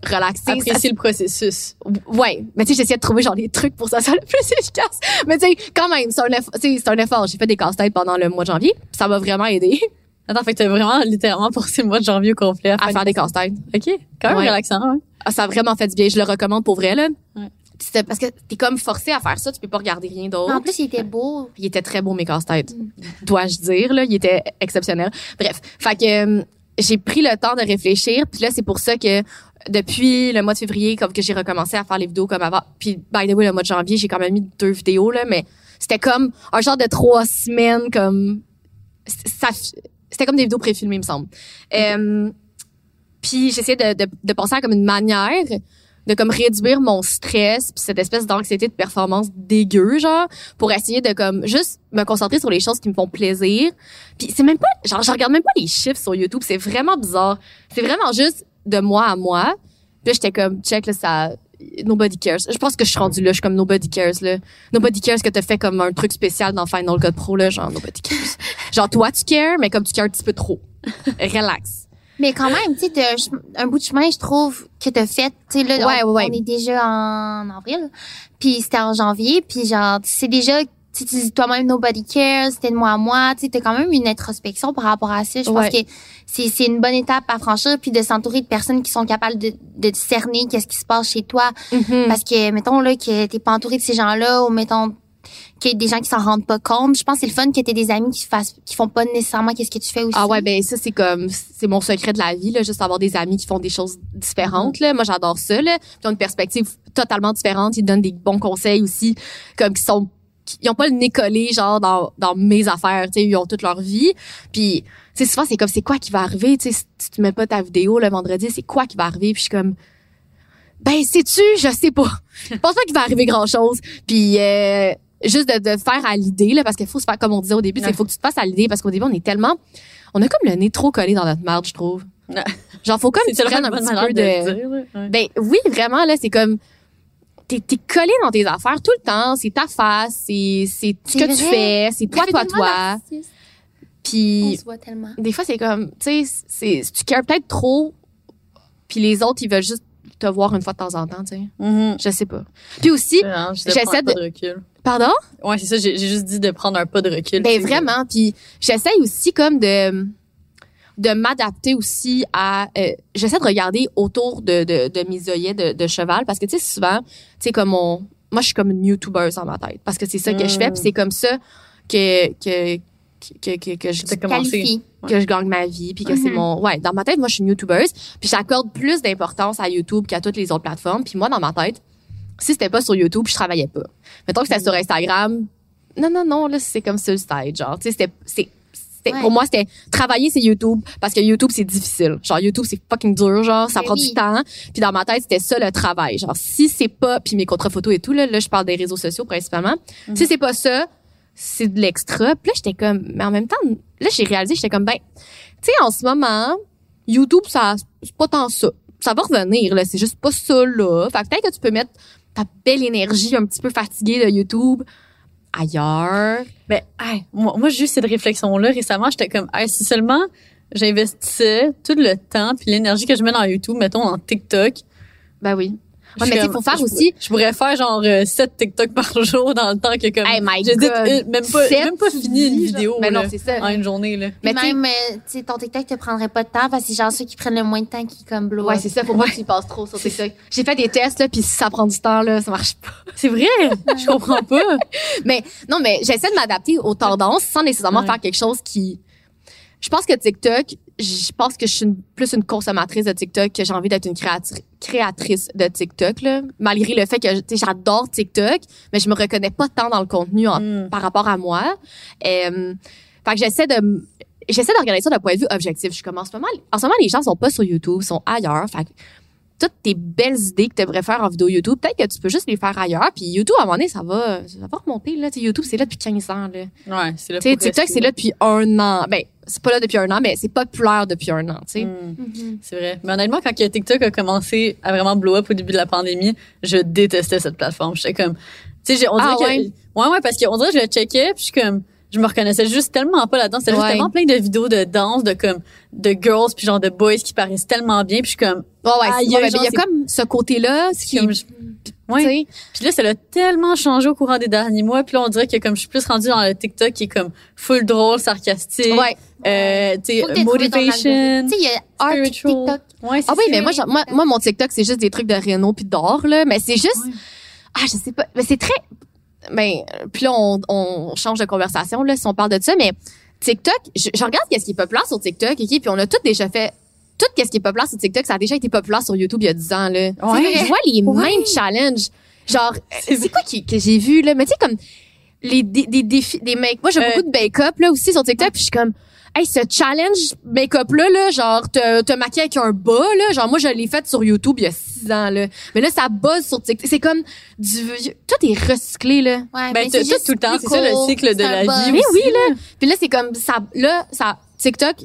Speaker 4: relaxer. Ça-
Speaker 3: Apprécier le processus.
Speaker 4: Ouais, mais tu sais, j'essayais de trouver genre des trucs pour ça soit le plus efficace. Mais tu sais, quand même, c'est un effort. C'est un effort. J'ai fait des casse-têtes pendant le mois de janvier. Ça m'a vraiment aidé
Speaker 3: Attends, fait que t'as vraiment littéralement passé le mois de janvier au complet à,
Speaker 4: à faire des casse-têtes.
Speaker 3: OK. Quand même
Speaker 4: Ouais.
Speaker 3: relaxant, hein?
Speaker 4: Ah, ça a vraiment fait du bien. Je le recommande pour vrai, là.
Speaker 3: Ouais.
Speaker 4: C'était parce que t'es comme forcé à faire ça, tu peux pas regarder rien d'autre.
Speaker 2: En plus, il était beau.
Speaker 4: Il était très beau, mes casse-têtes. Dois-je dire, là. Il était exceptionnel. Bref. Fait que, euh, j'ai pris le temps de réfléchir. Puis là, c'est pour ça que depuis le mois de février, comme que j'ai recommencé à faire les vidéos comme avant. Puis, by the way, le mois de janvier, j'ai quand même mis deux vidéos, là. Mais c'était comme un genre de trois semaines, comme, ça, c'était comme des vidéos préfilmées, il me semble. Euh, puis j'essayais de, de, de penser à comme une manière de comme réduire mon stress puis cette espèce d'anxiété de performance dégueu genre pour essayer de comme juste me concentrer sur les choses qui me font plaisir. Puis c'est même pas genre je regarde même pas les chiffres sur YouTube c'est vraiment bizarre. C'est vraiment juste de moi à moi. Puis j'étais comme check là ça nobody cares. Je pense que je suis rendue là je suis comme nobody cares là. Nobody cares que t'as fait comme un truc spécial dans Final Cut Pro là genre nobody cares. Genre toi tu cares mais comme tu cares un petit peu trop. Relax
Speaker 2: Mais quand même, tu sais, un bout de chemin, je trouve, que t'as fait. Tu sais, là,
Speaker 4: Ouais,
Speaker 2: on,
Speaker 4: ouais,
Speaker 2: on est déjà en avril. Puis c'était en janvier. Puis genre, c'est déjà, tu dis toi-même, nobody cares, c'était de moi à moi. Tu sais, t'as quand même une introspection par rapport à ça. Je
Speaker 4: Ouais.
Speaker 2: pense que c'est c'est une bonne étape à franchir. Puis de s'entourer de personnes qui sont capables de, de discerner qu'est-ce qui se passe chez toi.
Speaker 4: Mhm.
Speaker 2: Parce que, mettons, là, que t'es pas entouré de ces gens-là, ou mettons, qu'il y a des gens qui s'en rendent pas compte. Je pense que c'est le fun que t'aies des amis qui fassent, qui font pas nécessairement qu'est-ce que tu fais aussi.
Speaker 4: Ah ouais, ben ça c'est comme c'est mon secret de la vie là, juste avoir des amis qui font des choses différentes là. Moi j'adore ça là. Ils ont une perspective totalement différente, ils donnent des bons conseils aussi comme qui sont ils ont pas le nez collé genre dans dans mes affaires, tu sais, ils ont toute leur vie. Puis tu sais souvent c'est comme c'est quoi qui va arriver, tu sais si tu mets pas ta vidéo le vendredi, c'est quoi qui va arriver? Puis je suis comme ben sais-tu, je sais pas. Je pense pas qu'il va arriver grand-chose. Puis euh, juste de, de faire à l'idée là parce qu'il faut se faire comme on disait au début,
Speaker 3: Ouais.
Speaker 4: qu'il faut que tu te fasses à l'idée parce qu'au début on est tellement on a comme le nez trop collé dans notre marde, je trouve.
Speaker 3: Ouais.
Speaker 4: Genre faut comme tu prennes un petit peu
Speaker 3: de
Speaker 4: de,
Speaker 3: dire. Ouais.
Speaker 4: ben oui, vraiment là, c'est comme t'es t'es collé dans tes affaires tout le temps, c'est ta face, c'est c'est ce que tu fais, c'est toi toi toi. Puis
Speaker 2: se voit tellement.
Speaker 4: des fois c'est comme tu sais c'est tu cares peut-être trop puis les autres ils veulent juste te voir une fois de temps en temps, tu sais.
Speaker 3: Mhm.
Speaker 4: Je sais pas. Puis aussi, j'essaie de-
Speaker 3: pas de recul.
Speaker 4: Pardon?
Speaker 3: Ouais, c'est ça, j'ai juste dit de prendre un pas de recul.
Speaker 4: Ben
Speaker 3: sais.
Speaker 4: vraiment. Puis j'essaye aussi comme de de m'adapter aussi à. euh, j'essaie de regarder autour de de, de mes œillets de, de cheval parce que tu sais souvent, tu sais comme on, moi je suis comme une YouTuber dans ma tête parce que c'est ça que je fais
Speaker 3: Mm.
Speaker 4: puis c'est comme ça que que que que, que je.
Speaker 2: Qualifie.
Speaker 4: que je gagne ma vie puis que c'est
Speaker 2: Mhm.
Speaker 4: mon ouais dans ma tête moi je suis une youtubeuse puis j'accorde plus d'importance à YouTube qu'à toutes les autres plateformes puis moi dans ma tête si c'était pas sur YouTube je travaillais pas. Mettons que c'était
Speaker 2: Mhm.
Speaker 4: sur Instagram. Non non non là c'est comme ça le stage genre. Tu sais c'était c'est c'était-
Speaker 2: Ouais.
Speaker 4: pour moi c'était travailler c'est YouTube parce que YouTube c'est difficile. Genre YouTube c'est fucking dur genre ça
Speaker 2: Ben
Speaker 4: prend
Speaker 2: oui.
Speaker 4: du temps. Puis dans ma tête c'était ça le travail. Genre si c'est pas puis mes contrats photos et tout là, là je parle des réseaux sociaux principalement.
Speaker 2: Mhm.
Speaker 4: si c'est pas ça c'est de l'extra. Puis là j'étais comme mais en même temps là j'ai réalisé j'étais comme ben tu sais en ce moment YouTube ça c'est pas tant ça. Ça va revenir là c'est juste pas ça là. Fait que peut-être que tu peux mettre ta belle énergie un petit peu fatiguée de YouTube ailleurs
Speaker 3: Mais, hey, moi, moi, j'ai eu cette réflexion-là récemment. J'étais comme, hey, si seulement j'investissais tout le temps puis l'énergie que je mets dans YouTube, mettons, dans TikTok.
Speaker 4: ben oui Ouais, mais
Speaker 3: suis
Speaker 4: tu sais,
Speaker 3: comme-
Speaker 4: faut faire
Speaker 3: je
Speaker 4: aussi-
Speaker 3: pourrais- Je pourrais faire genre 7 TikTok par jour dans le temps que comme.
Speaker 4: Hey my
Speaker 3: j'ai dit,
Speaker 4: God.
Speaker 3: euh, même pas, même pas fini une
Speaker 4: dis,
Speaker 3: vidéo.
Speaker 4: Mais non, c'est ça.
Speaker 3: En une journée, là.
Speaker 4: Mais
Speaker 2: même, euh, tu sais, ton TikTok te prendrait pas de temps parce que c'est genre ceux qui prennent le moins de temps qui comme blow
Speaker 4: Ouais, c'est ça. Faut pas que tu y passes trop sur TikTok. J'ai fait des tests, là, puis si ça prend du temps, là, ça marche pas.
Speaker 3: C'est vrai? je comprends pas.
Speaker 4: Mais, non, mais j'essaie de m'adapter aux tendances sans nécessairement
Speaker 3: Ouais.
Speaker 4: faire quelque chose qui... Je pense que TikTok, je pense que je suis une- plus une consommatrice de TikTok que j'ai envie d'être une créatri- créatrice de TikTok là. Malgré le fait que j'adore TikTok, mais je me reconnais pas tant dans le contenu en-
Speaker 3: Mm.
Speaker 4: par rapport à moi. Euh, fait que j'essaie de j'essaie de regarder ça d'un point de vue objectif. Je suis comme en ce moment en ce moment les gens sont pas sur YouTube, sont ailleurs. Fait toutes tes belles idées que tu aimerais faire en vidéo YouTube, peut-être que tu peux juste les faire ailleurs. Puis YouTube, à un moment donné, ça va, ça va remonter. Là. YouTube, c'est là depuis 15 ans. Là.
Speaker 3: Ouais, c'est là.
Speaker 4: TikTok, c'est là depuis un an. Ben, c'est pas là depuis un an, mais c'est populaire depuis un an. Tu sais.
Speaker 3: Mm.
Speaker 2: Mhm.
Speaker 3: C'est vrai. Mais honnêtement, quand TikTok a commencé à vraiment blow up au début de la pandémie, je détestais cette plateforme. J'étais comme, tu sais, on dirait
Speaker 4: Ah,
Speaker 3: que,
Speaker 4: ouais?
Speaker 3: ouais, ouais, parce qu'on dirait que je le checkais, puis je suis comme, je me reconnaissais juste tellement pas là-dedans. C'était juste tellement plein de vidéos de danse, de comme, de girls, puis genre de boys qui paraissent tellement bien, puis je suis comme,
Speaker 4: Ouais, ouais,
Speaker 3: genre,
Speaker 4: mais il y a comme ce côté-là, ce qui,
Speaker 3: comme,
Speaker 4: tu
Speaker 3: je- ouais.
Speaker 4: sais,
Speaker 3: Puis là, ça l'a tellement changé au courant des derniers mois, puis là, on dirait que comme je suis plus rendue dans le TikTok qui est comme full drôle, sarcastique,
Speaker 4: ouais.
Speaker 3: euh, tu sais,
Speaker 2: Faut que t'aies trouvé ton
Speaker 3: motivation.
Speaker 2: Tu sais, il y a art
Speaker 3: spiritual.
Speaker 2: TikTok.
Speaker 3: Ouais, c'est
Speaker 4: Ah oui, mais moi, genre, moi, moi, mon TikTok, c'est juste des trucs de Renault puis d'or, là. Mais c'est juste,
Speaker 3: Ouais.
Speaker 4: ah, je sais pas, mais c'est très, ben, euh, puis là, on, on change de conversation, là, si on parle de ça, mais TikTok, je, je regarde qu'est-ce qui est populaire sur TikTok, ok, puis on a tout déjà fait, tout qu'est-ce qui est populaire sur TikTok, ça a déjà été populaire sur YouTube il y a 10 ans, là.
Speaker 3: Ouais.
Speaker 4: Je vois les
Speaker 2: Ouais.
Speaker 4: mêmes challenges. Genre,
Speaker 3: C'est
Speaker 4: c'est quoi qui, que j'ai vu, là? Mais tu sais, comme, les, des, des défis, des make Moi, j'ai
Speaker 3: Euh,
Speaker 4: beaucoup de make-up, là, aussi, sur TikTok, puis je suis comme, hey, ce challenge make-up-là, là, genre, te, te maquiller avec un bas, là, genre, moi, je l'ai fait sur YouTube il y a six ans, là. Mais là, ça buzz sur TikTok. C'est comme du vieux- Tout est recyclé, là.
Speaker 2: Ouais,
Speaker 3: Ben,
Speaker 2: c'est
Speaker 3: tout, le temps, c'est ça, le cycle de la vie
Speaker 4: Mais oui, là. Puis là, c'est comme, ça, là, ça, TikTok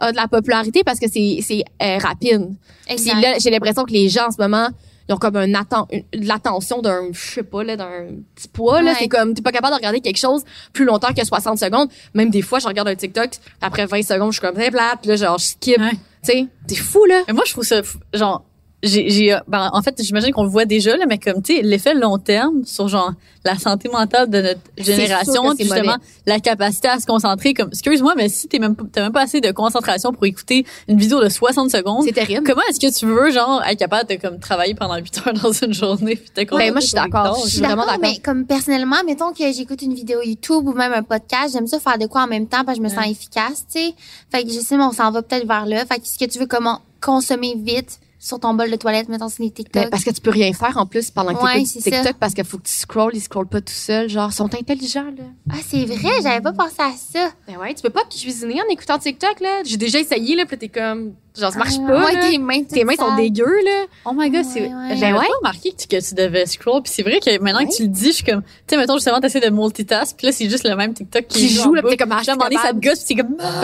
Speaker 4: a de la popularité parce que c'est, c'est euh, rapide. J'ai l'impression que les gens, en ce moment, ils ont comme un atten l'attention d'un, je sais pas, là, d'un petit poids, là.
Speaker 2: Ouais.
Speaker 4: C'est comme, t'es pas capable de regarder quelque chose plus longtemps que 60 secondes. Même des fois, je regarde un TikTok, après 20 secondes, je suis comme, très plate, là, genre, je skip.
Speaker 3: Ouais.
Speaker 4: Tu sais, t'es fou, là.
Speaker 3: Mais moi, je trouve ça, genre, j'ai, j'ai, euh, ben, en fait, j'imagine qu'on le voit déjà, là, mais comme, tu sais, l'effet long terme sur, genre, la santé mentale de notre génération, justement, la capacité à se concentrer, comme, excuse-moi, mais si t'es même, pas- t'as même pas assez de concentration pour écouter une vidéo de 60 secondes,
Speaker 4: C'est terrible.
Speaker 3: comment est-ce que tu veux, genre, être capable de, comme, travailler pendant 8 heures dans une journée, puis
Speaker 4: Ben, moi, je suis d'accord. Je suis vraiment
Speaker 2: d'accord, mais comme personnellement, mettons que j'écoute une vidéo YouTube ou même un podcast, j'aime ça faire de quoi en même temps parce que je me sens
Speaker 3: Ouais.
Speaker 2: efficace, tu sais. Fait que je sais, mais on s'en va peut-être vers là. Fait que si que tu veux comment consommer vite sur ton bol de toilette, mettons c'est des TikTok.
Speaker 4: Mais parce que tu peux rien faire en plus pendant que
Speaker 2: Ouais,
Speaker 4: t'écoutes
Speaker 2: c'est
Speaker 4: TikTok
Speaker 2: ça.
Speaker 4: parce qu'il faut que tu scrolls, ils scrollent pas tout seuls. Genre, ils sont intelligents, là.
Speaker 2: Ah, c'est vrai, j'avais pas pensé à ça.
Speaker 4: Ben ouais, tu peux pas cuisiner en écoutant TikTok, là. J'ai déjà essayé, là, puis t'es comme, genre, ça marche
Speaker 2: Ah,
Speaker 4: pas,
Speaker 2: ouais,
Speaker 4: là.
Speaker 2: tes mains,
Speaker 4: Tes mains sont dégueu, là.
Speaker 3: Oh my god, c'est,
Speaker 2: Ouais, ouais.
Speaker 3: j'avais
Speaker 4: Ben ouais.
Speaker 3: pas remarqué que tu, que tu devais scroll. Puis c'est vrai que maintenant
Speaker 4: Ouais.
Speaker 3: que tu le dis, je suis comme, tu sais, mettons, justement, t'essaies de multitask, puis là, c'est juste le même TikTok qui,
Speaker 4: Qui joue, là, puis t'es comme, ah,
Speaker 3: moment donné, ça te gosse, puis t'es comme, ah.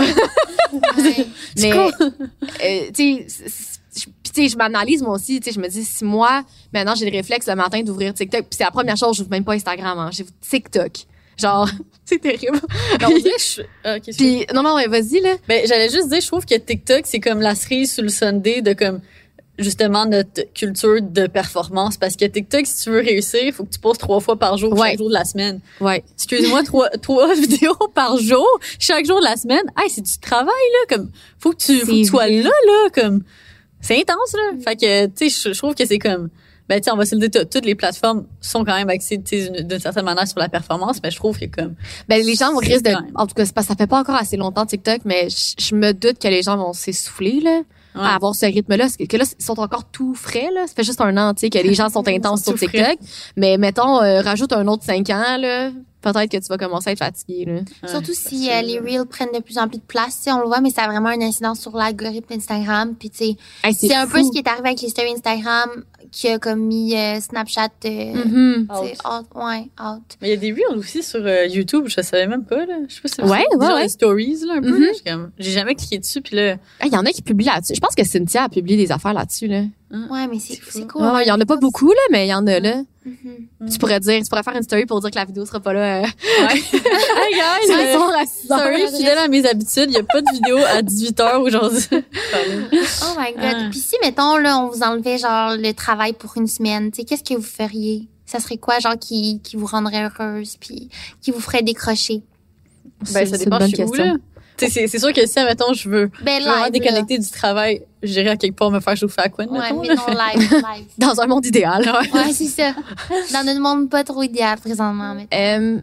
Speaker 4: Mais, euh, tu sais, c'est- c'est- puis tu sais, je m'analyse moi aussi, tu sais, je me dis, si moi, maintenant, j'ai le réflexe le matin d'ouvrir TikTok, puis c'est la première chose, je n'ouvre même pas Instagram, hein, j'ouvre TikTok. Genre, c'est terrible.
Speaker 3: On dirait que je, ah.
Speaker 4: Puis, non, non, mais vas-y, là.
Speaker 3: Ben, j'allais juste dire, je trouve que TikTok, c'est comme la cerise sur le Sunday de comme, justement, notre culture de performance. Parce que TikTok, si tu veux réussir, il faut que tu poses trois fois par jour,
Speaker 4: Ouais.
Speaker 3: chaque jour de la semaine.
Speaker 4: Ouais.
Speaker 3: Excuse-moi, trois, trois vidéos par jour, chaque jour de la semaine? Hey, c'est du travail, là. Comme, faut que tu, faut que tu sois là, là. Comme, c'est intense, là. Fait que, tu sais, je, trouve que c'est comme, ben, tu on va se le dire, tout- toutes les plateformes sont quand même axées, d'une certaine manière sur la performance, mais je trouve que comme,
Speaker 4: Ben, les gens vont risquer de, en tout cas, que ça fait pas encore assez longtemps TikTok, mais je, me doute que les gens vont s'essouffler, là.
Speaker 3: Ouais.
Speaker 4: à avoir ce rythme-là. Parce que, là, ils sont encore tout frais, là. Ça fait juste un an, tu sais, que les gens sont intenses sur
Speaker 3: frais.
Speaker 4: TikTok. Mais mettons, euh, rajoute un autre cinq ans, là. Peut-être que tu vas commencer à être fatigué, là.
Speaker 2: Surtout si euh, les reels prennent de plus en plus de place, on le voit, mais ça a vraiment une incidence sur l'algorithme d'Instagram. Puis tu sais,
Speaker 4: Hey,
Speaker 2: c'est un peu ce qui est arrivé avec les stories Instagram qui a comme mis euh, Snapchat, euh,
Speaker 4: Mhm.
Speaker 2: sais, out, ouais, out.
Speaker 3: Mais il y a des reels aussi sur euh, YouTube, je savais même pas, là. Je sais pas si
Speaker 4: Ouais,
Speaker 3: c'est
Speaker 4: ouais, ouais.
Speaker 3: des stories, là, un peu.
Speaker 4: Mhm.
Speaker 3: là. J'ai jamais cliqué dessus, puis là,
Speaker 4: Il y en a qui publient là-dessus. Je pense que Cynthia a publié des affaires là-dessus, là.
Speaker 2: Ouais, mais c'est cool.
Speaker 4: Ouais, il y en a pas beaucoup, là, mais il y en a, là.
Speaker 2: Mhm.
Speaker 4: Tu pourrais dire, tu pourrais faire une story pour dire que la vidéo sera pas là. Euh,
Speaker 3: Ouais. hey guys, euh,
Speaker 4: heures.
Speaker 3: sorry, fidèle à mes habitudes, il y a pas de vidéo à 18h aujourd'hui.
Speaker 2: Oh my god.
Speaker 3: Ah.
Speaker 2: Puis si, mettons, là, on vous enlevait, genre, le travail pour une semaine, tu sais, qu'est-ce que vous feriez? Ça serait quoi, genre, qui, qui vous rendrait heureuse, puis qui vous ferait décrocher?
Speaker 3: ben, ça dépend
Speaker 4: une bonne
Speaker 3: je suis où,
Speaker 4: question.
Speaker 3: là. C'est- c'est sûr que si, admettons, je veux
Speaker 2: Ben, live,
Speaker 3: déconnecter du travail, j'irai à quelque part me faire chauffer à quoi.
Speaker 2: Ouais,
Speaker 3: mettons,
Speaker 2: mais non, live, live.
Speaker 4: Dans un monde idéal.
Speaker 2: Ouais, c'est ça. Dans notre monde pas trop idéal, présentement, mais.
Speaker 4: Euh,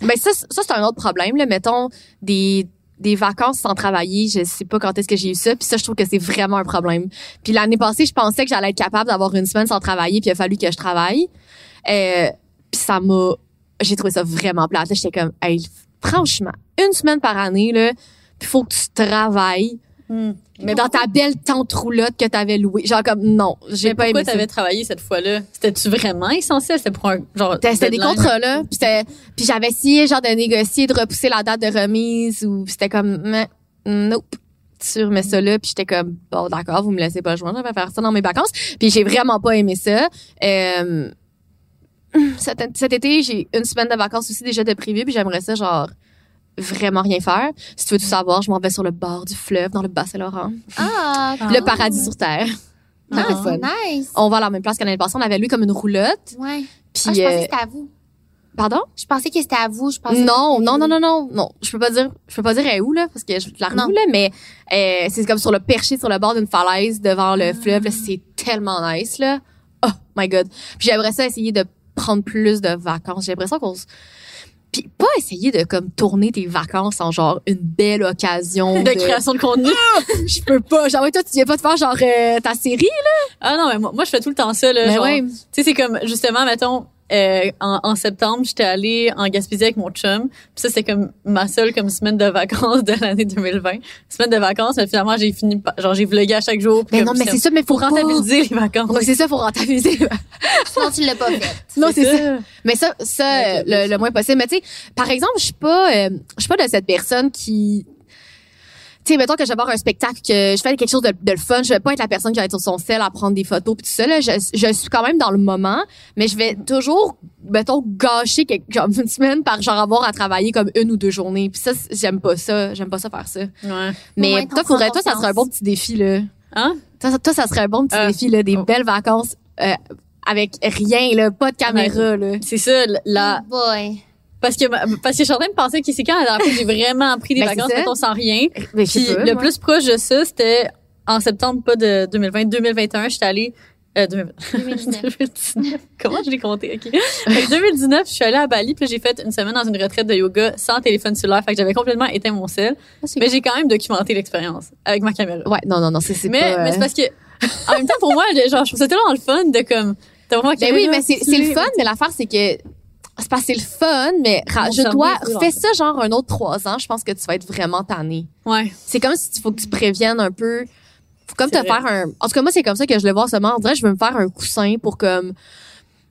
Speaker 4: ben ça, ça c'est un autre problème là. Mettons des des vacances sans travailler, je sais pas quand est-ce que j'ai eu ça, puis ça je trouve que c'est vraiment un problème. Puis l'année passée, je pensais que j'allais être capable d'avoir une semaine sans travailler, puis il a fallu que je travaille. Euh, puis ça m'a j'ai trouvé ça vraiment plate. J'étais comme hey, franchement, une semaine par année là, puis faut que tu travailles.
Speaker 3: Hmm.
Speaker 4: Mais dans ta belle tente roulotte que t'avais louée, genre comme non, j'ai pas
Speaker 3: pourquoi
Speaker 4: aimé ça.
Speaker 3: t'avais travaillé cette fois-là? C'était-tu vraiment essentiel? C'était pour un genre.
Speaker 4: C'était des contrats là, puis j'avais essayé genre de négocier, de repousser la date de remise ou c'était comme mais, nope sur mais ça là puis j'étais comme bon d'accord vous me laissez pas jouer je vais faire ça dans mes vacances puis j'ai vraiment pas aimé ça euh, cet, cet été j'ai une semaine de vacances aussi déjà de prévu puis j'aimerais ça genre vraiment rien faire si tu veux tout savoir je m'en vais sur le bord du fleuve dans le Bas-Saint-Laurent
Speaker 2: Ah,
Speaker 4: le paradis sur terre
Speaker 2: Ah,
Speaker 4: fun.
Speaker 2: c'est nice.
Speaker 4: on va à la même place qu'à l'année passée on avait loué comme une roulotte
Speaker 2: Ouais.
Speaker 4: puis
Speaker 2: Ah, je pensais
Speaker 4: euh,
Speaker 2: que c'était à vous.
Speaker 4: pardon?
Speaker 2: Je pensais que c'était à vous. Je pensais
Speaker 4: Non, non, non, non, non, non. Je peux pas dire, je peux pas dire elle est où là, parce que je la remue là, mais euh, c'est comme sur le perché sur le bord d'une falaise devant
Speaker 2: Ah.
Speaker 4: le fleuve. là. C'est tellement nice là. Oh my god. Puis j'aimerais ça essayer de prendre plus de vacances. J'ai l'impression qu'on se puis pas essayer de comme tourner tes vacances en genre une belle occasion
Speaker 3: De création de contenu.
Speaker 4: Je peux pas. Genre ouais, toi tu viens pas te faire genre euh, ta série
Speaker 3: Ah non, mais moi, moi, je fais tout le temps ça, là.
Speaker 4: Mais
Speaker 3: genre,
Speaker 4: ouais.
Speaker 3: Tu sais, c'est comme, justement, mettons, euh, en, en septembre, j'étais allée en Gaspésie avec mon chum. Puis ça, c'est comme ma seule comme semaine de vacances de l'année 2020. Semaine de vacances, mais finalement, j'ai fini, par- genre, j'ai vlogué à chaque jour.
Speaker 4: Mais non, mais c'est ça mais faut
Speaker 3: rentabiliser les vacances.
Speaker 4: Ouais, c'est ça faut rentabiliser.
Speaker 2: Sinon, tu l'as pas fait.
Speaker 4: Non,
Speaker 3: C'est ça.
Speaker 4: ça. Mais ça, ça,
Speaker 3: Ouais,
Speaker 4: euh, le, le moins possible. Mais tu sais, par exemple, je suis pas, euh, je suis pas de cette personne qui, tu sais, mettons que je vais voir un spectacle, que je fais quelque chose de, de le fun, je vais pas être la personne qui va être sur son sel à prendre des photos pis tout ça. Là, je, je suis quand même dans le moment, mais je vais toujours, mettons, gâcher quelque, genre une semaine par genre avoir à travailler comme une ou deux journées. Puis ça, j'aime pas ça. J'aime pas ça faire ça.
Speaker 3: Ouais.
Speaker 4: Mais toi, faudrait,
Speaker 2: prends
Speaker 4: toi, ça serait un bon petit défi là.
Speaker 3: Hein?
Speaker 4: Toi, ça- toi, ça serait un bon petit
Speaker 3: Euh,
Speaker 4: défi là, des
Speaker 3: oh.
Speaker 4: belles vacances euh, avec rien là, pas de caméra là.
Speaker 3: C'est ça, la,
Speaker 2: Oh boy.
Speaker 3: Parce que, parce que je suis en train de penser que c'est quand la dernière fois que j'ai vraiment pris des
Speaker 4: Ben,
Speaker 3: vacances, mettons, sans rien. Puis
Speaker 4: pas,
Speaker 3: le
Speaker 4: moi.
Speaker 3: plus proche de ça, c'était en septembre, pas de 2020, 2021, j'étais allée, euh, 2020.
Speaker 2: 2019.
Speaker 3: 2019. Comment je l'ai compté? OK. Fait que 2019, je suis allée à Bali, puis j'ai fait une semaine dans une retraite de yoga sans téléphone cellulaire. Fait que j'avais complètement éteint mon sel. Mais j'ai quand même documenté l'expérience avec ma caméra.
Speaker 4: Ouais, non, non, non, c'est c'est
Speaker 3: mais,
Speaker 4: pas...
Speaker 3: mais
Speaker 4: euh,
Speaker 3: c'est parce que, en même temps, pour moi, genre, je trouve ça tellement le fun de comme, t'as vraiment
Speaker 4: Ben oui, mais c'est c'est le fun, mais l'affaire, c'est que... C'est parce que c'est le fun, mais rajoute-toi,
Speaker 3: cerveau,
Speaker 4: fais ça genre un autre trois ans, je pense que tu vas être vraiment tanné.
Speaker 3: Ouais.
Speaker 4: C'est comme si il faut que tu préviennes un peu. Faut comme te
Speaker 3: C'est vrai.
Speaker 4: faire un. En tout cas, moi, c'est comme ça que je le vois en ce moment. On dirait je veux me faire un coussin pour comme.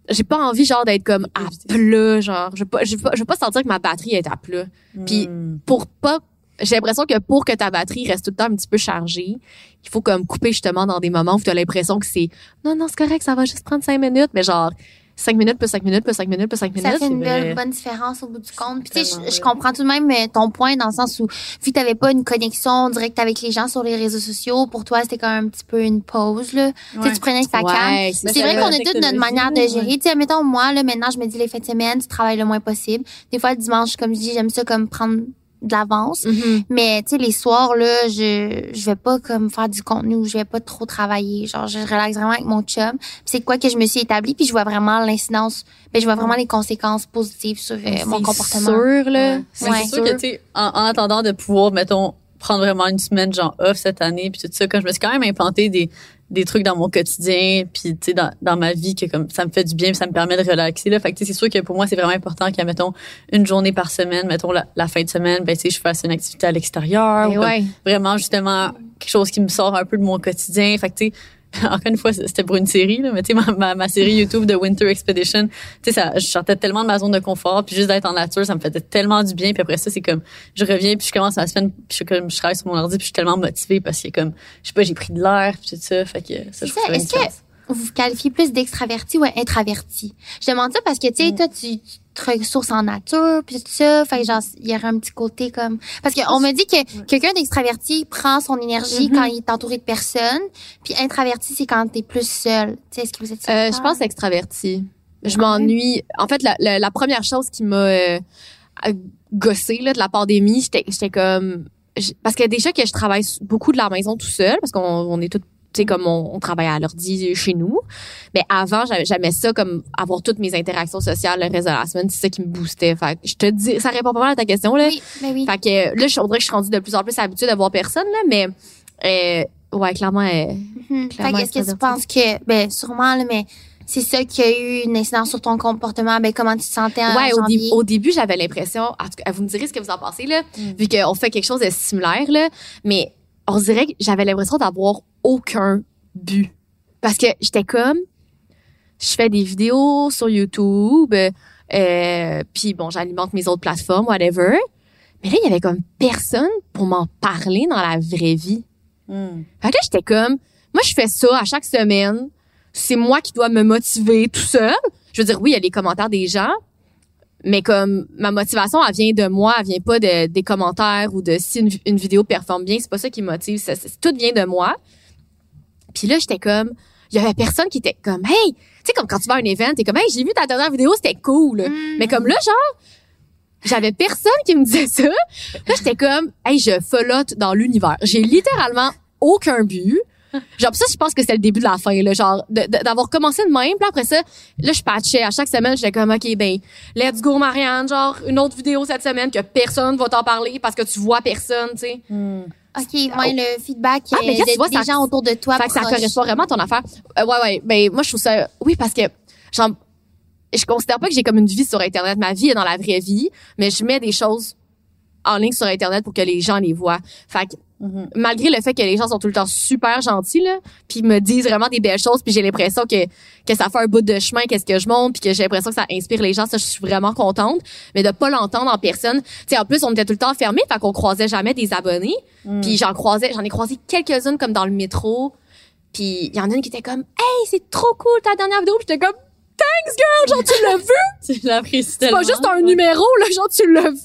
Speaker 4: J'ai pas envie genre d'être comme à plat, genre. Je veux pas, je veux pas, je veux pas sentir que ma batterie est à plat. Puis
Speaker 3: Hmm.
Speaker 4: pour pas. J'ai l'impression que pour que ta batterie reste tout le temps un petit peu chargée, il faut comme couper justement dans des moments où tu as l'impression que c'est non, non, c'est correct, ça va juste prendre cinq minutes, mais genre cinq minutes plus cinq minutes plus cinq minutes plus cinq
Speaker 2: Ça
Speaker 4: minutes.
Speaker 2: fait une belle bonne différence au bout du compte. Puis tu sais, je, je comprends tout de même euh, ton point dans le sens où vu que t'avais pas une connexion directe avec les gens sur les réseaux sociaux, pour toi c'était quand même un petit peu une pause là. Tu sais,
Speaker 3: Ouais.
Speaker 2: tu prenais ta.
Speaker 4: Ouais,
Speaker 2: C'est
Speaker 3: c'est
Speaker 2: vrai qu'on a toute notre manière de
Speaker 3: ouais.
Speaker 2: gérer. Tu sais, mettons moi là maintenant je me dis les fêtes de semaine, tu travailles le moins possible. Des fois le dimanche comme je dis, j'aime ça comme prendre de l'avance.
Speaker 4: Mhm.
Speaker 2: Mais tu sais les soirs là, je je vais pas comme faire du contenu ou je vais pas trop travailler. Genre je relaxe vraiment avec mon chum. C'est quoi que je me suis établie puis je vois vraiment l'incidence, ben je vois vraiment les conséquences positives sur euh, mon
Speaker 4: C'est
Speaker 2: comportement.
Speaker 4: sûr, là.
Speaker 2: Ouais.
Speaker 3: c'est sûr que, tu sais, en, en attendant de pouvoir, mettons, prendre vraiment une semaine, genre, off cette année, puis tout ça, quand je me suis quand même implanté des, des trucs dans mon quotidien, puis, tu sais, dans, dans ma vie, que comme ça me fait du bien, puis ça me permet de relaxer, là. Fait que, tu sais, c'est sûr que pour moi, c'est vraiment important qu'il y ait, mettons, une journée par semaine, mettons, la, la fin de semaine, ben, tu sais, je fasse une activité à l'extérieur, comme
Speaker 4: ouais.
Speaker 3: vraiment, justement, quelque chose qui me sort un peu de mon quotidien. Fait que, tu sais, encore une fois, c'était pour une série, là, mais tu sais, ma, ma, série YouTube de Winter Expedition, tu sais, ça, je sortais tellement de ma zone de confort, puis juste d'être en nature, ça me faisait tellement du bien. Puis après ça, c'est comme, je reviens, puis je commence ma semaine, puis je, suis comme, je travaille sur mon ordi, puis je suis tellement motivée parce que comme, je sais pas, j'ai pris de l'air, puis tout ça. Fait que ça, je
Speaker 2: ça.
Speaker 3: trouve.
Speaker 2: Vous vous qualifiez plus d'extraverti ou intraverti? Je demande ça parce que, tu sais, toi, tu, tu te ressources en nature, puis tout ça. Fait que, genre, il y aurait un petit côté comme... Parce qu'on me dit que quelqu'un d'extraverti prend son énergie quand il est entouré de personnes, puis intraverti, c'est quand t'es plus seul. Tu sais, est-ce que vous êtes
Speaker 4: Euh, je pense extraverti. Je
Speaker 2: Ah
Speaker 4: m'ennuie. En fait, la, la, la première chose qui m'a euh, gossé là, de la pandémie, j'étais j'étais comme... Parce que déjà que je travaille beaucoup de la maison tout seul, parce qu'on on est toutes sais, comme on, on travaille à l'ordi chez nous. Mais avant, j'aimais ça comme avoir toutes mes interactions sociales le reste de la semaine. C'est ça qui me boostait. Fait que je te dis, ça répond pas mal à ta question, là.
Speaker 2: Oui, ben oui.
Speaker 4: Fait que là, je on dirait que je suis rendue de plus en plus habituée de voir personne, là, mais euh, ouais, clairement. euh,
Speaker 2: Mhm. Fait
Speaker 4: Clairement
Speaker 2: que est-ce que tu penses que, ben, sûrement, là, mais c'est ça qui a eu une incidence sur ton comportement, ben, comment tu te sentais en
Speaker 4: ouais, au,
Speaker 2: janvier?
Speaker 4: au début, j'avais l'impression, en tout cas, vous me direz ce que vous en pensez, là, vu qu'on fait quelque chose de similaire, là, mais on dirait que j'avais l'impression d'avoir aucun but. Parce que j'étais comme, je fais des vidéos sur YouTube, euh, puis bon, j'alimente mes autres plateformes, whatever. Mais là, il y avait comme personne pour m'en parler dans la vraie vie.
Speaker 3: Hmm.
Speaker 4: Fait que là, j'étais comme, moi, je fais ça à chaque semaine. C'est moi qui dois me motiver tout seul. Je veux dire, oui, il y a les commentaires des gens, mais comme ma motivation, elle vient de moi, elle vient pas de, des commentaires ou de si une, une vidéo performe bien. C'est pas ça qui me motive. Ça, tout vient de moi. Puis là, j'étais comme, il y avait personne qui était comme, hey, tu sais, comme quand tu vas à un event, t'es comme, hey, j'ai vu ta dernière vidéo, c'était cool.
Speaker 2: Mm.
Speaker 4: Mais comme là, genre, j'avais personne qui me disait ça. Là, j'étais comme, hey, je flotte dans l'univers. J'ai littéralement aucun but. Genre, ça, je pense que c'était le début de la fin, là. Genre, d'avoir commencé de même. Puis après ça, là, je patchais. À chaque semaine, j'étais comme, OK, ben, let's go, Marianne. Genre, une autre vidéo cette semaine que personne va t'en parler parce que tu vois personne, tu sais.
Speaker 3: Hmm.
Speaker 2: OK, ouais, le feedback
Speaker 4: Ah,
Speaker 2: euh,
Speaker 4: mais regarde,
Speaker 2: de-
Speaker 4: tu vois,
Speaker 2: des
Speaker 4: ça-
Speaker 2: gens autour de toi.
Speaker 4: Fait que ça correspond vraiment à ton affaire. Euh, ouais, ouais. Ben, moi, je trouve ça, oui, parce que, genre, je considère pas que j'ai comme une vie sur Internet. Ma vie est dans la vraie vie, mais je mets des choses en ligne sur Internet pour que les gens les voient. Fait que,
Speaker 3: Mhm.
Speaker 4: malgré le fait que les gens sont tout le temps super gentils, là, puis me disent vraiment des belles choses, puis j'ai l'impression que, que ça fait un bout de chemin, qu'est-ce que je montre, puis que j'ai l'impression que ça inspire les gens, ça, je suis vraiment contente. Mais de pas l'entendre en personne. Tu sais, en plus, on était tout le temps fermés, fait qu'on croisait jamais des abonnés. Puis j'en croisais, j'en ai croisé quelques-unes comme dans le métro. Puis il y en a une qui était comme "Hey, c'est trop cool ta dernière vidéo." Puis j'étais comme "Thanks girl, genre tu l'as vu,
Speaker 3: Tu l'apprécies
Speaker 4: c'est pas juste un numéro là, genre tu l'as vu."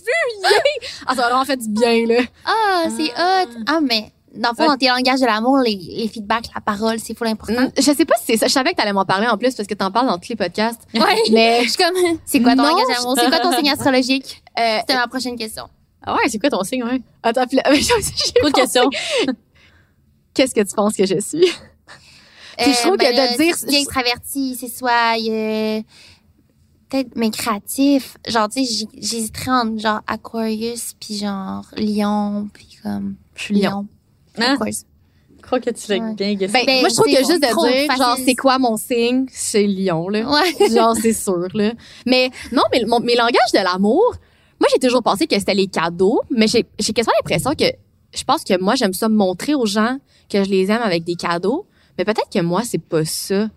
Speaker 4: yay! Ah, ça a vraiment fait du bien là.
Speaker 2: Ah, c'est hot. Ah, mais dans le fond, dans tes langages de l'amour, les, les feedbacks, la parole, c'est full important.
Speaker 4: Mm, Je sais pas si c'est ça, je savais que t'allais m'en parler en plus parce que t'en parles dans tous les podcasts.
Speaker 2: Ouais.
Speaker 4: Mais
Speaker 2: Je suis comme, c'est quoi ton
Speaker 4: Non,
Speaker 2: langage de l'amour? C'est quoi ton signe astrologique?
Speaker 4: euh,
Speaker 2: C'était ma prochaine question.
Speaker 3: Ah ouais, c'est quoi ton signe, ouais?
Speaker 4: attends, puis là, j'ai pensé,
Speaker 3: questions.
Speaker 4: Qu'est-ce que tu penses que je suis? Puis je trouve que de
Speaker 2: ben
Speaker 4: dire-
Speaker 2: es extraverti, c'est soit euh, peut-être mais créatif. Genre, tu sais, j'h- j'hésiterais entre genre Aquarius puis genre Lion puis comme
Speaker 4: Je suis lion.
Speaker 3: Hein?
Speaker 2: Aquarius.
Speaker 3: Je crois que tu l'as
Speaker 2: Ouais.
Speaker 3: bien guessé.
Speaker 4: Ben,
Speaker 2: Ben,
Speaker 4: moi je trouve que juste de dire
Speaker 2: facile.
Speaker 4: genre c'est quoi mon signe, c'est lion là.
Speaker 2: Ouais.
Speaker 4: genre c'est sûr là. Mais non, mais mon, mes langages de l'amour, moi j'ai toujours pensé que c'était les cadeaux, mais j'ai j'ai quasiment l'impression que je pense que moi j'aime ça montrer aux gens que je les aime avec des cadeaux, mais peut-être que moi c'est pas ça.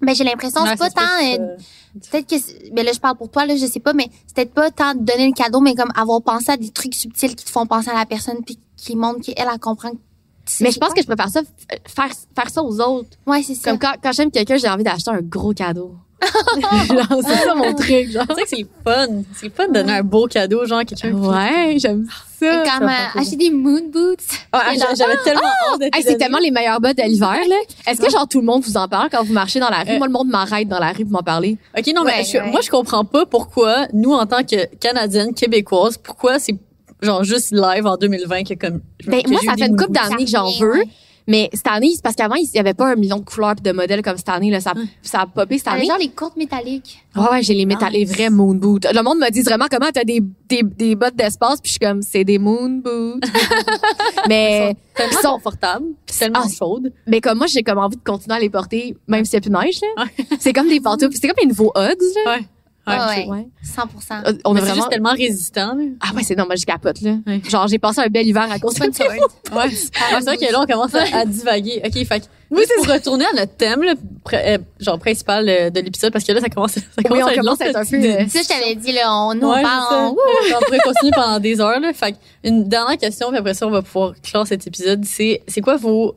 Speaker 2: Ben j'ai l'impression c'est pas tant euh,
Speaker 3: ça-
Speaker 2: peut-être que c'est- ben là je parle pour toi là, je sais pas mais c'est peut-être pas tant de donner le cadeau mais comme avoir pensé à des trucs subtils qui te font penser à la personne puis qui montrent qu'elle elle comprend que tu sais
Speaker 4: Mais je pense que je peux faire ça faire faire ça aux autres.
Speaker 2: Ouais, c'est ça.
Speaker 4: Comme quand, quand j'aime quelqu'un, j'ai envie d'acheter un gros cadeau. Genre, c'est ça mon truc, genre.
Speaker 3: C'est que c'est fun. C'est fun de donner un beau cadeau, genre à quelqu'un.
Speaker 4: Ouais, j'aime ça.
Speaker 2: C'est comme euh, acheter des moon boots.
Speaker 3: Ah, j'a- J'avais tellement de te
Speaker 4: Hey, c'est tellement les meilleures bottes de l'hiver, là. Est-ce que, genre, tout le monde vous en parle quand vous marchez dans la rue?
Speaker 3: Euh.
Speaker 4: Moi, le monde m'arrête dans la rue pour m'en parler.
Speaker 3: OK, non, mais
Speaker 2: Ouais,
Speaker 3: je-
Speaker 2: ouais.
Speaker 3: moi, je comprends pas pourquoi, nous, en tant que Canadiennes, Québécoises, pourquoi c'est genre juste live en 2020 que comme...
Speaker 4: Ben,
Speaker 3: que
Speaker 4: moi, ça fait une couple d'années que j'en
Speaker 2: Ouais,
Speaker 4: veux. Mais cette année, c'est parce qu'avant, il y avait pas un million de couleurs pis de modèles comme cette année, là. Ça, ça a popé cette
Speaker 2: Avec
Speaker 4: année.
Speaker 2: genre les courtes métalliques.
Speaker 4: Ouais, ouais, j'ai les métal, les vrais moon boots. Le monde me dit vraiment comment t'as des, des, des bottes d'espace? Puis je suis comme, c'est des moon boots. mais,
Speaker 3: Tellement
Speaker 4: Ils sont-
Speaker 3: confortables, puis tellement
Speaker 4: Ah,
Speaker 3: chaudes.
Speaker 4: mais comme moi, j'ai comme envie de continuer à les porter, même s'il y a plus de neige, là. C'est comme des pantoufles. C'est comme les nouveaux Uggs, là.
Speaker 3: Ouais. Ouais.
Speaker 2: Ah ouais.
Speaker 4: Ouais.
Speaker 2: 100%.
Speaker 4: Euh, On
Speaker 3: Mais
Speaker 4: a
Speaker 3: c'est
Speaker 4: vraiment.
Speaker 3: juste tellement résistant, là.
Speaker 4: Ah ouais, c'est non, moi je capote là.
Speaker 3: Ouais.
Speaker 4: Genre j'ai passé un bel hiver à cause de ça.
Speaker 3: Ouais. Ouais, c'est vrai que là, on commence à, à divaguer. OK, fait que,
Speaker 4: Oui,
Speaker 3: juste pour retourner à notre thème, là, euh, genre principal euh, de l'épisode, parce que là, ça commence, ça commence
Speaker 4: on
Speaker 3: à être
Speaker 4: commence
Speaker 3: long,
Speaker 4: à être un peu, euh,
Speaker 2: Ça, je t'avais dit, là, on nous
Speaker 3: Ouais,
Speaker 2: parle.
Speaker 3: c'est
Speaker 2: on-
Speaker 3: on pourrait continuer pendant des heures. Là. Fait que une dernière question, puis après ça, on va pouvoir clore cet épisode. C'est c'est quoi vos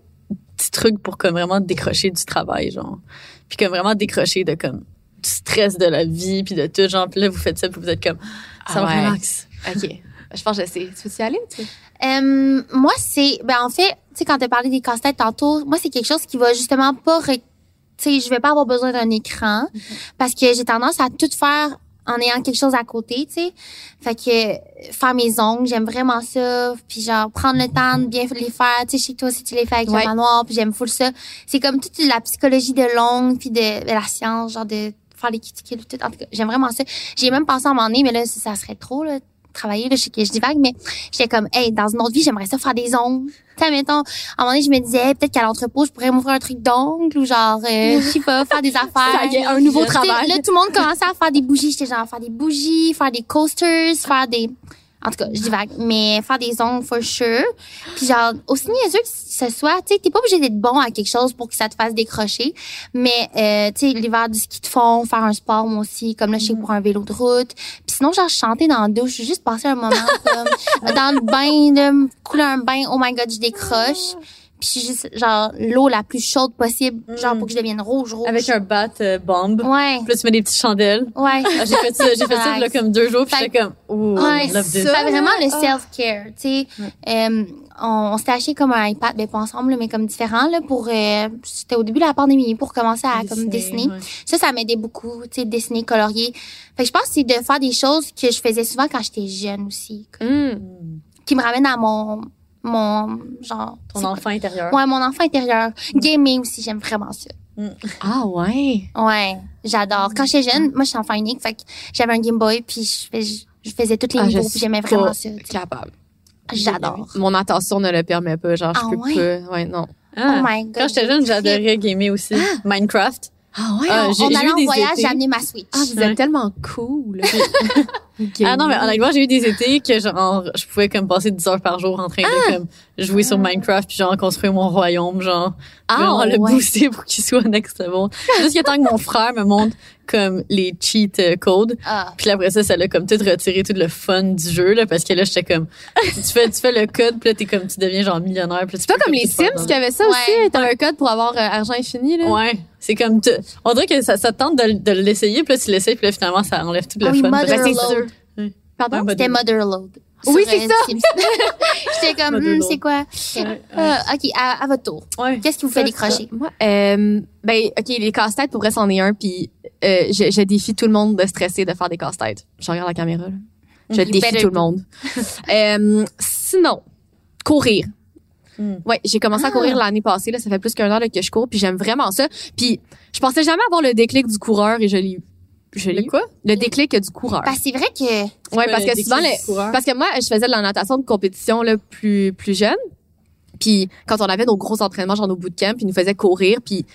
Speaker 3: petits trucs pour comme vraiment décrocher du travail, genre? Puis comme vraiment décrocher de comme du stress de la vie, puis de tout, genre, puis là, vous faites ça, puis vous êtes comme, ça
Speaker 4: Ah
Speaker 3: me
Speaker 4: ouais.
Speaker 3: relaxe.
Speaker 4: OK. Je pense que je sais. Tu veux y aller? Tu?
Speaker 2: Euh, moi, c'est, ben, en fait, tu sais, quand tu as parlé des casse-têtes tantôt, moi, c'est quelque chose qui va justement pas, tu sais, je vais pas avoir besoin d'un écran parce que j'ai tendance à tout faire en ayant quelque chose à côté, tu sais. Fait que euh, faire mes ongles, j'aime vraiment ça. Puis genre prendre le temps de bien les faire. Tu sais, chez toi aussi tu les fais avec
Speaker 4: Ouais.
Speaker 2: le manoir, puis j'aime full ça. C'est comme toute la psychologie de l'ongle, puis de, de la science, genre de faire les tout. En tout cas, j'aime vraiment ça. J'ai même pensé à m'en mais là, ça, serait trop, là, travailler, là, je sais que je divague, mais j'étais comme, hey, dans une autre vie, j'aimerais ça faire des ongles. Tu mettons, à un moment donné, je me disais, peut-être qu'à l'entrepôt, je pourrais m'ouvrir un truc d'ongles ou genre, euh, je sais pas, faire des affaires.
Speaker 4: Ça y est, un nouveau
Speaker 2: sais,
Speaker 4: travail.
Speaker 2: Là, tout le monde commençait à faire des bougies. J'étais genre, faire des bougies, faire des coasters, faire des... En tout cas, je divague. Mais faire des ongles, for sure. Puis genre, aussi niaiseux que ce soit, tu sais, t'es pas obligé d'être bon à quelque chose pour que ça te fasse décrocher. Mais, euh, tu sais, l'hiver du ski de fond, faire un sport, moi aussi, comme là, je sais pour un vélo de route. Puis sinon, genre, chanter dans la douche, juste passer un moment comme dans le bain, là, couler un bain, oh my god, je décroche. Puis genre, l'eau la plus chaude possible, genre, pour que je devienne rouge, rouge.
Speaker 3: Avec un bat euh, bomb.
Speaker 2: Ouais,
Speaker 3: Puis là, tu mets des petites chandelles.
Speaker 2: ouais.
Speaker 3: Ah, j'ai fait ça, j'ai fait ça là, comme deux jours, puis j'étais comme, ouh,
Speaker 2: Ouais,
Speaker 3: love this.
Speaker 4: ça.
Speaker 2: Vraiment le
Speaker 4: Ah.
Speaker 2: self-care, tu sais. Euh, on, on s'était acheté comme un iPad, mais pas ensemble, mais comme différent, là, pour, euh, c'était au début de la pandémie, pour commencer à, comme, dessiner.
Speaker 3: ouais.
Speaker 2: Ça, ça m'aidait beaucoup, tu sais, dessiner, colorier. Fait que je pense que c'est de faire des choses que je faisais souvent quand j'étais jeune aussi,
Speaker 4: Hum.
Speaker 2: qui me ramènent à mon, mon, genre,
Speaker 3: Ton enfant intérieur.
Speaker 2: Ouais, mon enfant intérieur. Gaming aussi, j'aime vraiment ça.
Speaker 4: Ah ouais.
Speaker 2: Ouais, j'adore. Quand j'étais jeune, moi, je suis enfant unique, fait que j'avais un Game Boy, puis je, fais- je faisais tous les
Speaker 4: Ah,
Speaker 2: niveaux, puis j'aimais vraiment ça. tu sais.
Speaker 4: Capable.
Speaker 2: J'adore.
Speaker 4: Mon attention ne le permet pas. Genre,
Speaker 2: Ah
Speaker 4: je peux
Speaker 2: ouais?
Speaker 4: pas. Ouais, non.
Speaker 3: Ah,
Speaker 2: Oh my God.
Speaker 3: Quand j'étais jeune, j'adorais gamer aussi. Minecraft.
Speaker 4: Ah ouais.
Speaker 3: Ah, j'ai
Speaker 2: on allait
Speaker 3: eu
Speaker 2: en voyage,
Speaker 3: étés.
Speaker 2: j'ai amené ma Switch.
Speaker 4: Ah, vous
Speaker 3: Ouais.
Speaker 4: êtes tellement cool.
Speaker 3: Ah non, mais honnêtement, j'ai eu des étés que genre, je pouvais comme passer 10 heures par jour en train
Speaker 2: Ah!
Speaker 3: de comme jouer sur Minecraft puis genre construire mon royaume, genre
Speaker 4: Ah,
Speaker 3: vraiment le
Speaker 4: ouais.
Speaker 3: booster pour qu'il soit next level. Jusqu'à temps que mon frère me montre comme les cheat euh, codes.
Speaker 2: Ah.
Speaker 3: Puis là, après ça, ça l'a comme tout retiré tout le fun du jeu là parce que là j'étais comme tu fais tu fais le code puis là t'es comme tu deviens genre millionnaire
Speaker 4: C'est pas comme les Sims qui avaient ça
Speaker 2: Ouais.
Speaker 4: aussi. T'as un code pour avoir euh, argent infini, là.
Speaker 3: Ouais, c'est comme tu- on dirait que ça, ça te tente de, de l'essayer puis là tu l'essayes puis là finalement ça enlève tout le
Speaker 2: oui,
Speaker 3: fun.
Speaker 2: Mother Load.
Speaker 4: Pardon?
Speaker 2: C'était Motherload.
Speaker 4: Oui, c'est ça.
Speaker 2: J'étais comme, hmm, c'est quoi?
Speaker 3: Ouais,
Speaker 2: Euh, OK, à, à votre tour.
Speaker 3: ouais.
Speaker 2: Qu'est-ce qui vous fait décrocher?
Speaker 4: Moi, euh, ben, OK, les casse-têtes, pour vrai, c'en est un, puis euh, je, je défie tout le monde de stresser de faire des casse-têtes. Je regarde la caméra, là. Je
Speaker 2: You
Speaker 4: défie tout le monde. euh, sinon, courir.
Speaker 3: Hmm.
Speaker 4: Ouais, j'ai commencé à courir l'année passée, là, ça fait plus qu'un an là, que je cours, puis j'aime vraiment ça. Puis je pensais jamais avoir le déclic du coureur, et je l'ai eu. Je
Speaker 3: Le quoi?
Speaker 4: Le déclic du coureur.
Speaker 2: Que c'est vrai que,
Speaker 4: Ouais, parce que souvent, le- parce que moi, je faisais de la natation de compétition là, plus plus jeune. Puis quand on avait nos gros entraînements, genre nos bootcamps, puis ils nous faisaient courir, puis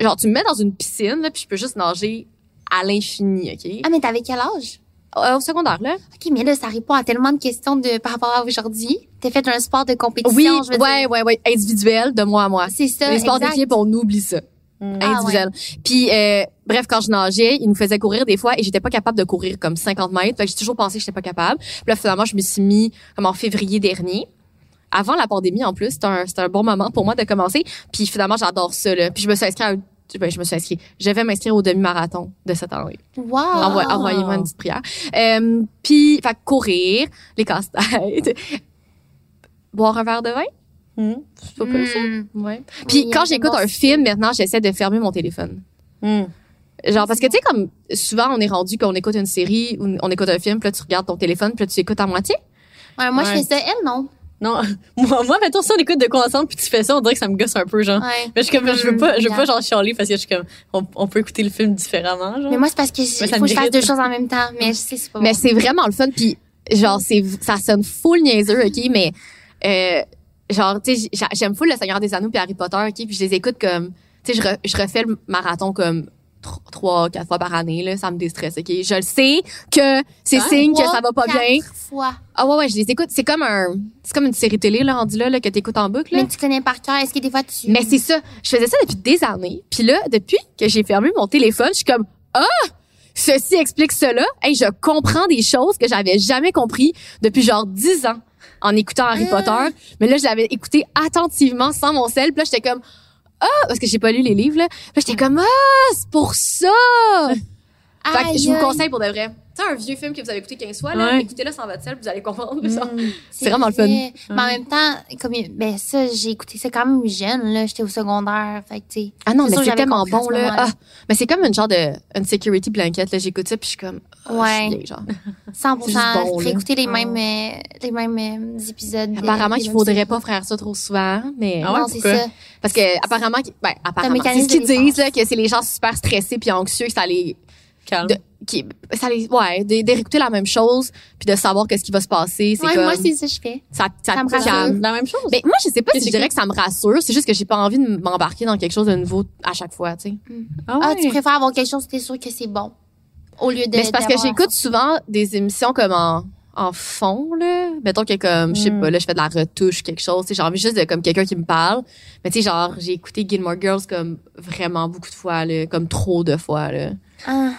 Speaker 4: genre tu me mets dans une piscine, là, puis je peux juste nager à l'infini, ok?
Speaker 2: ah, mais t'avais quel âge?
Speaker 4: Euh, au secondaire, là.
Speaker 2: OK, mais là, ça répond à tellement de questions de, par rapport à aujourd'hui. T'as fait un sport de compétition,
Speaker 4: Oui,
Speaker 2: je veux
Speaker 4: ouais,
Speaker 2: dire.
Speaker 4: ouais, ouais, individuel de moi à moi.
Speaker 2: C'est ça,
Speaker 4: Les sports d'équipe, on oublie ça.
Speaker 3: Mm.
Speaker 2: Ah,
Speaker 4: individuel. Puis euh, bref, quand je nageais, ils nous faisaient courir des fois et j'étais pas capable de courir comme 50 mètres. Fait que j'ai toujours pensé que j'étais pas capable. Puis là, finalement, je me suis mis comme en février dernier. Avant la pandémie, en plus, c'était un, bon moment pour moi de commencer. Puis finalement, j'adore ça. Là. Puis je me suis inscrite à un- ben, je me suis inscrite. Je vais m'inscrire au demi-marathon de cette année.
Speaker 2: Wow.
Speaker 4: Envoie- Envoyez-moi une petite prière. Euh, puis, fait courir, les casse-têtes, boire un verre de vin.
Speaker 3: Mm.
Speaker 4: C'est pas cool, ça?
Speaker 2: Hmm.
Speaker 4: Ouais. Puis quand j'écoute un film, maintenant, j'essaie de fermer mon téléphone.
Speaker 3: Mm.
Speaker 4: Genre, parce que tu sais, comme souvent, on est rendu qu'on écoute une série ou on écoute un film, puis là, tu regardes ton téléphone, puis là, tu écoutes à moitié.
Speaker 2: Ouais, moi,
Speaker 3: Ouais.
Speaker 2: je fais ça. Elle, non?
Speaker 3: Non, moi, moi, mettons ça, on écoute de quoi ensemble, puis tu fais ça, on dirait que ça me gosse un peu, genre.
Speaker 2: Ouais.
Speaker 3: Mais je comme, je veux pas, je veux pas genre chialer parce que je suis comme, on, on peut écooter le film différemment, genre.
Speaker 2: Mais moi, c'est parce que
Speaker 3: ça
Speaker 2: faut que je fasse deux choses en même temps. Mais je sais, c'est pas
Speaker 4: Mais
Speaker 2: bon.
Speaker 4: c'est vraiment le fun, puis genre, c'est ça sonne full niaiseux, OK, mais euh, genre, tu sais, j'a- j'aime full Le Seigneur des Anneaux puis Harry Potter, OK, puis je les écoute comme, tu sais, je, re- je refais le marathon comme tr- trois, quatre fois par année, là, ça me déstresse, OK. Je le sais que c'est signe que ça va pas bien.
Speaker 2: fois.
Speaker 4: Ah ouais, ouais, je les écoute. C'est comme un, c'est comme une série télé, là, rendu là, là que t'écoutes en boucle, là.
Speaker 2: Mais tu connais par cœur. Est-ce que des fois, tu...
Speaker 4: Mais c'est ça. Je faisais ça depuis des années. Puis là, depuis que j'ai fermé mon téléphone, je suis comme ah, ceci explique cela. Hey, je comprends des choses que j'avais jamais compris depuis genre dix ans en écoutant Harry
Speaker 2: Ah.
Speaker 4: Potter. Mais là, je l'avais écouté attentivement sans mon sel. Puis là, j'étais comme ah, parce que j'ai pas lu les livres là. Puis là, j'étais comme ah, c'est pour ça. Fait que je vous conseille pour de vrai. Tu sais, un vieux film que vous avez écouté 15 fois, là,
Speaker 3: Ouais.
Speaker 4: écoutez-le sans votre sel, vous allez comprendre.
Speaker 3: Mm.
Speaker 4: genre. C'est vraiment le fun.
Speaker 2: Mais en même temps, comme, ben, ça, j'ai écouté ça quand même jeune, là. J'étais au secondaire. Fait que, tu sais.
Speaker 4: Ah non, mais c'est tellement bon, là. Ah, mais c'est comme une genre de une security blanket, là. J'écoute ça, puis je suis comme, oh,
Speaker 2: Ouais.
Speaker 4: je suis genre.
Speaker 2: 100
Speaker 4: C'est juste bon,
Speaker 2: écouté les mêmes, euh, les mêmes euh, épisodes. de-
Speaker 4: Apparemment qu'il faudrait pas faire ça trop souvent, mais.
Speaker 3: Ah ouais,
Speaker 2: non, c'est ça.
Speaker 4: Parce que, apparemment, ben, apparemment. C'est ce qu'ils disent, là, que c'est les gens super stressés puis anxieux, que ça les,
Speaker 3: Calme.
Speaker 4: de- qui, ça les, ouais, de, de réécouter la même chose puis de savoir qu'est-ce qui va se passer. C'est
Speaker 2: Ouais,
Speaker 4: comme,
Speaker 2: moi, c'est ça que je fais.
Speaker 4: ça, ça,
Speaker 2: ça me rassure.
Speaker 4: calme.
Speaker 3: La même chose.
Speaker 4: Ben, moi, je sais pas si je dirais
Speaker 3: que-
Speaker 4: ça me rassure. C'est juste que j'ai pas envie de m'embarquer dans quelque chose de nouveau à chaque fois, tu sais.
Speaker 3: ah,
Speaker 2: Ah,
Speaker 3: ouais.
Speaker 2: tu préfères avoir quelque chose, t'es sûr que c'est bon. Au lieu de.
Speaker 4: Mais c'est parce que j'écoute souvent des émissions comme en, en fond, là. Mettons que comme, je sais
Speaker 3: Mm.
Speaker 4: pas, là, je fais de la retouche, quelque chose. J'ai envie juste de comme quelqu'un qui me parle. Mais tu sais, genre, j'ai écouté Gilmore Girls comme vraiment beaucoup de fois, là. Comme trop de fois, là.
Speaker 2: Ah,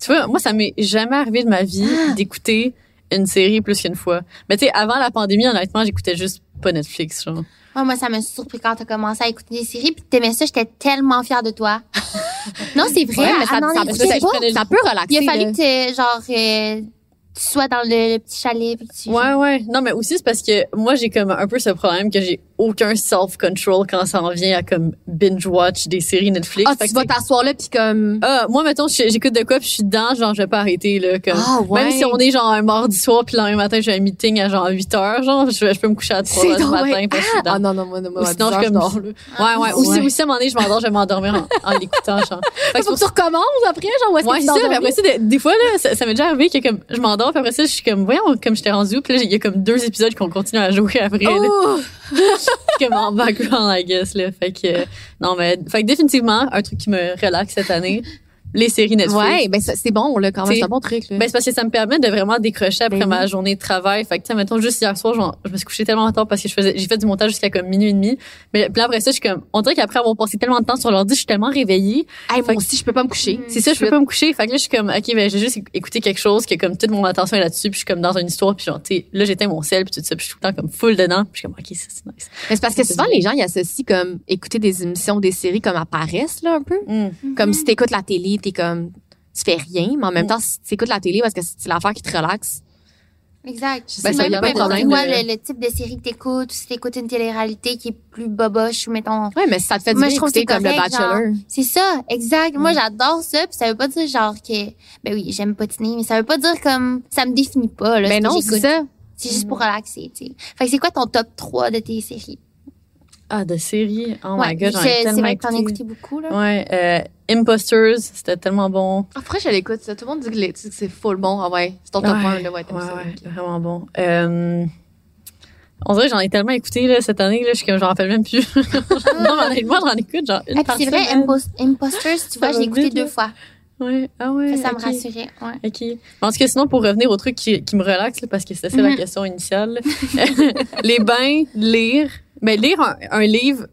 Speaker 3: Tu vois, moi, ça m'est jamais arrivé de ma vie
Speaker 2: Ah.
Speaker 3: d'écouter une série plus qu'une fois. Mais tu sais, avant la pandémie, honnêtement, j'écoutais juste pas Netflix, genre.
Speaker 2: ouais, moi, ça m'a surpris quand t'as commencé à écouter des séries puis t'aimais ça. J'étais tellement fière de toi. non, c'est vrai.
Speaker 4: Ouais, mais ça,
Speaker 2: ah, non,
Speaker 4: ça,
Speaker 2: écoutez
Speaker 4: ça-
Speaker 2: pas.
Speaker 4: ça peut relaxer.
Speaker 2: Il a fallu
Speaker 4: là.
Speaker 2: que genre, euh, tu sois dans le, le petit chalet puis tu.
Speaker 3: Ouais, ouais. Non, mais aussi, c'est parce que moi, j'ai comme un peu ce problème que j'ai aucun self-control quand ça en vient à comme binge-watch des séries Netflix.
Speaker 4: Ah,
Speaker 3: Fait
Speaker 4: tu
Speaker 3: que
Speaker 4: vas t'asseoir là puis comme,
Speaker 3: Ah, moi, mettons, je- j'écoute de quoi, puis je suis dedans, genre, je vais pas arrêter, là, comme.
Speaker 4: Ah, ouais.
Speaker 3: Même si on est, genre, un mardi soir, puis le lendemain matin, j'ai un meeting à, genre, 8 heures, genre, je, je peux me coucher à 3 heures du matin,
Speaker 4: bien-
Speaker 3: parce que je suis dedans.
Speaker 4: Ah, non, non, moi, non, moi,
Speaker 3: Ou
Speaker 4: à
Speaker 3: sinon,
Speaker 4: 10
Speaker 3: je comme-
Speaker 4: dors, là.
Speaker 3: Ouais, ouais. Aussi,
Speaker 4: Ouais.
Speaker 3: aussi, à un moment donné, je m'endors, je vais m'endormir en, en l'écoutant, genre. Fait que
Speaker 4: Faut que tu recommences après, genre, où est-ce
Speaker 3: Ouais,
Speaker 4: que
Speaker 3: c'est
Speaker 4: tu
Speaker 3: ça. après ça, des, des fois, là, ça, ça m'est déjà arrivé que comme, je m'endors, puis après ça, je suis comme, voyons, comme j'étais rendue, où, puis là, il y a comme deux épisodes qu'on continue à jouer après.
Speaker 4: Oh!
Speaker 3: comme en background, I guess, là. Fait que, euh, non, mais, fait que définitivement, un truc qui me relaxe cette année, les séries Netflix.
Speaker 4: Ouais, ben, c'est bon, là, quand même. C'est un bon truc, là.
Speaker 3: Ben, c'est parce que ça me permet de vraiment décrocher après
Speaker 4: Ben
Speaker 3: ma
Speaker 4: oui.
Speaker 3: journée de travail. Fait que, tu mettons, juste hier soir, genre, je me suis couchée tellement tard parce que je faisais, j'ai fait du montage jusqu'à comme minuit et demi. Mais, puis après ça, je suis comme, on dirait qu'après avoir passé tellement de temps sur l'ordi, je suis tellement réveillée.
Speaker 4: Hey, moi aussi, je peux pas me coucher.
Speaker 3: C'est ça, je peux pas me coucher. Fait que là, je suis comme, OK, ben, j'ai juste éc- écouté quelque chose que comme toute mon attention est là-dessus, puis je suis comme dans une histoire, puis genre, tu là, j'éteins mon sel, puis tout ça, puis je suis tout le temps comme full dedans, puis je suis comme, OK, ça, c'est nice.
Speaker 4: Mais c'est parce que souvent, les gens, ils associent comme écouter des émissions, des séries comme à paresse, là, un peu.
Speaker 3: Mm.
Speaker 4: Comme si t'écoutes la télé, t'es comme, tu fais rien, mais en même
Speaker 3: Mm.
Speaker 4: temps, si t'écoutes la télé parce que c'est l'affaire qui te relaxe.
Speaker 2: Exact.
Speaker 3: Ben,
Speaker 2: C'est
Speaker 3: ça,
Speaker 2: même
Speaker 3: a
Speaker 2: pas
Speaker 3: de problème
Speaker 2: quoi,
Speaker 3: de-
Speaker 2: le, le type de série que t'écoutes, ou si t'écoutes une télé-réalité qui est plus boboche, ou mettons.
Speaker 4: Ouais, mais si ça te fait du
Speaker 2: Moi,
Speaker 4: bien
Speaker 2: je trouve
Speaker 4: écouter
Speaker 2: que c'est
Speaker 4: comme le
Speaker 2: correct,
Speaker 4: Bachelor.
Speaker 2: C'est ça, exact. Moi, j'adore ça, puis ça veut pas dire genre que, ben oui, j'aime patiner, mais ça veut pas dire comme, ça me définit pas, là. Ce que
Speaker 4: non, c'est ça.
Speaker 2: C'est juste pour relaxer, tu sais. Fait que c'est quoi ton top 3 de tes séries?
Speaker 3: Ah, de séries? Oh
Speaker 2: ouais,
Speaker 3: my god, j'en ai
Speaker 2: c'est
Speaker 3: tellement
Speaker 2: vrai que t'en as
Speaker 3: écouté.
Speaker 2: écouté beaucoup, là.
Speaker 3: Ouais, euh, Imposters, c'était tellement bon.
Speaker 4: Après, je l'écoute, ça. Tout le monde dit que les- que c'est full bon. Ah ouais, c'est ton top
Speaker 3: Ouais,
Speaker 4: 1, là, ouais,
Speaker 3: Ouais, ouais, vraiment bon. Euh, on dirait que j'en ai tellement écouté, là, cette année, là, je suis comme, j'en rappelle même plus. non, mais honnêtement, j'en écoute, genre, une
Speaker 2: Ah,
Speaker 3: par
Speaker 2: c'est vrai, Imposters, tu vois, je l'ai écouté deux
Speaker 3: là.
Speaker 2: fois.
Speaker 3: Ouais, ah ouais.
Speaker 2: Ça, ça me rassurait, ouais.
Speaker 3: OK. En tout cas, sinon, pour revenir au truc qui, qui me relaxe, là, parce que c'était ça la
Speaker 2: Mhm.
Speaker 3: question initiale, les bains, lire. Ben, lire un, un livre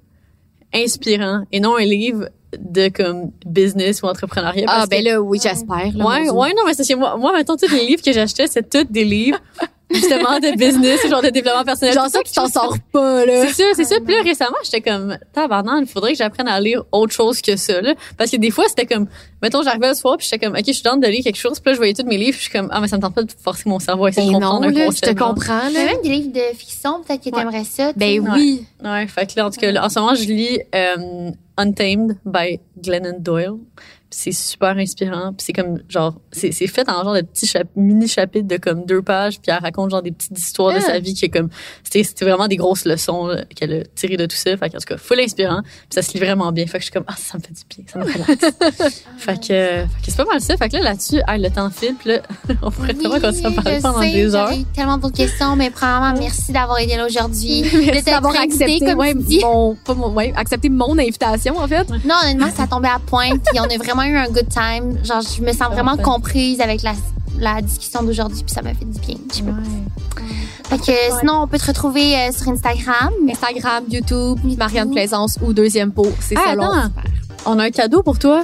Speaker 3: inspirant et non un livre de comme business ou entrepreneuriat.
Speaker 4: Ah, ben
Speaker 3: que-
Speaker 4: là, oui, j'espère. là,
Speaker 3: Ouais, ouais, non, mais c'est chez moi. Moi, mettons, tous les livres que j'achetais, c'est tous des livres, justement, de business, genre de développement personnel.
Speaker 4: Genre ça,
Speaker 3: ça,
Speaker 4: tu t'en sors pas, là.
Speaker 3: c'est ça, c'est ça. Puis là, récemment, j'étais comme, tabarnak, il faudrait que j'apprenne à lire autre chose que ça, là. Parce que des fois, c'était comme, mettons, j'arrivais le soir, puis j'étais comme, OK, je suis dans de lire quelque chose, puis là, je voyais tous mes livres, puis je suis comme, ah, mais ça me tente pas de forcer mon cerveau à essayer
Speaker 4: Ben
Speaker 3: de
Speaker 4: non,
Speaker 3: comprendre un
Speaker 4: là, je te comprends, là.
Speaker 2: même des livres de fiction, peut-être que t'aimerais ça.
Speaker 4: Ben oui.
Speaker 3: Ouais, fait que là, en tout cas, en ce moment, je lis euh, Untamed by Glennon Doyle. C'est super inspirant. Puis c'est comme, genre, c'est c'est fait en genre de petits chap- mini-chapitres de comme deux pages. Puis elle raconte genre des petites histoires de
Speaker 4: Ah.
Speaker 3: sa vie qui est comme, c'était c'était vraiment des grosses leçons là, qu'elle a tirées de tout ça. Fait qu'en tout cas, full inspirant. Puis ça se lit vraiment bien. Fait que je suis comme, ah, ça me fait du bien, ça me relaxe. fait que, euh, fait que c'est pas mal ça. Fait que là, là-dessus, ah, le temps file. Puis là, on pourrait
Speaker 2: Oui,
Speaker 3: tellement continuer à parler
Speaker 2: je
Speaker 3: pendant
Speaker 2: sais,
Speaker 3: des heures.
Speaker 2: J'avais tellement d'autres questions, mais premièrement, merci d'avoir été là aujourd'hui.
Speaker 4: Merci
Speaker 2: De
Speaker 4: d'avoir accepté,
Speaker 2: comme
Speaker 4: ouais, mon, pas mon, ouais, accepté mon invitation, en fait.
Speaker 2: Non, honnêtement, ça tombait à point, puis on a vraiment eu un good time. Genre, je me sens vraiment comprise avec la, la discussion d'aujourd'hui, puis ça m'a fait du bien. Je. Fait que sinon, on peut te retrouver euh, sur Instagram.
Speaker 4: Instagram, YouTube, Marianne Plaisance ou Deuxième Pot. C'est
Speaker 3: Ah, attends. On a un cadeau pour toi.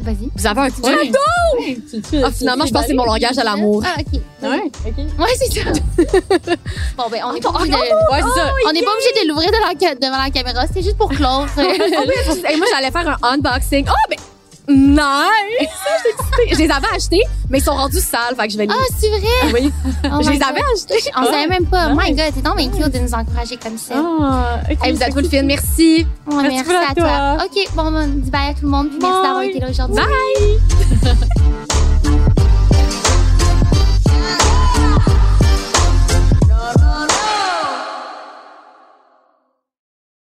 Speaker 2: Vas-y.
Speaker 4: Vous avez un petit
Speaker 3: Ouais.
Speaker 4: cadeau? Ah, finalement, je pense que c'est mon langage de l'amour.
Speaker 2: Ah, OK.
Speaker 3: Ouais, ok.
Speaker 2: Ouais, c'est ça. bon, ben, on n'est pas obligé de...
Speaker 3: Ouais.
Speaker 2: On n'est pas obligé de l'ouvrir de devant la caméra, c'est juste pour clore.
Speaker 4: Et moi, j'allais faire un unboxing. Oh, ben, Nice! Je les avais achetés, mais ils sont rendus sales, fait que je vais les...
Speaker 2: Ah, c'est vrai?
Speaker 4: oui,
Speaker 2: Oh
Speaker 4: je les avais achetés.
Speaker 2: On savait même pas.
Speaker 3: Nice.
Speaker 2: My God, t'es donc cute de nous encourager comme ça.
Speaker 3: Ah, ok,
Speaker 4: Hey, vous êtes
Speaker 3: c'est
Speaker 4: fine, merci.
Speaker 3: Merci
Speaker 2: merci à
Speaker 3: toi.
Speaker 2: toi. OK, bon, on dit bye à tout le monde. puis Merci
Speaker 3: Bye.
Speaker 2: d'avoir été là aujourd'hui.
Speaker 4: Bye!